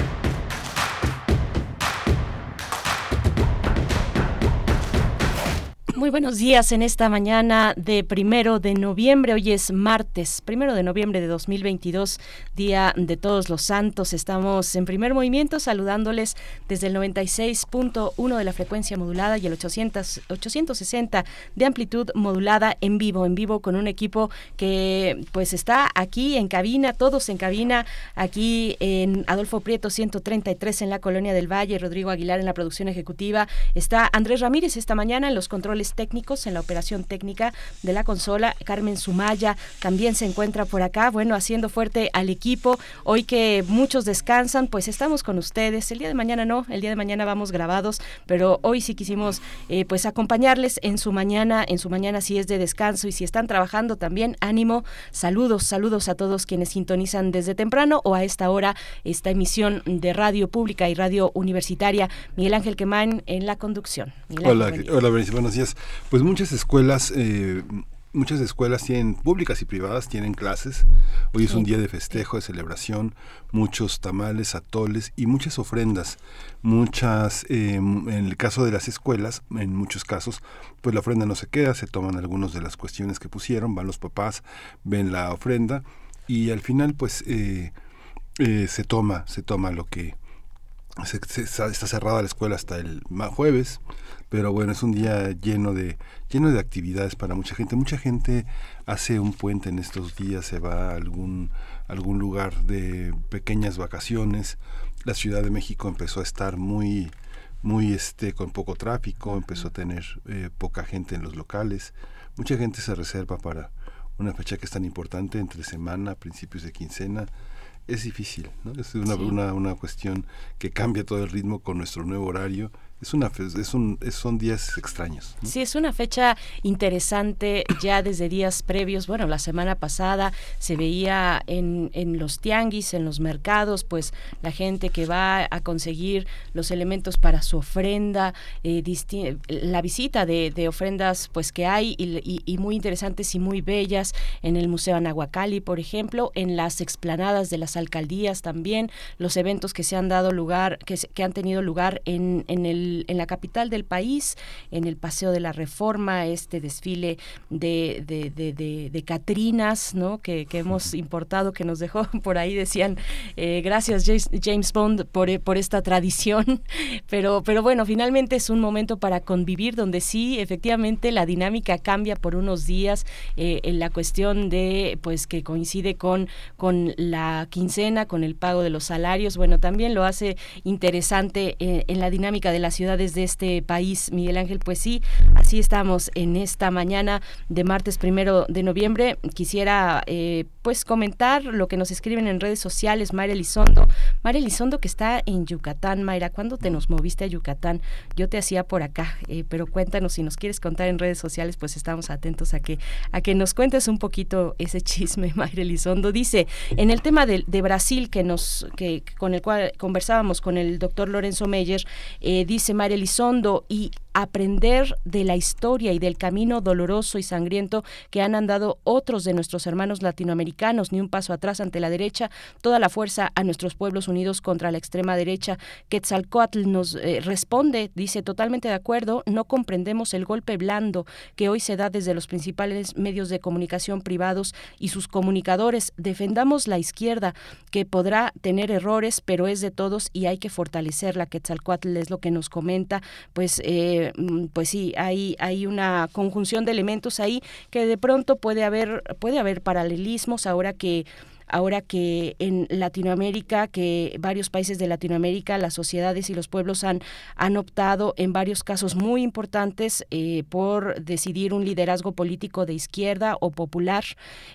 Muy buenos días en esta mañana de primero de noviembre. Hoy es martes, primero de noviembre de 2022, Día de Todos los Santos. Estamos en primer movimiento saludándoles desde el 96.1 de la frecuencia modulada y el 800, 860 de amplitud modulada en vivo, en vivo con un equipo que pues está aquí en cabina, todos en cabina, aquí en Adolfo Prieto 133 en la Colonia del Valle, Rodrigo Aguilar en la producción ejecutiva. Está Andrés Ramírez esta mañana en los controles técnicos en la operación técnica de la consola. Carmen Sumaya también se encuentra por acá, bueno, haciendo fuerte al equipo. Hoy que muchos descansan, pues estamos con ustedes. El día de mañana no, el día de mañana vamos grabados, pero hoy sí quisimos eh, pues acompañarles en su mañana, en su mañana si es de descanso y si están trabajando también, ánimo. Saludos, saludos a todos quienes sintonizan desde temprano o a esta hora esta emisión de radio pública y radio universitaria. Miguel Ángel Quemán en la conducción. Miguel Hola, Ángel, hola, buenos días. Pues muchas escuelas, eh, muchas escuelas tienen, públicas y privadas, tienen clases. Hoy es un día de festejo, de celebración, muchos tamales, atoles y muchas ofrendas. Muchas, eh, en el caso de las escuelas, en muchos casos, pues la ofrenda no se queda, se toman algunas de las cuestiones que pusieron, van los papás, ven la ofrenda y al final pues eh, eh, se toma, se toma lo que se- se- está cerrada la escuela hasta el jueves, pero bueno, es un día lleno de lleno de actividades para mucha gente. Mucha gente hace un puente en estos días, se va a algún algún lugar de pequeñas vacaciones. La Ciudad de México empezó a estar muy muy este con poco tráfico, empezó a tener eh, poca gente en los locales. Mucha gente se reserva para una fecha que es tan importante entre semana, principios de quincena. Es difícil, ¿no? Es una, Sí. una, una cuestión que cambia todo el ritmo con nuestro nuevo horario. Es una fe- es un, son días extraños. ¿no? Sí, es una fecha interesante ya desde días previos. Bueno, la semana pasada se veía en, en los tianguis, en los mercados, pues la gente que va a conseguir los elementos para su ofrenda, eh, la visita de, de ofrendas pues que hay y, y- y muy interesantes y muy bellas en el Museo Anahuacalli, por ejemplo, en las explanadas de las alcaldías también, los eventos que se han dado lugar, que, que han tenido lugar en, en, el, en la capital del país, en el Paseo de la Reforma, este desfile de, de, de, de, de Catrinas, ¿no? Que, que hemos importado, que nos dejó por ahí, decían, eh, gracias James, James Bond por, eh, por esta tradición, pero, pero bueno, finalmente es un momento para convivir donde sí, efectivamente, la dinámica cambia por unos días eh, en la cuestión de, pues, que coincide con, con la quincena, con el pago de los salarios, bueno, también lo hace interesante eh, en la dinámica de la ciudad ciudades de este país. Miguel Ángel, pues sí, así estamos en esta mañana de martes primero de noviembre. Quisiera eh, pues comentar lo que nos escriben en redes sociales. Mayra Elizondo, Mayra Elizondo que está en Yucatán. Mayra, ¿cuándo te nos moviste a Yucatán? Yo te hacía por acá, eh, pero cuéntanos si nos quieres contar en redes sociales, pues estamos atentos a que a que nos cuentes un poquito ese chisme, Mayra Elizondo. Dice, en el tema de, de Brasil que nos que con el cual conversábamos con el doctor Lorenzo Meyer, eh, dice Mayra Elizondo y aprender de la historia y del camino doloroso y sangriento que han andado otros de nuestros hermanos latinoamericanos, ni un paso atrás ante la derecha, toda la fuerza a nuestros pueblos unidos contra la extrema derecha. Quetzalcoatl nos eh, responde, dice totalmente de acuerdo, no comprendemos el golpe blando que hoy se da desde los principales medios de comunicación privados y sus comunicadores. Defendamos la izquierda, que podrá tener errores, pero es de todos y hay que fortalecerla. Quetzalcoatl es lo que nos comenta, pues eh, Mm, pues sí, hay, hay una conjunción de elementos ahí que de pronto puede haber, puede haber paralelismos ahora que ahora que en Latinoamérica, que varios países de Latinoamérica, las sociedades y los pueblos han, han optado en varios casos muy importantes eh, por decidir un liderazgo político de izquierda o popular.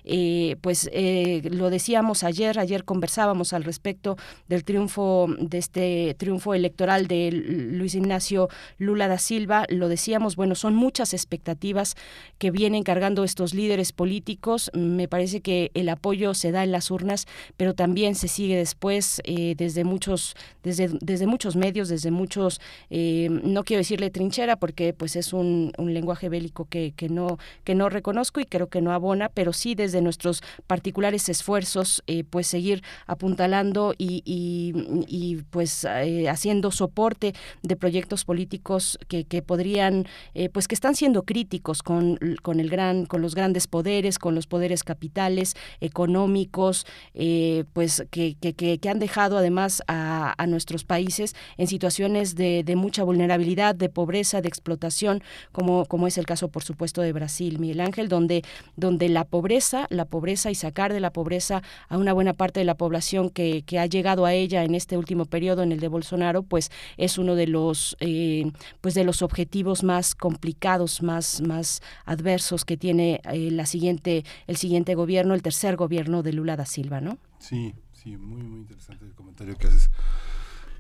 Eh, pues eh, lo decíamos ayer, ayer conversábamos al respecto del triunfo, de este triunfo electoral de Luis Ignacio Lula da Silva, lo decíamos, bueno, son muchas expectativas que vienen cargando estos líderes políticos. Me parece que el apoyo se da en las urnas, pero también se sigue después eh, desde muchos, desde, desde muchos medios, desde muchos, eh, no quiero decirle trinchera porque pues es un, un lenguaje bélico que, que, no, que no reconozco y creo que no abona, pero sí desde nuestros particulares esfuerzos, eh, pues seguir apuntalando y, y, y pues haciendo soporte de proyectos políticos que, que podrían, pues que están siendo críticos con, con el gran, con los grandes poderes, con los poderes capitales, económicos, eh, pues que, que, han dejado además a, nuestros países en situaciones de, mucha vulnerabilidad, de pobreza, de explotación, como, como es el caso, por supuesto, de Brasil, Miguel Ángel, donde, donde la pobreza, la pobreza y sacar de la pobreza a una buena parte de la población que, que ha llegado a ella en este último periodo, en el de Bolsonaro, pues es uno de los, eh, pues de los objetivos más complicados, más, más adversos que tiene eh, la siguiente, el siguiente gobierno, el tercer gobierno de Lula Silva, ¿no? Sí, sí, muy, muy interesante el comentario que haces.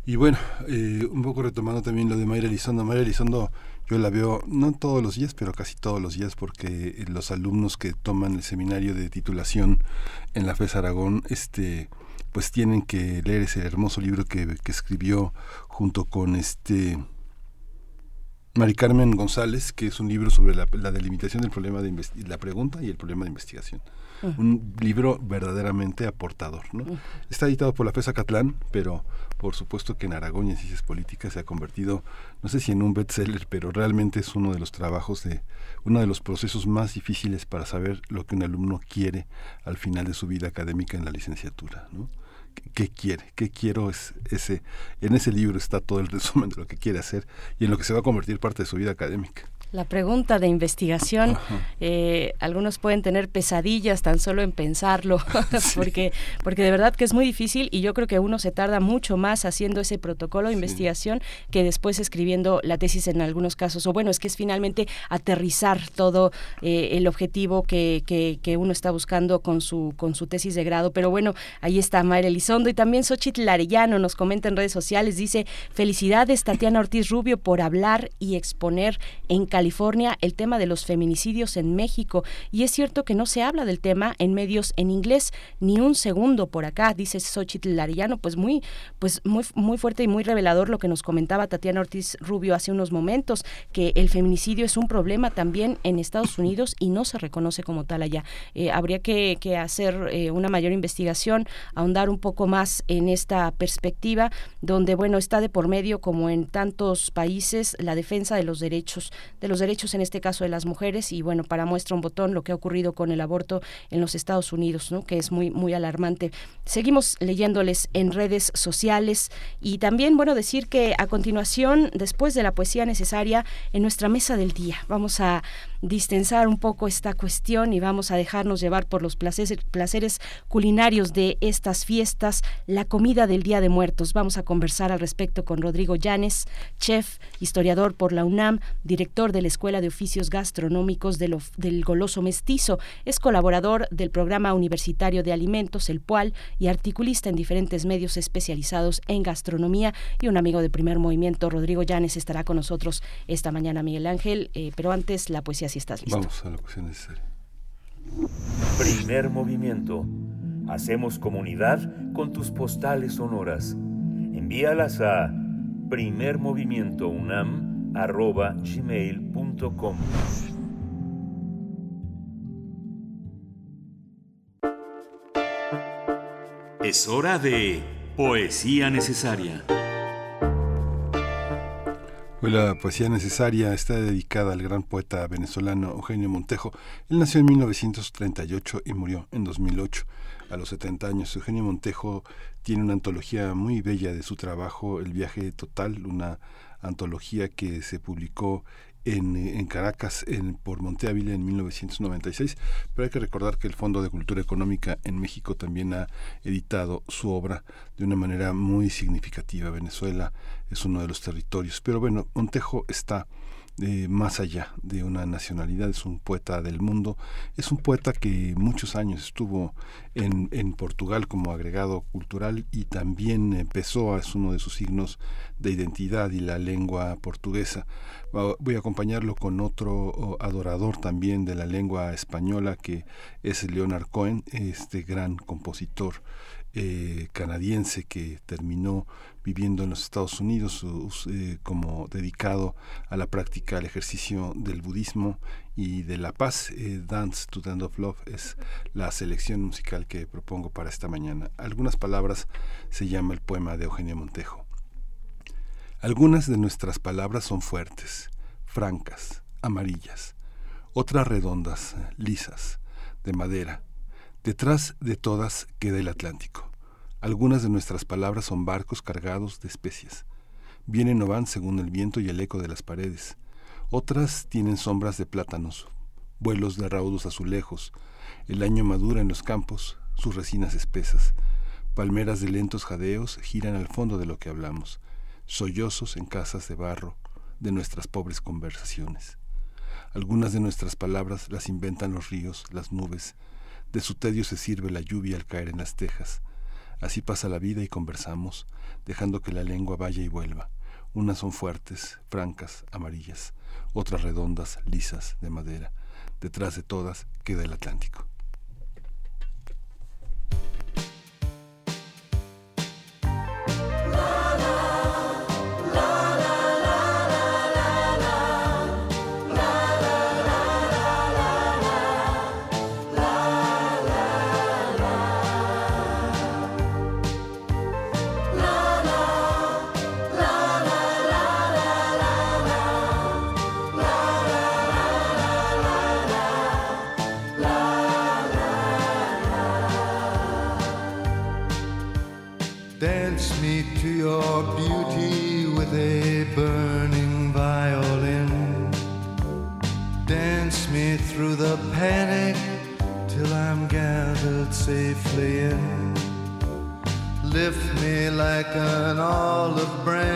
Y bueno, eh, un poco retomando también lo de Mayra Elizondo. Mayra Elizondo yo la veo no todos los días, pero casi todos los días, porque los alumnos que toman el seminario de titulación en la FES Aragón, este pues tienen que leer ese hermoso libro que, que escribió junto con este Mari Carmen González, que es un libro sobre la, la delimitación del problema de la pregunta y el problema de investigación un libro verdaderamente aportador. ¿no? Está editado por la FESA Catlán, pero por supuesto que en Aragón y en Ciencias Políticas se ha convertido, no sé si en un bestseller, pero realmente es uno de los trabajos de, uno de los procesos más difíciles para saber lo que un alumno quiere al final de su vida académica en la licenciatura. ¿no? ¿Qué quiere? ¿Qué quiero? Es ese, en ese libro está todo el resumen de lo que quiere hacer y en lo que se va a convertir parte de su vida académica. La pregunta de investigación, eh, algunos pueden tener pesadillas tan solo en pensarlo, porque, porque de verdad que es muy difícil y yo creo que uno se tarda mucho más haciendo ese protocolo de investigación que después escribiendo la tesis en algunos casos. O bueno, es que es finalmente aterrizar todo eh, el objetivo que, que, que, uno está buscando con su, con su tesis de grado. Pero bueno, ahí está Mayra Elizondo y también Xochitl Arellano nos comenta en redes sociales, dice, felicidades Tatiana Ortiz Rubio por hablar y exponer en California el tema de los feminicidios en México. Y es cierto que no se habla del tema en medios en inglés ni un segundo por acá, dice Xochitl Larillano, pues muy, pues muy, muy fuerte y muy revelador lo que nos comentaba Tatiana Ortiz Rubio hace unos momentos, que el feminicidio es un problema también en Estados Unidos y no se reconoce como tal allá. Eh, habría que, hacer eh, una mayor investigación, ahondar un poco más en esta perspectiva, donde, bueno, está de por medio, como en tantos países, la defensa de los derechos de los derechos, en este caso de las mujeres, y bueno, para muestra un botón lo que ha ocurrido con el aborto en los Estados Unidos, ¿no? que es muy, muy alarmante. Seguimos leyéndoles en redes sociales y también, bueno, decir que a continuación, después de la poesía necesaria, en nuestra mesa del día, vamos a distensar un poco esta cuestión y vamos a dejarnos llevar por los placeres, culinarios de estas fiestas, la comida del Día de Muertos. Vamos a conversar al respecto con Rodrigo Llanes, chef, historiador por la UNAM, director de la Escuela de Oficios Gastronómicos del, del Goloso Mestizo. Es colaborador del Programa Universitario de Alimentos, el PUAL, y articulista en diferentes medios especializados en gastronomía. Y un amigo de primer movimiento, Rodrigo Llanes, estará con nosotros esta mañana, Miguel Ángel. Eh, pero antes, la poesía, si estás listo. Vamos a la poesía necesaria. Primer movimiento. Hacemos comunidad con tus postales sonoras. Envíalas a primermovimientounam.gmail.com Es hora de Poesía Necesaria. La poesía necesaria está dedicada al gran poeta venezolano Eugenio Montejo. Él nació en 1938 y murió en 2008 a los 70 años. Eugenio Montejo tiene una antología muy bella de su trabajo, El viaje total, una antología que se publicó en, Caracas en, por Monte Ávila en 1996, pero hay que recordar que el Fondo de Cultura Económica en México también ha editado su obra de una manera muy significativa. Venezuela es uno de los territorios, pero bueno, Montejo está más allá de una nacionalidad, es un poeta del mundo, es un poeta que muchos años estuvo en, en Portugal como agregado cultural y también empezó, es uno de sus signos de identidad y la lengua portuguesa. Voy a acompañarlo con otro adorador también de la lengua española que es Leonard Cohen, este gran compositor eh, canadiense que terminó viviendo en los Estados Unidos eh, como dedicado a la práctica, al ejercicio del budismo y de la paz. Eh, Dance to the End of Love es la selección musical que propongo para esta mañana. Algunas palabras se llama el poema de Eugenio Montejo. Algunas de nuestras palabras son fuertes, francas, amarillas, otras redondas, lisas, de madera. Detrás de todas queda el Atlántico. Algunas de nuestras palabras son barcos cargados de especias. Vienen o van según el viento y el eco de las paredes. Otras tienen sombras de plátanos, vuelos de raudos azulejos. El año madura en los campos, sus resinas espesas. Palmeras de lentos jadeos giran al fondo de lo que hablamos sollozos en casas de barro de nuestras pobres conversaciones. Algunas de nuestras palabras las inventan los ríos, las nubes, de su tedio se sirve la lluvia al caer en las tejas. Así pasa la vida y conversamos, dejando que la lengua vaya y vuelva. Unas son fuertes, francas, amarillas, otras redondas, lisas, de madera. Detrás de todas queda el Atlántico. Like an olive branch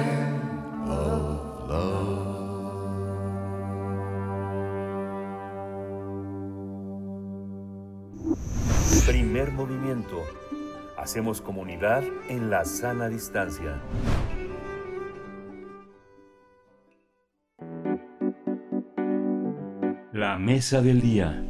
Hacemos comunidad en la sana distancia. La mesa del día.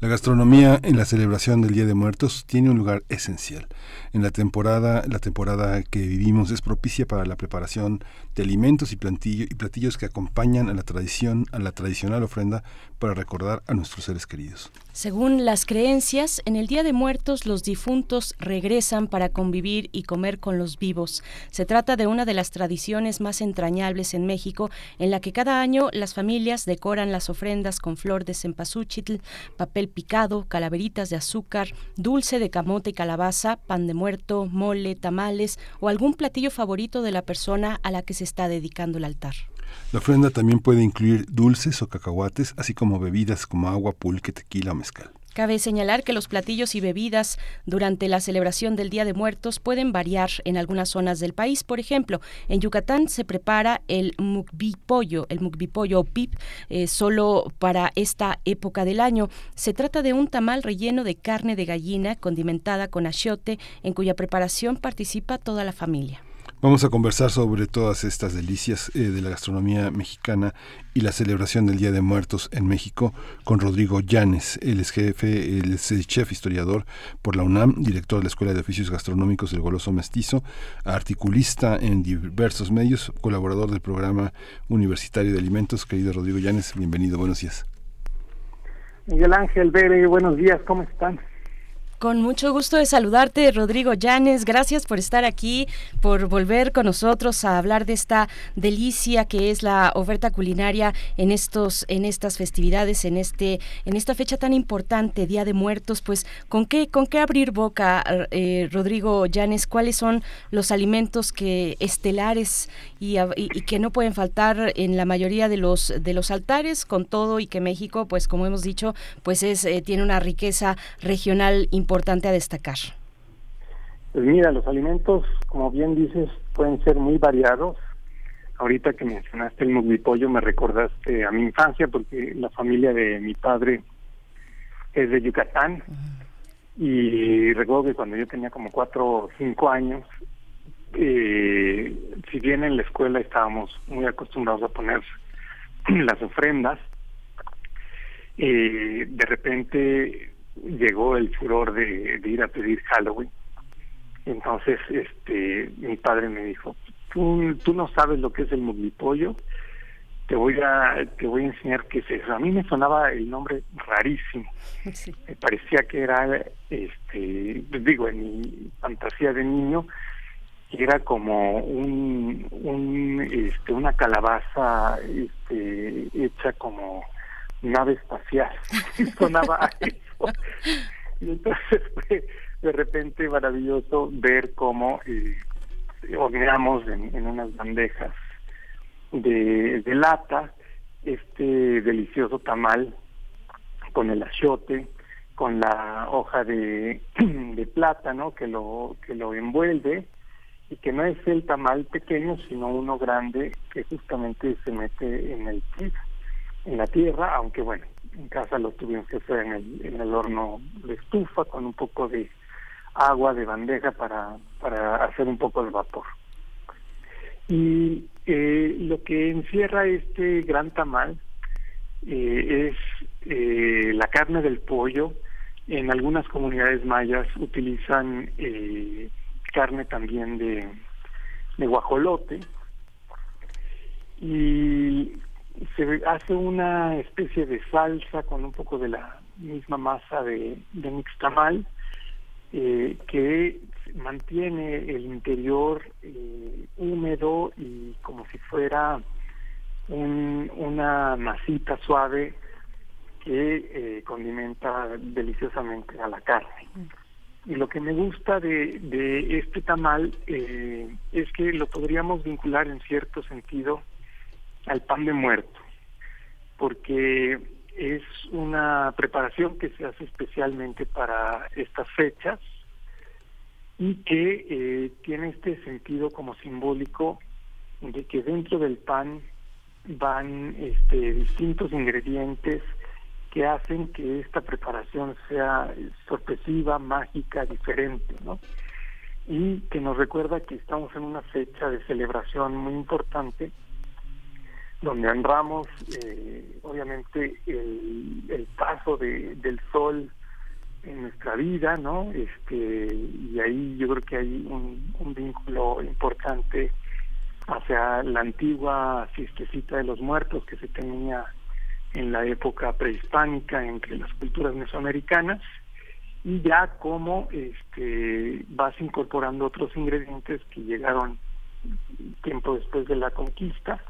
La gastronomía en la celebración del Día de Muertos tiene un lugar esencial. En la temporada, la temporada que vivimos es propicia para la preparación de alimentos y, plantillo- y platillos que acompañan a la tradición, a la tradicional ofrenda para recordar a nuestros seres queridos. Según las creencias, en el Día de Muertos los difuntos regresan para convivir y comer con los vivos. Se trata de una de las tradiciones más entrañables en México, en la que cada año las familias decoran las ofrendas con flor de cempasúchil, papel picado, calaveritas de azúcar, dulce de camote y calabaza, pan de muerto, mole, tamales o algún platillo favorito de la persona a la que se está dedicando el altar. La ofrenda también puede incluir dulces o cacahuates, así como bebidas como agua, pulque, tequila o mezcal. Cabe señalar que los platillos y bebidas durante la celebración del Día de Muertos pueden variar en algunas zonas del país. Por ejemplo, en Yucatán se prepara el mukbipollo, el mukbipollo o pip, eh, solo para esta época del año. Se trata de un tamal relleno de carne de gallina condimentada con achiote, en cuya preparación participa toda la familia. Vamos a conversar sobre todas estas delicias eh, de la gastronomía mexicana y la celebración del Día de Muertos en México con Rodrigo Llanes. Es jefe, eh, chef historiador por la UNAM, director de la Escuela de Oficios Gastronómicos del Goloso Mestizo, articulista en diversos medios, colaborador del programa universitario de alimentos. Querido Rodrigo Llanes, bienvenido, buenos días. Miguel Ángel Bere, buenos días, ¿cómo están? Con mucho gusto de saludarte, Rodrigo Llanes. Gracias por estar aquí, por volver con nosotros a hablar de esta delicia que es la oferta culinaria en estos, en estas festividades, en este, en esta fecha tan importante, Día de Muertos. Pues, ¿con qué, con qué abrir boca, eh, Rodrigo Llanes? ¿Cuáles son los alimentos que estelares y, que no pueden faltar en la mayoría de los de los altares? Con todo y que México, pues, como hemos dicho, pues es eh, tiene una riqueza regional importante importante a destacar? Pues mira, los alimentos, como bien dices, pueden ser muy variados. ahorita que mencionaste el muglipollo me recordaste a mi infancia porque la familia de mi padre es de Yucatán y recuerdo que cuando yo tenía como cuatro o cinco años, eh, si bien en la escuela estábamos muy acostumbrados a poner las ofrendas, eh, de repente llegó el furor de, de ir a pedir Halloween. Entonces, este, mi padre me dijo, tú, tú no sabes lo que es el muglipollo, te voy a te voy a enseñar qué es eso. A mí me sonaba el nombre rarísimo. Me parecía que era, este, pues digo, en mi fantasía de niño, era como un, este, una calabaza este, hecha como nave espacial. sonaba a eso. Y entonces fue de repente maravilloso ver cómo eh, en, unas bandejas de, de lata este delicioso tamal con el achiote, con la hoja de, de plátano que lo que lo envuelve y que no es el tamal pequeño sino uno grande que justamente se mete en el en la tierra aunque bueno en casa lo tuvimos que hacer en el, en el horno de estufa con un poco de agua de bandeja para para hacer un poco de vapor y eh, lo que encierra este gran tamal eh, es eh, la carne del pollo. En algunas comunidades mayas utilizan eh, carne también de, guajolote y se hace una especie de salsa con un poco de la misma masa de, de mixtamal eh, que mantiene el interior eh, húmedo y como si fuera un, una masita suave que eh, condimenta deliciosamente a la carne. Y lo que me gusta de, este tamal eh, es que lo podríamos vincular en cierto sentido al pan de muerto, porque es una preparación que se hace especialmente para estas fechas y que eh, tiene este sentido como simbólico de que dentro del pan van este, distintos ingredientes que hacen que esta preparación sea sorpresiva, mágica, diferente, ¿no? Y que nos recuerda que estamos en una fecha de celebración muy importante, donde honramos, eh, obviamente, el, paso de, del sol en nuestra vida, ¿no? Este, y ahí yo creo que hay un, un vínculo importante hacia la antigua fiestecita de los muertos que se tenía en la época prehispánica entre las culturas mesoamericanas y ya como este vas incorporando otros ingredientes que llegaron tiempo después de la conquista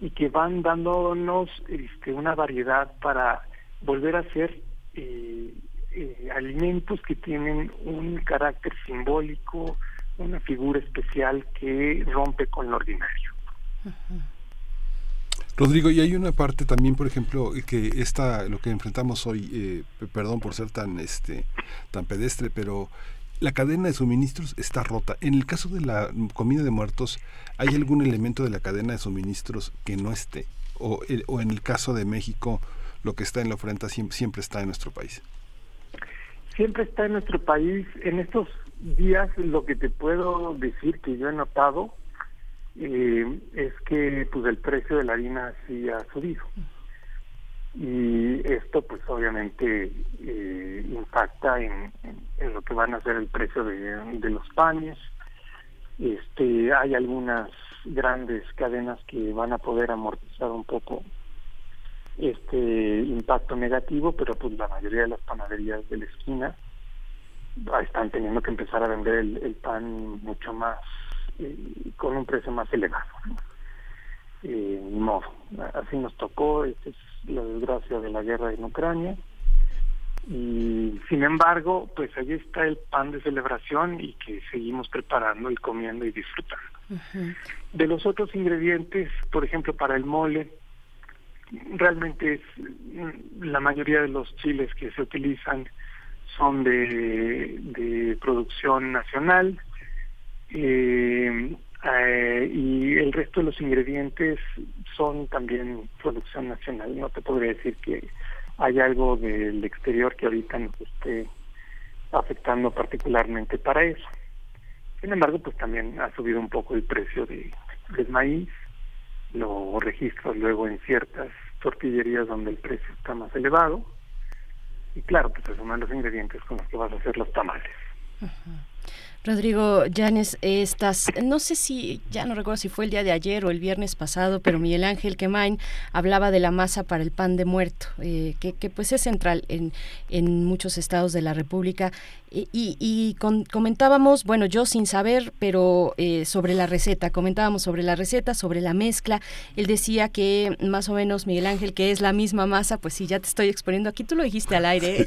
y que van dándonos este, una variedad para volver a hacer eh, eh, alimentos que tienen un carácter simbólico, una figura especial que rompe con lo ordinario. Rodrigo, y hay una parte también, por ejemplo, que esta, lo que enfrentamos hoy, eh, perdón por ser tan, este, tan pedestre, pero la cadena de suministros está rota. En el caso de la comida de muertos, ¿hay algún elemento de la cadena de suministros que no esté? O, o en el caso de México, lo que está en la ofrenda siempre está en nuestro país siempre está en nuestro país. En estos días lo que te puedo decir que yo he notado eh, es que pues el precio de la harina sí ha subido. Y esto pues obviamente eh, impacta en, en, lo que van a ser el precio de, de los panes. Este, hay algunas grandes cadenas que van a poder amortizar un poco este impacto negativo, pero pues la mayoría de las panaderías de la esquina están teniendo que empezar a vender el, pan mucho más eh, con un precio más elevado. Eh, ni modo, así nos tocó, esta es la desgracia de la guerra en Ucrania. Y sin embargo, pues ahí está el pan de celebración y que seguimos preparando y comiendo y disfrutando. De los otros ingredientes, por ejemplo, para el mole, realmente es mm, la mayoría de los chiles que se utilizan son de, de producción nacional eh, eh, y el resto de los ingredientes son también producción nacional. No te podría decir que hay algo del exterior que ahorita nos esté afectando particularmente para eso. Sin embargo, pues también ha subido un poco el precio de, del maíz, lo registro luego en ciertas tortillerías donde el precio está más elevado, y claro, pues esos son los ingredientes con los que vas a hacer los tamales. Rodrigo Llanes, estás, no sé si, ya no recuerdo si fue el día de ayer o el viernes pasado, pero Miguel Ángel Quemain hablaba de la masa para el pan de muerto, eh, que, que, pues es central en, en muchos estados de la República. Y, y con, comentábamos, bueno, yo sin saber, pero eh, sobre la receta, comentábamos sobre la receta, sobre la mezcla. Él decía que más o menos, Miguel Ángel, que es la misma masa, pues sí, ya te estoy exponiendo. Aquí tú lo dijiste al aire.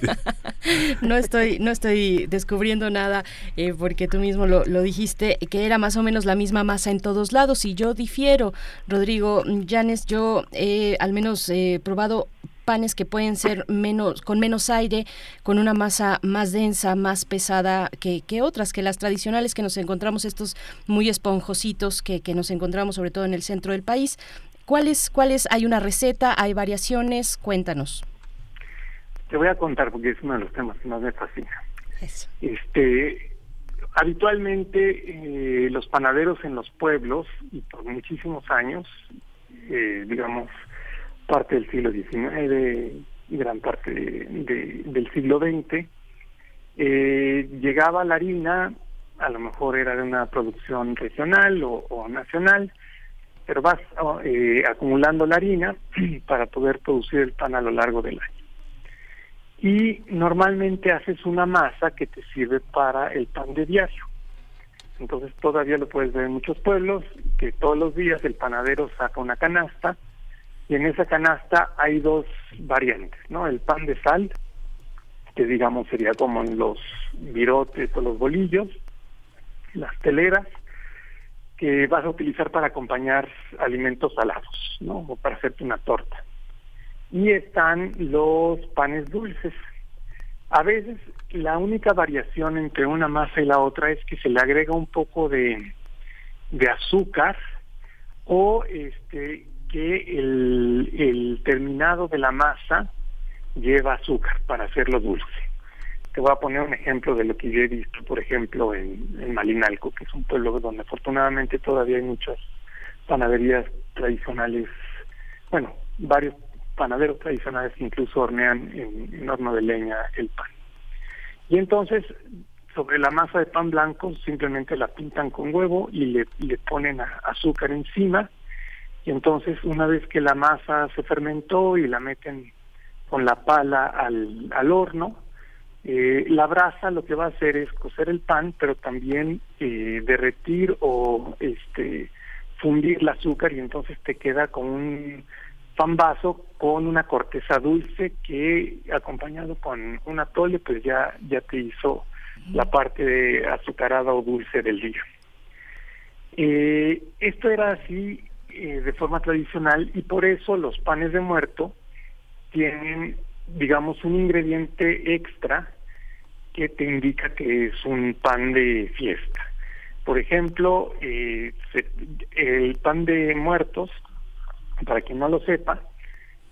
no, estoy, no estoy descubriendo nada eh, tú mismo lo, lo, dijiste, que era más o menos la misma masa en todos lados. Y yo difiero, Rodrigo Llanes, yo eh, al menos he probado panes que pueden ser menos con menos aire, con una masa más densa, más pesada que, que otras, que las tradicionales que nos encontramos, estos muy esponjositos que, que nos encontramos sobre todo en el centro del país. ¿Cuáles, ¿Cuáles? ¿Hay una receta? ¿Hay variaciones? Cuéntanos. Te voy a contar porque es uno de los temas que más me fascina. Eso. Este, habitualmente eh, los panaderos en los pueblos, y por muchísimos años, eh, digamos, parte del siglo XIX gran parte de, de, del siglo XX, eh, llegaba la harina, a lo mejor era de una producción regional o, o nacional, pero vas acumulando la harina para poder producir el pan a lo largo del año. Y normalmente haces una masa que te sirve para el pan de diario. Entonces todavía lo puedes ver en muchos pueblos, que todos los días el panadero saca una canasta y en esa canasta hay dos variantes, ¿no? El pan de sal, que digamos sería como en los virotes o los bolillos, las teleras, que vas a utilizar para acompañar alimentos salados, ¿no? O para hacerte una torta. Y están los panes dulces. A veces la única variación entre una masa y la otra es que se le agrega un poco de, de azúcar o este que el, el terminado de la masa lleva azúcar para hacerlo dulce. Te voy a poner un ejemplo de lo que yo he visto, por ejemplo, en, en Malinalco, que es un pueblo donde afortunadamente todavía hay muchas panaderías tradicionales, bueno, varios panaderos tradicionales incluso hornean en, horno de leña el pan. Y entonces, sobre la masa de pan blanco, simplemente la pintan con huevo y le, le ponen azúcar encima y entonces una vez que la masa se fermentó y la meten con la pala al, al horno, eh, la brasa lo que va a hacer es cocer el pan, pero también eh, derretir o este fundir el azúcar y entonces te queda con un vaso con una corteza dulce que acompañado con un atole pues ya ya te hizo la parte azucarada o dulce del día. Eh, esto era así eh, de forma tradicional y por eso los panes de muerto tienen, digamos, un ingrediente extra que te indica que es un pan de fiesta. Por ejemplo, eh, se, el pan de muertos, para quien no lo sepa,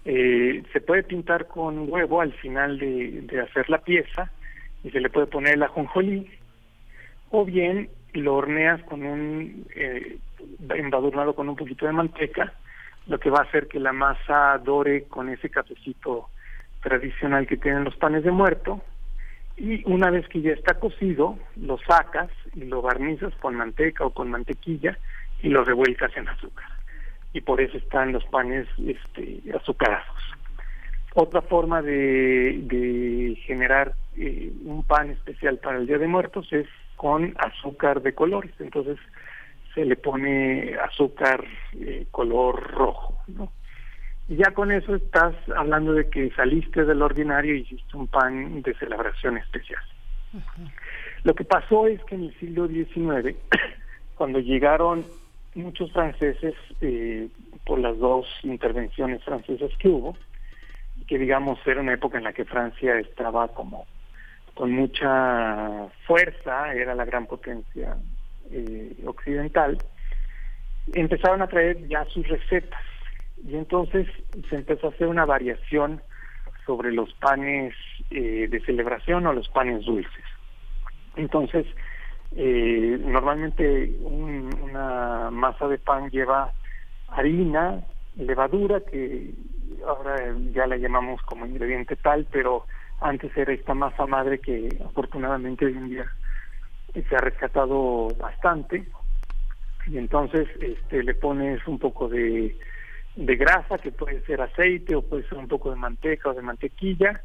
eh, se puede pintar con huevo al final de, hacer la pieza y se le puede poner el ajonjolí. O bien lo horneas con un eh, embadurnado con un poquito de manteca, lo que va a hacer que la masa dore con ese cafecito tradicional que tienen los panes de muerto. Y una vez que ya está cocido lo sacas y lo barnizas con manteca o con mantequilla y lo revuelcas en azúcar y por eso están los panes este, azucarados. Otra forma de, de generar eh, un pan especial para el Día de Muertos es con azúcar de colores. Entonces se le pone azúcar eh, color rojo, ¿no? Y ya con eso estás hablando de que saliste del ordinario y hiciste un pan de celebración especial. Uh -huh. Lo que pasó es que en el siglo XIX, cuando llegaron muchos franceses eh, por las dos intervenciones francesas que hubo, que digamos era una época en la que Francia estaba como con mucha fuerza, era la gran potencia eh, occidental, empezaron a traer ya sus recetas y entonces se empezó a hacer una variación sobre los panes eh, de celebración o los panes dulces. Entonces, eh, normalmente un- una masa de pan lleva harina, levadura, que ahora ya la llamamos como ingrediente tal, pero antes era esta masa madre que afortunadamente hoy en día se ha rescatado bastante. Y entonces este, le pones un poco de, de grasa, que puede ser aceite o puede ser un poco de manteca o de mantequilla,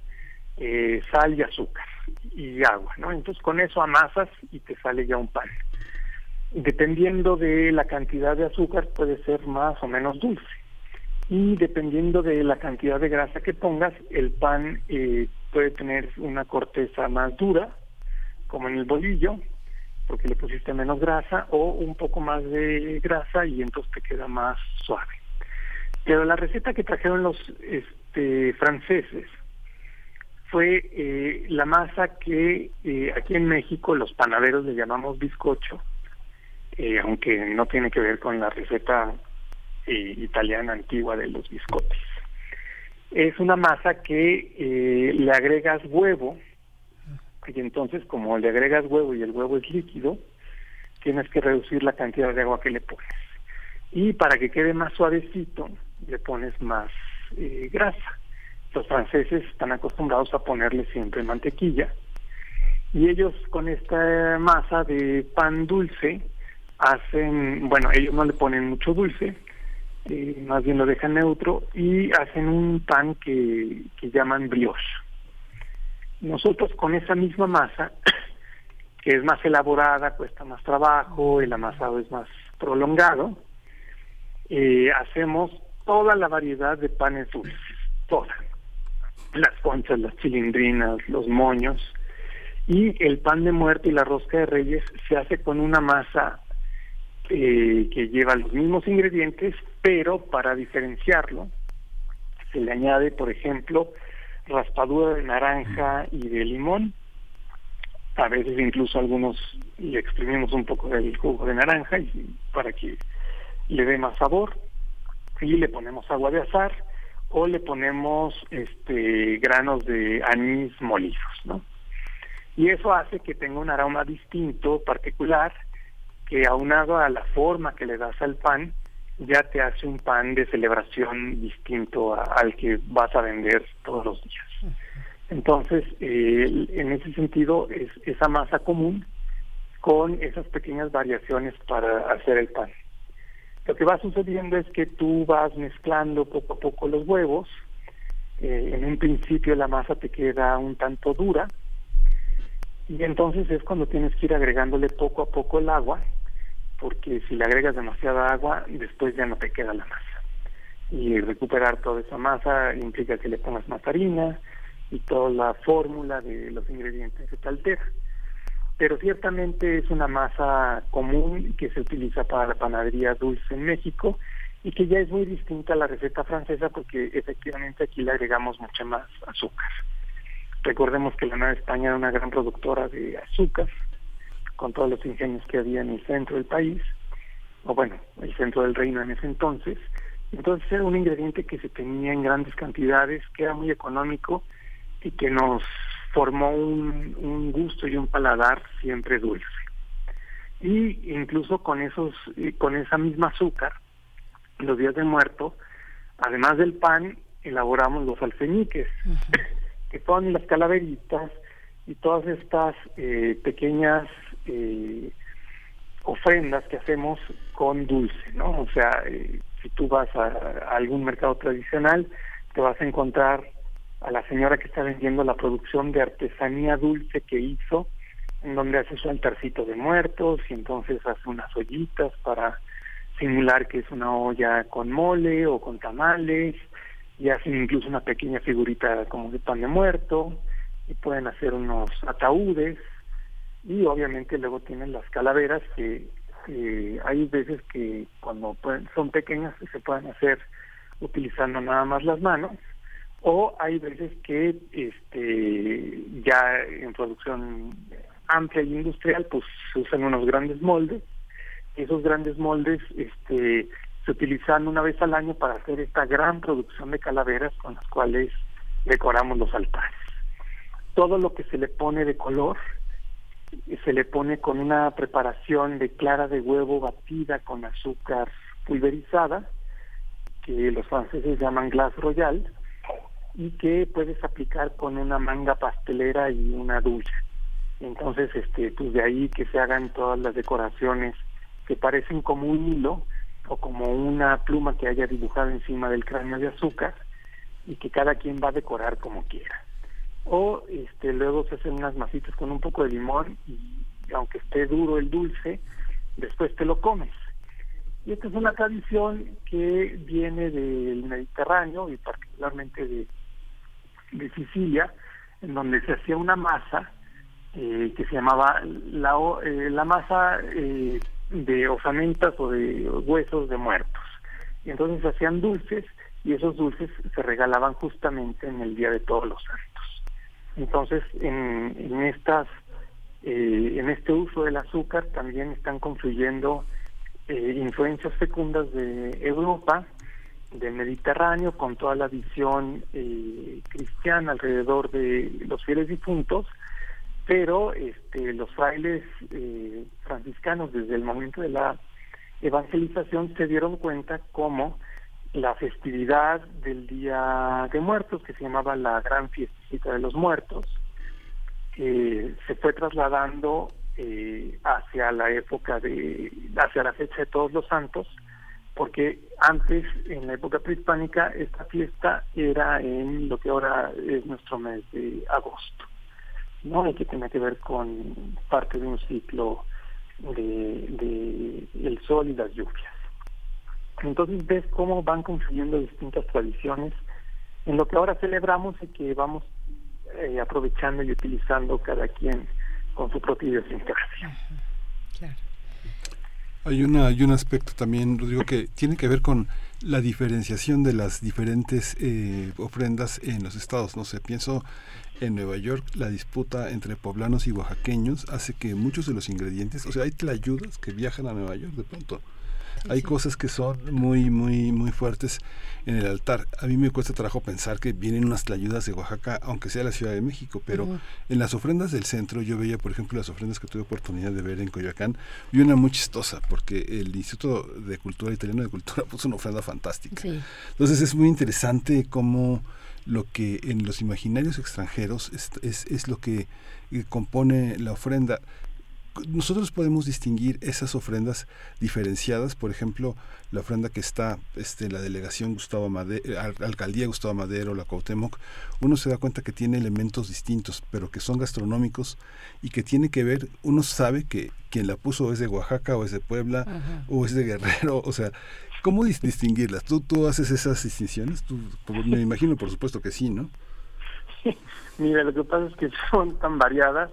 eh, sal y azúcar y agua, ¿no? Entonces con eso amasas y te sale ya un pan. Dependiendo de la cantidad de azúcar puede ser más o menos dulce. Y dependiendo de la cantidad de grasa que pongas, el pan eh, puede tener una corteza más dura, como en el bolillo, porque le pusiste menos grasa, o un poco más de grasa y entonces te queda más suave. Pero la receta que trajeron los este, franceses fue eh, la masa que eh, aquí en México los panaderos le llamamos bizcocho, eh, aunque no tiene que ver con la receta italiana antigua de los biscotes. Es una masa que le agregas huevo, y entonces como le agregas huevo y el huevo es líquido, tienes que reducir la cantidad de agua que le pones. Y para que quede más suavecito, le pones más grasa. Los franceses están acostumbrados a ponerle siempre mantequilla. Y ellos con esta masa de pan dulce hacen, bueno, ellos no le ponen mucho dulce, eh, más bien lo dejan neutro y hacen un pan que, que llaman brioche. Nosotros con esa misma masa, que es más elaborada, cuesta más trabajo, el amasado es más prolongado, eh, hacemos toda la variedad de panes dulces, toda. Las conchas, las chilindrinas, los moños. Y el pan de muerto y la rosca de reyes se hace con una masa eh, que lleva los mismos ingredientes, pero para diferenciarlo se le añade, por ejemplo, raspadura de naranja y de limón. A veces incluso algunos le exprimimos un poco del jugo de naranja para que le dé más sabor. Y le ponemos agua de azar o le ponemos este granos de anís molidos, ¿no? Y eso hace que tenga un aroma distinto, particular, que aunado a la forma que le das al pan, ya te hace un pan de celebración distinto al que vas a vender todos los días. Entonces, en ese sentido, es esa masa común con esas pequeñas variaciones para hacer el pan. Lo que va sucediendo es que tú vas mezclando poco a poco los huevos. Eh, en un principio la masa te queda un tanto dura y entonces es cuando tienes que ir agregándole poco a poco el agua porque si le agregas demasiada agua después ya no te queda la masa. Y recuperar toda esa masa implica que le pongas más harina y toda la fórmula de los ingredientes se te altera pero ciertamente es una masa común que se utiliza para la panadería dulce en México y que ya es muy distinta a la receta francesa porque efectivamente aquí le agregamos mucha más azúcar. Recordemos que la Nueva España era una gran productora de azúcar, con todos los ingenios que había en el centro del país, o bueno, el centro del reino en ese entonces. Entonces era un ingrediente que se tenía en grandes cantidades, que era muy económico y que nos formó un, un gusto y un paladar siempre dulce. Y incluso con esos, con esa misma azúcar, los días de muerto, además del pan, elaboramos los alfeñiques, que son las calaveritas y todas estas eh, pequeñas eh, ofrendas que hacemos con dulce, ¿no? O sea, eh, si tú vas a, a algún mercado tradicional, te vas a encontrar a la señora que está vendiendo la producción de artesanía dulce que hizo, en donde hace su altarcito de muertos y entonces hace unas ollitas para simular que es una olla con mole o con tamales y hacen incluso una pequeña figurita como de pan de muerto y pueden hacer unos ataúdes y obviamente luego tienen las calaveras que hay veces que cuando pueden- son pequeñas se pueden hacer utilizando nada más las manos o hay veces que este ya en producción amplia y industrial pues se usan unos grandes moldes esos grandes moldes este, se utilizan una vez al año para hacer esta gran producción de calaveras con las cuales decoramos los altares. Todo lo que se le pone de color se le pone con una preparación de clara de huevo batida con azúcar pulverizada, que los franceses llaman glace royal, y que puedes aplicar con una manga pastelera y una duya. Entonces, este, pues de ahí que se hagan todas las decoraciones que parecen como un hilo o como una pluma que haya dibujado encima del cráneo de azúcar y que cada quien va a decorar como quiera. O este, luego se hacen unas masitas con un poco de limón y aunque esté duro el dulce, después te lo comes. Y esta es una tradición que viene del Mediterráneo y particularmente de, de Sicilia, en donde se hacía una masa eh, que se llamaba la, eh, la masa eh, de osamentas o de huesos de muertos. Y entonces hacían dulces y esos dulces se regalaban justamente en el Día de Todos los Santos. Entonces, en, en estas eh, en este uso del azúcar también están confluyendo eh, influencias fecundas de Europa, del Mediterráneo, con toda la visión eh, cristiana alrededor de los fieles difuntos, pero este, los frailes eh, franciscanos desde el momento de la evangelización se dieron cuenta cómo la festividad del Día de Muertos, que se llamaba la Gran Fiestecita de los Muertos, eh, se fue trasladando eh, hacia la época de, hacia la fecha de Todos los Santos, porque antes, en la época prehispánica, esta fiesta era en lo que ahora es nuestro mes de agosto, ¿no? Y que tiene que ver con parte de un ciclo de, el sol y las lluvias. Entonces ves cómo van confluyendo distintas tradiciones en lo que ahora celebramos y que vamos eh, aprovechando y utilizando cada quien con su propia idiosincrasia. Hay, una, hay un aspecto también, Rodrigo, que tiene que ver con la diferenciación de las diferentes eh, ofrendas en los estados. No sé, pienso en Nueva York, la disputa entre poblanos y oaxaqueños hace que muchos de los ingredientes, o sea, hay tlayudas que viajan a Nueva York de pronto. Hay cosas que son muy, muy, muy fuertes en el altar. A mí me cuesta trabajo pensar que vienen unas tlayudas de Oaxaca, aunque sea la Ciudad de México, pero en las ofrendas del centro, yo veía, por ejemplo, las ofrendas que tuve oportunidad de ver en Coyoacán, vi una muy chistosa, porque el Instituto de Cultura Italiano de Cultura puso una ofrenda fantástica. Sí. Entonces es muy interesante cómo lo que en los imaginarios extranjeros es, es, es lo que eh, compone la ofrenda. Nosotros podemos distinguir esas ofrendas diferenciadas, por ejemplo, la ofrenda que está este, la delegación Gustavo Madero, alcaldía Gustavo Madero, la Cuauhtémoc, uno se da cuenta que tiene elementos distintos, pero que son gastronómicos y que tiene que ver, uno sabe que quien la puso es de Oaxaca o es de Puebla Ajá. o es de Guerrero, o sea, ¿cómo dis- distinguirlas? ¿Tú, ¿Tú haces esas distinciones? ¿Tú, me imagino, por supuesto que sí, ¿no? Mira, lo que pasa es que son tan variadas.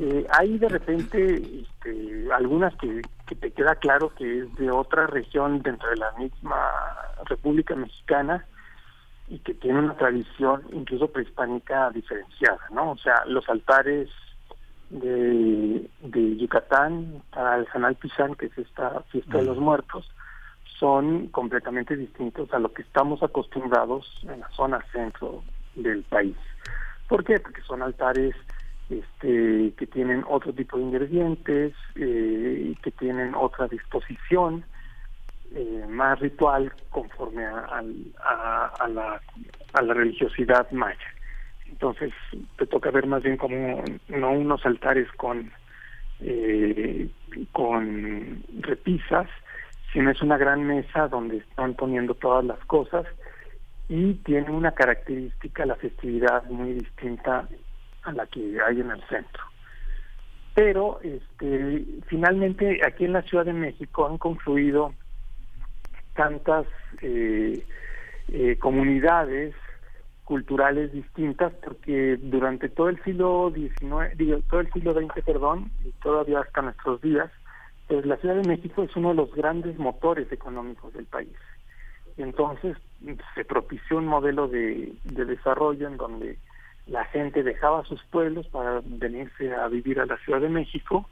Eh, hay de repente este, algunas que, que te queda claro que es de otra región dentro de la misma República Mexicana y que tiene una tradición incluso prehispánica diferenciada, ¿no? O sea, los altares de, de Yucatán para el Canal Pizán, que es esta fiesta de los muertos, son completamente distintos a lo que estamos acostumbrados en la zona centro del país. ¿Por qué? Porque son altares este, que tienen otro tipo de ingredientes, eh, que tienen otra disposición, eh, más ritual conforme a la, a la religiosidad maya. Entonces te toca ver más bien como no unos altares con eh, con repisas, sino es una gran mesa donde están poniendo todas las cosas y tiene una característica la festividad muy distinta a la que hay en el centro. Pero este finalmente aquí en la Ciudad de México han confluido tantas eh, eh, comunidades culturales distintas porque durante todo el siglo XIX, digo, todo el siglo XX, perdón, y todavía hasta nuestros días, pues la Ciudad de México es uno de los grandes motores económicos del país. Entonces se propició un modelo de, de desarrollo en donde la gente dejaba sus pueblos para venirse a vivir a la Ciudad de México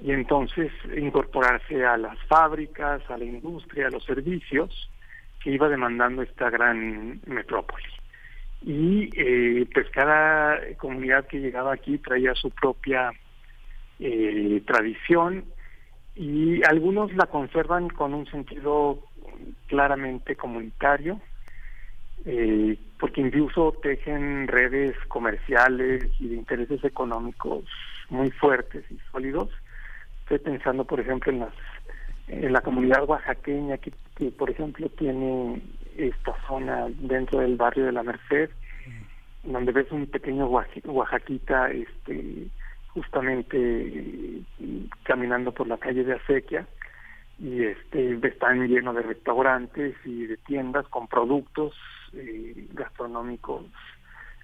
y entonces incorporarse a las fábricas, a la industria, a los servicios que iba demandando esta gran metrópoli. Y eh, pues cada comunidad que llegaba aquí traía su propia eh, tradición y algunos la conservan con un sentido claramente comunitario, eh, porque incluso tejen redes comerciales y de intereses económicos muy fuertes y sólidos. Estoy pensando, por ejemplo, en las en la comunidad oaxaqueña que, por ejemplo tiene esta zona dentro del barrio de la Merced, donde ves un pequeño oaxaquita este justamente eh, caminando por la calle de Acequia y este están llenos de restaurantes y de tiendas con productos eh, gastronómicos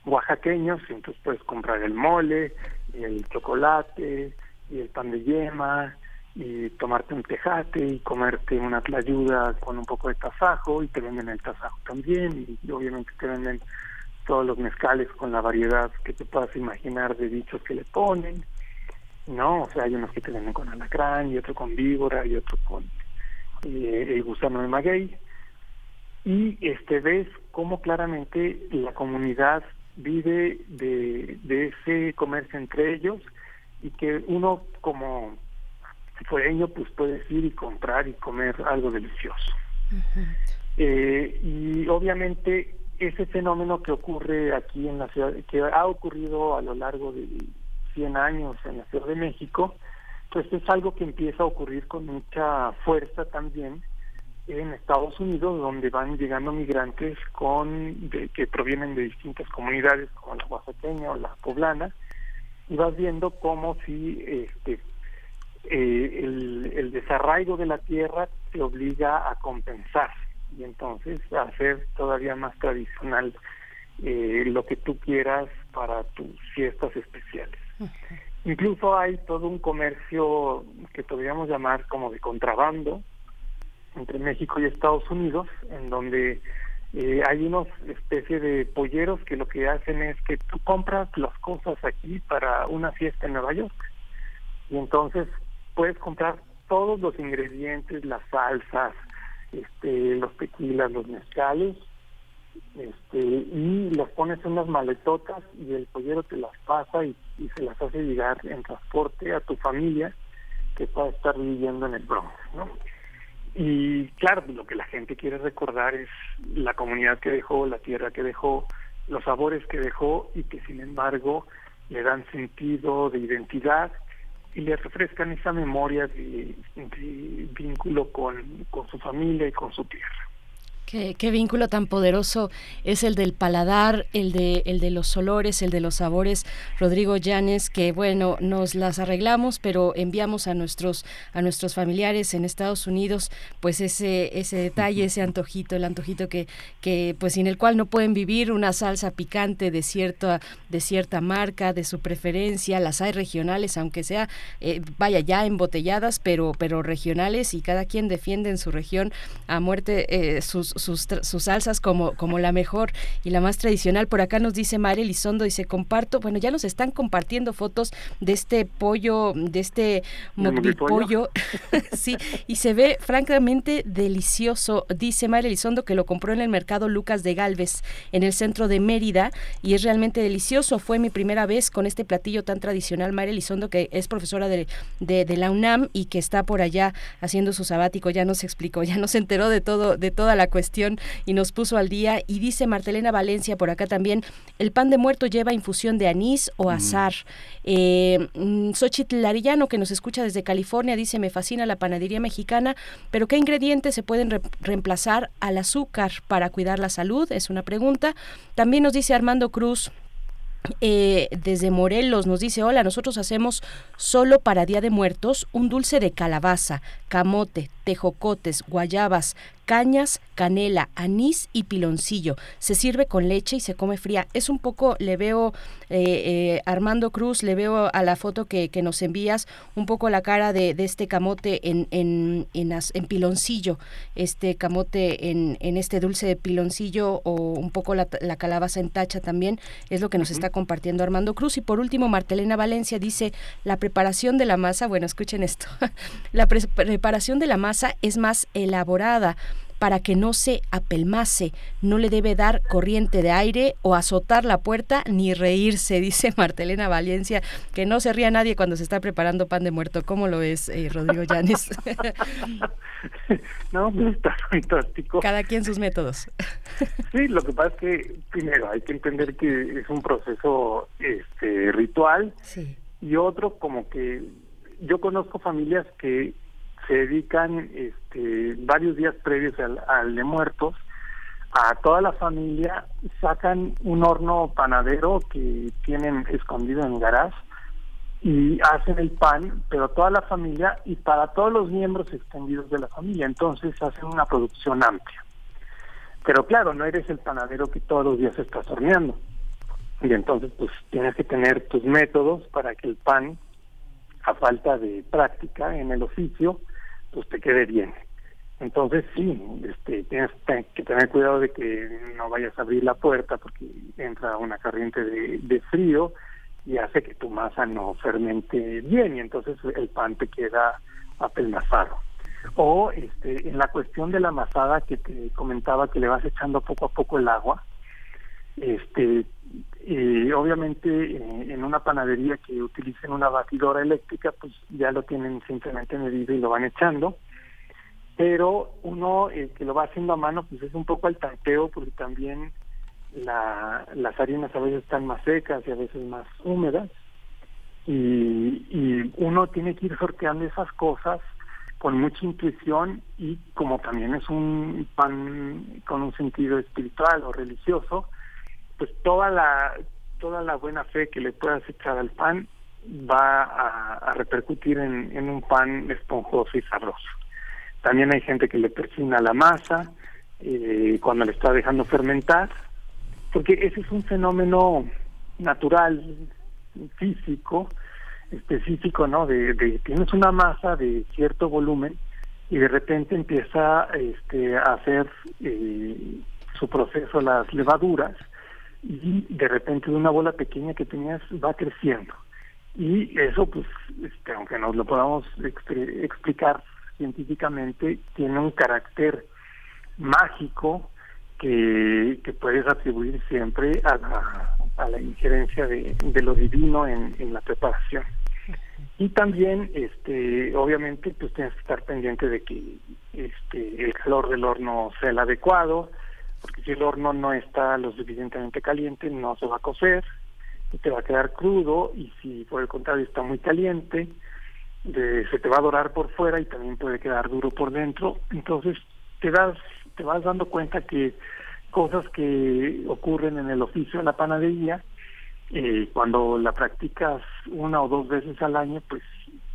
oaxaqueños, entonces puedes comprar el mole y el chocolate y el pan de yema y tomarte un tejate y comerte una tlayuda con un poco de tasajo y te venden el tasajo también y, obviamente te venden todos los mezcales con la variedad que te puedas imaginar de dichos que le ponen no o sea hay unos que te venden con alacrán y otro con víbora y otro con eh, el gusano de maguey y este ves cómo claramente la comunidad vive de, de ese comercio entre ellos y que uno como fuereño pues puedes ir y comprar y comer algo delicioso. eh, y obviamente ese fenómeno que ocurre aquí en la ciudad, que ha ocurrido a lo largo de 100 años en la Ciudad de México, pues es algo que empieza a ocurrir con mucha fuerza también en Estados Unidos, donde van llegando migrantes con que provienen de distintas comunidades, como la oaxaqueña o la poblana, y vas viendo cómo si este eh, el, el desarraigo de la tierra te obliga a compensar y entonces a hacer todavía más tradicional eh, lo que tú quieras para tus fiestas especiales. Incluso hay todo un comercio que podríamos llamar como de contrabando, entre México y Estados Unidos, en donde eh, hay unos especie de polleros que lo que hacen es que tú compras las cosas aquí para una fiesta en Nueva York. Y entonces puedes comprar todos los ingredientes, las salsas, este, los tequilas, los mezcales, este, y los pones en unas maletotas y el pollero te las pasa y, y se las hace llegar en transporte a tu familia que pueda estar viviendo en el Bronx, ¿no? Y claro, lo que la gente quiere recordar es la comunidad que dejó, la tierra que dejó, los sabores que dejó y que sin embargo le dan sentido de identidad y le refrescan esa memoria de, de vínculo con, con su familia y con su tierra. Qué, qué, vínculo tan poderoso es el del paladar, el de, el de los olores, el de los sabores, Rodrigo Llanes, que bueno, nos las arreglamos, pero enviamos a nuestros, a nuestros familiares en Estados Unidos, pues ese, ese detalle, ese antojito, el antojito que, que, pues sin el cual no pueden vivir. Una salsa picante de cierta, de cierta marca, de su preferencia, las hay regionales, aunque sea, eh, vaya, ya embotelladas, pero, pero regionales, y cada quien defiende en su región a muerte eh, sus sus, sus salsas como, como la mejor y la más tradicional. Por acá nos dice María Elizondo, dice, comparto, bueno, ya nos están compartiendo fotos de este pollo, de este pollo, sí, y se ve francamente delicioso. Dice María Elizondo que lo compró en el mercado Lucas de Galvez, en el centro de Mérida, y es realmente delicioso. Fue mi primera vez con este platillo tan tradicional. María Elizondo, que es profesora de, de, de la UNAM y que está por allá haciendo su sabático, ya nos explicó, ya nos enteró de todo, de toda la cuestión y nos puso al día. Y dice Martelena Valencia por acá también, el pan de muerto lleva infusión de anís o azar. Mm. Eh, Xochitl Arillano, que nos escucha desde California, dice, me fascina la panadería mexicana, pero ¿qué ingredientes se pueden re reemplazar al azúcar para cuidar la salud? Es una pregunta. También nos dice Armando Cruz, eh, desde Morelos nos dice, hola, nosotros hacemos solo para Día de Muertos un dulce de calabaza, camote, tejocotes, guayabas, cañas, canela, anís y piloncillo. Se sirve con leche y se come fría. Es un poco, le veo, eh, eh, Armando Cruz, le veo a la foto que, que nos envías, un poco la cara de, de este camote en, en, en, as- en piloncillo, este camote en, en este dulce de piloncillo o un poco la, la calabaza en tacha también, es lo que nos está compartiendo Armando Cruz. Y por último, Martelena Valencia dice, la preparación de la masa, bueno, escuchen esto, la pre- preparación de la masa es más elaborada para que no se apelmase, no le debe dar corriente de aire o azotar la puerta ni reírse, dice Martelena Valencia, que no se ría nadie cuando se está preparando pan de muerto. ¿Cómo lo ves, eh, Rodrigo Llanes? No, pues está fantástico. Cada quien sus métodos. Sí, lo que pasa es que primero hay que entender que es un proceso este ritual Sí. y otro como que yo conozco familias que se dedican este varios días previos al, de muertos a toda la familia sacan un horno panadero que tienen escondido en garage y hacen el pan, pero toda la familia y para todos los miembros extendidos de la familia. Entonces hacen una producción amplia. Pero claro, no eres el panadero que todos los días estás horneando. Y entonces pues tienes que tener tus métodos para que el pan, a falta de práctica en el oficio, pues te quede bien. Entonces sí, este, tienes que tener cuidado de que no vayas a abrir la puerta porque entra una corriente de, de frío y hace que tu masa no fermente bien y entonces el pan te queda apelmazado. O este, en la cuestión de la amasada que te comentaba que le vas echando poco a poco el agua, este, y obviamente eh, en una panadería que utilicen una batidora eléctrica, pues ya lo tienen simplemente medido y lo van echando. Pero uno eh, que lo va haciendo a mano, pues es un poco al tanteo, porque también la, las harinas a veces están más secas y a veces más húmedas. Y, y uno tiene que ir sorteando esas cosas con mucha intuición y como también es un pan con un sentido espiritual o religioso, pues toda la toda la buena fe que le puedas echar al pan va a, repercutir en, un pan esponjoso y sabroso. También hay gente que le persina la masa eh, cuando le está dejando fermentar, porque ese es un fenómeno natural, físico, específico, ¿no? De, de tienes una masa de cierto volumen y de repente empieza este, a hacer eh, su proceso las levaduras y de repente una bola pequeña que tenías va creciendo. Y eso pues este, aunque nos lo podamos explicar científicamente tiene un carácter mágico que, que puedes atribuir siempre a la, a la injerencia de, de lo divino en, en la preparación. Y también este obviamente pues tienes que estar pendiente de que este el calor del horno sea el adecuado porque si el horno no está lo suficientemente caliente no se va a cocer y te va a quedar crudo y si por el contrario está muy caliente se te va a dorar por fuera y también puede quedar duro por dentro. Entonces te das te vas dando cuenta que cosas que ocurren en el oficio de la panadería eh, cuando la practicas una o dos veces al año pues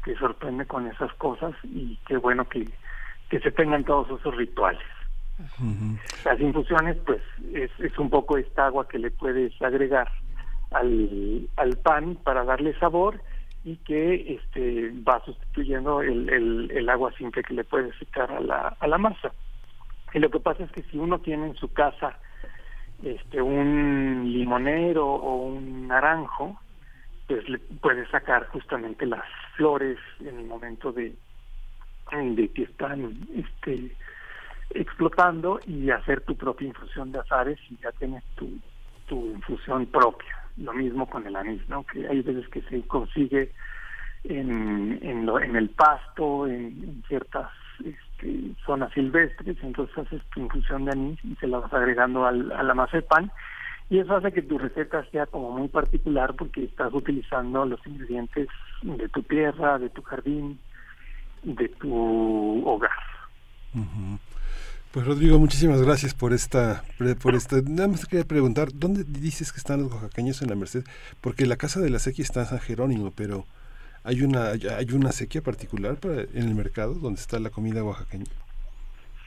te sorprende con esas cosas y qué bueno que, que se tengan todos esos rituales las infusiones, pues es, es un poco esta agua que le puedes agregar al, al pan para darle sabor y que este va sustituyendo el, el, el agua simple que le puedes echar a la, a la masa. Y lo que pasa es que si uno tiene en su casa este un limonero o un naranjo, pues le puede sacar justamente las flores en el momento de, de que están este explotando y hacer tu propia infusión de azares y ya tienes tu, infusión propia. Lo mismo con el anís, ¿no? Que hay veces que se consigue en, lo- en el pasto, en, en ciertas este, zonas silvestres, entonces haces tu infusión de anís y se la vas agregando al, a la masa de pan y eso hace que tu receta sea como muy particular porque estás utilizando los ingredientes de tu tierra, de tu jardín, de tu hogar. Pues Rodrigo, muchísimas gracias por esta, por esta. Nada más te quería preguntar, ¿dónde dices que están los oaxaqueños en la Merced? Porque la casa de la sequía está en San Jerónimo, pero ¿Hay una, hay una sequía particular para, en el mercado donde está la comida oaxaqueña?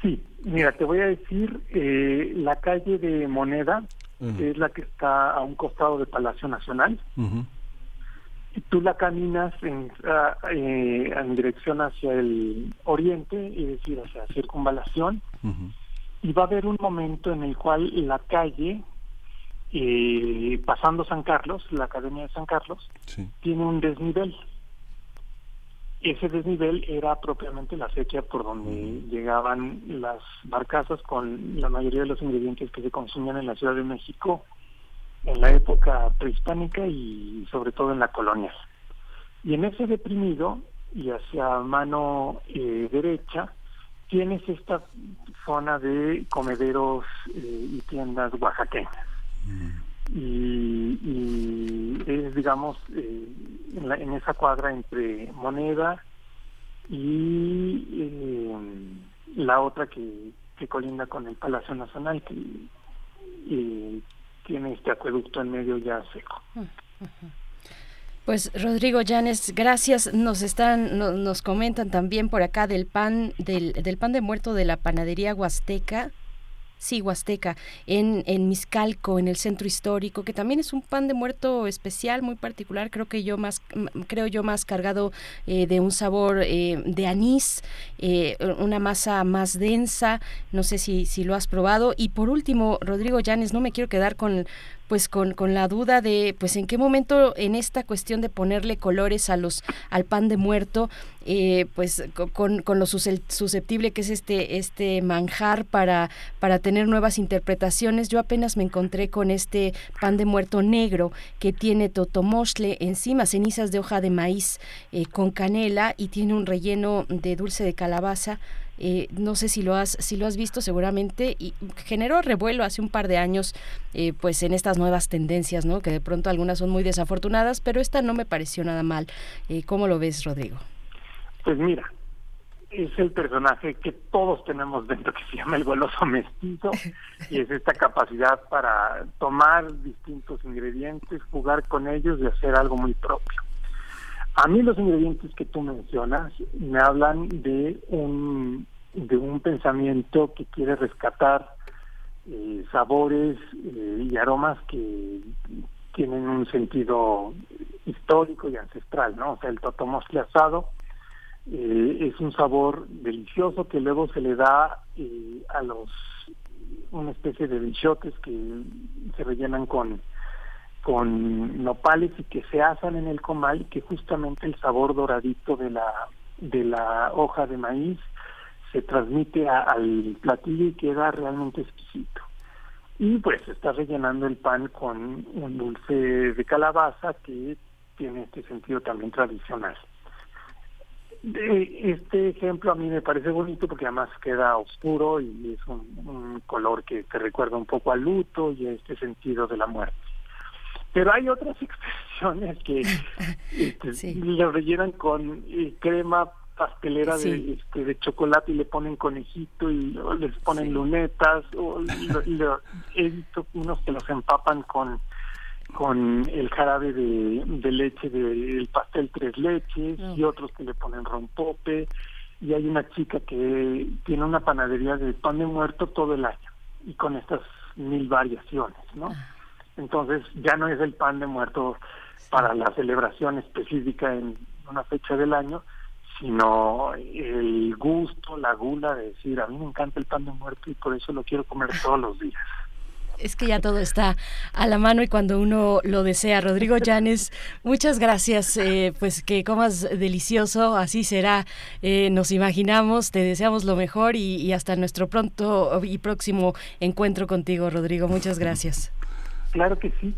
Sí, mira, te voy a decir, eh, la calle de Moneda, es la que está a un costado del Palacio Nacional, y tú la caminas en, ah, eh, en dirección hacia el oriente, es decir, hacia circunvalación, y va a haber un momento en el cual la calle, eh, pasando San Carlos, la Academia de San Carlos, tiene un desnivel. Ese desnivel era propiamente la sequía por donde llegaban las barcazas con la mayoría de los ingredientes que se consumían en la Ciudad de México en la época prehispánica y sobre todo en la colonia. Y en ese deprimido y hacia mano eh, derecha tienes esta zona de comederos eh, y tiendas oaxaqueñas. Y, y, es, digamos, eh, en, la, en, esa cuadra entre Moneda y la otra que, que colinda con el Palacio Nacional, que tiene este acueducto en medio ya seco. Pues Rodrigo Llanes, gracias. Nos están, nos comentan también por acá del pan, del, del pan de muerto de la panadería Huasteca. Sí, Huasteca, en, en Miscalco, en el centro histórico, que también es un pan de muerto especial, muy particular, creo que yo más, creo yo más cargado eh, de un sabor eh, de anís, eh, una masa más densa, no sé si, si lo has probado. Y por último, Rodrigo Llanes, no me quiero quedar con pues con, con la duda de pues en qué momento en esta cuestión de ponerle colores a los al pan de muerto eh, pues con, con, lo susceptible que es este este manjar para para tener nuevas interpretaciones yo apenas me encontré con este pan de muerto negro que tiene totomosle encima cenizas de hoja de maíz eh, con canela y tiene un relleno de dulce de calabaza eh, no sé si lo has si lo has visto seguramente y generó revuelo hace un par de años eh, pues en estas nuevas tendencias no que de pronto algunas son muy desafortunadas pero esta no me pareció nada mal. Eh, cómo lo ves Rodrigo pues mira es el personaje que todos tenemos dentro que se llama el goloso mestizo y es esta capacidad para tomar distintos ingredientes jugar con ellos y hacer algo muy propio a mí los ingredientes que tú mencionas me hablan de un, de un pensamiento que quiere rescatar eh, sabores eh, y aromas que tienen un sentido histórico y ancestral, ¿no? O sea, el totomostle asado eh, es un sabor delicioso que luego se le da a los una especie de bichotes que se rellenan con con nopales y que se asan en el comal y que justamente el sabor doradito de la de la hoja de maíz se transmite al platillo y queda realmente exquisito. Y pues está rellenando el pan con un dulce de calabaza que tiene este sentido también tradicional. Este ejemplo a mí me parece bonito porque además queda oscuro y es un, un color que te recuerda un poco al luto y a este sentido de la muerte. Pero hay otras expresiones que este, lo rellenan con eh, crema pastelera de, este, de chocolate y le ponen conejito y les ponen lunetas o he visto unos que los empapan con con el jarabe de, de leche del pastel tres leches y otros que le ponen rompope. Y hay una chica que tiene una panadería de pan de muerto todo el año y con estas mil variaciones, ¿no? Ah. Entonces ya no es el pan de muerto para la celebración específica en una fecha del año, sino el gusto, la gula de decir, a mí me encanta el pan de muerto y por eso lo quiero comer todos los días. Es que ya todo está a la mano y cuando uno lo desea. Rodrigo Llanes, muchas gracias. Eh, pues que comas delicioso, así será. Eh, nos imaginamos, te deseamos lo mejor y, y hasta nuestro pronto y próximo encuentro contigo, Rodrigo. Muchas gracias. Claro que sí.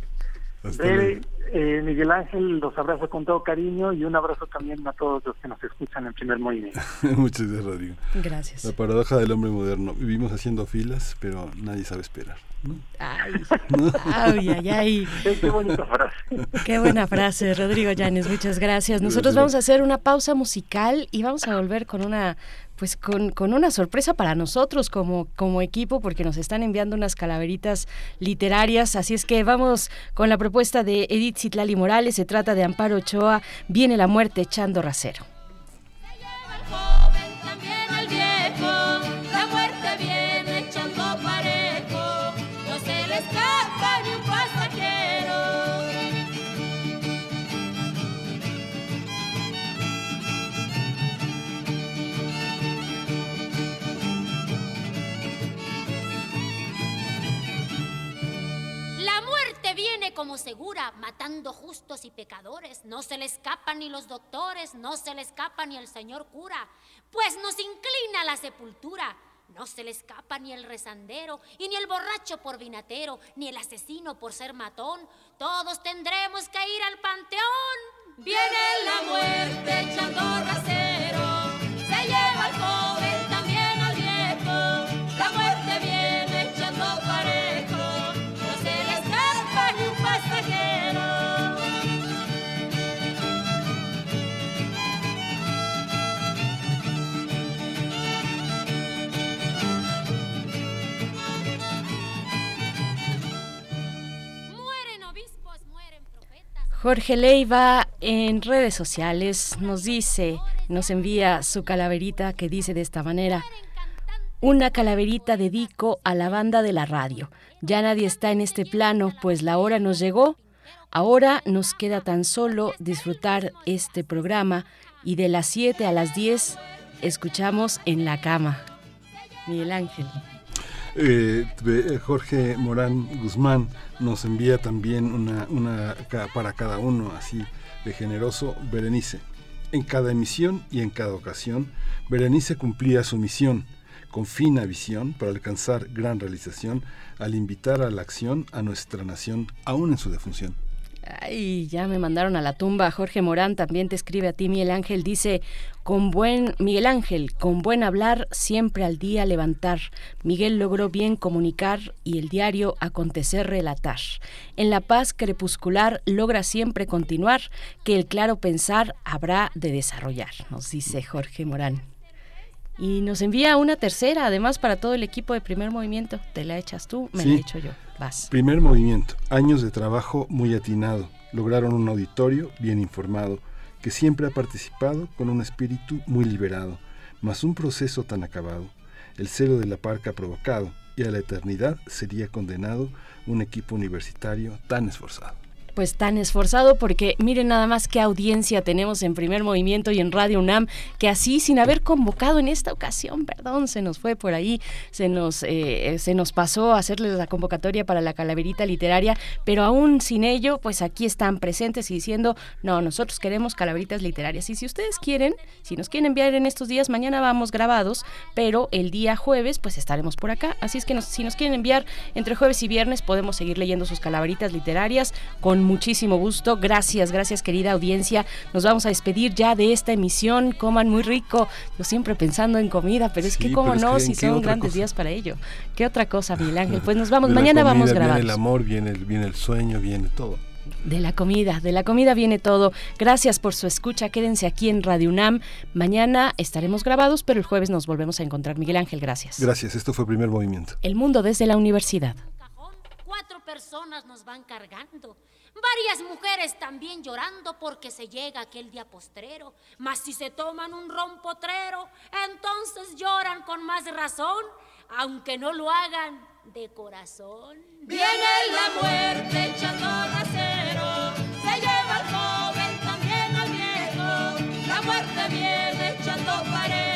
Eh, Miguel Ángel los abrazo con todo cariño y un abrazo también a todos los que nos escuchan en primer movimiento. Muchas gracias, Rodrigo. Gracias. La paradoja del hombre moderno. Vivimos haciendo filas, pero nadie sabe esperar. Ay, ay, ay, Qué bonita frase. Qué buena frase, Rodrigo Llanes. Muchas gracias. Nosotros vamos a hacer una pausa musical y vamos a volver con una pues con, con, una sorpresa para nosotros como, como equipo, porque nos están enviando unas calaveritas literarias. Así es que vamos con la propuesta de Edith Citlali Morales, se trata de Amparo Ochoa, viene la muerte echando rasero. Como segura, matando justos y pecadores. No se le escapan ni los doctores, no se le escapa ni el señor cura, pues nos inclina a la sepultura. No se le escapa ni el rezandero, y ni el borracho por vinatero, ni el asesino por ser matón. Todos tendremos que ir al panteón. Viene la muerte echando rasero, se lleva al joven Jorge Leiva en redes sociales nos dice, nos envía su calaverita que dice de esta manera, una calaverita dedico a la banda de la radio. Ya nadie está en este plano, pues la hora nos llegó. Ahora nos queda tan solo disfrutar este programa y de las 7 a las 10 escuchamos en la cama. Miguel Ángel. Eh, eh, Jorge Morán Guzmán nos envía también una, una para cada uno así de generoso Berenice. En cada emisión y en cada ocasión, Berenice cumplía su misión con fina visión para alcanzar gran realización al invitar a la acción a nuestra nación aún en su defunción. Ay, ya me mandaron a la tumba. Jorge Morán también te escribe a ti, Miguel Ángel. Dice, con buen, Miguel Ángel, con buen hablar, siempre al día levantar. Miguel logró bien comunicar y el diario acontecer relatar. En la paz crepuscular logra siempre continuar, que el claro pensar habrá de desarrollar, nos dice Jorge Morán. Y nos envía una tercera, además, para todo el equipo de primer movimiento. ¿Te la echas tú? Me Sí. la echo yo. Vas. Primer movimiento. Años de trabajo muy atinado. Lograron un auditorio bien informado, que siempre ha participado con un espíritu muy liberado, mas un proceso tan acabado. El celo de la parca provocado, y a la eternidad sería condenado un equipo universitario tan esforzado. Pues tan esforzado porque miren nada más qué audiencia tenemos en primer movimiento y en Radio UNAM que así sin haber convocado en esta ocasión, perdón, se nos fue por ahí, se nos, eh, se nos pasó a hacerles la convocatoria para la calaverita literaria, pero aún sin ello, pues aquí están presentes y diciendo, no, nosotros queremos calaveritas literarias y si ustedes quieren, si nos quieren enviar en estos días, mañana vamos grabados, pero el día jueves pues estaremos por acá, así es que nos- si nos quieren enviar entre jueves y viernes podemos seguir leyendo sus calaveritas literarias con muchísimo gusto. Gracias, gracias querida audiencia. Nos vamos a despedir ya de esta emisión. Coman muy rico. Yo siempre pensando en comida, pero es Sí, que cómo es no, que, si ¿en qué son grandes cosa? días para ello. ¿Qué otra cosa, Miguel Ángel? Pues nos vamos. De la Mañana comida vamos Viene grabados. el amor, viene el, viene el sueño, viene todo. De la comida, de la comida viene todo. Gracias por su escucha. Quédense aquí en Radio UNAM. Mañana estaremos grabados, pero el jueves nos volvemos a encontrar. Miguel Ángel, gracias. Gracias, esto fue primer movimiento. El mundo desde la universidad. Cuatro personas nos van cargando. Varias mujeres también llorando porque se llega aquel día postrero. Mas si se toman un ron potrero, entonces lloran con más razón, aunque no lo hagan de corazón. Viene la muerte echando rasero, se lleva al joven también al viejo. La muerte viene echando parejo,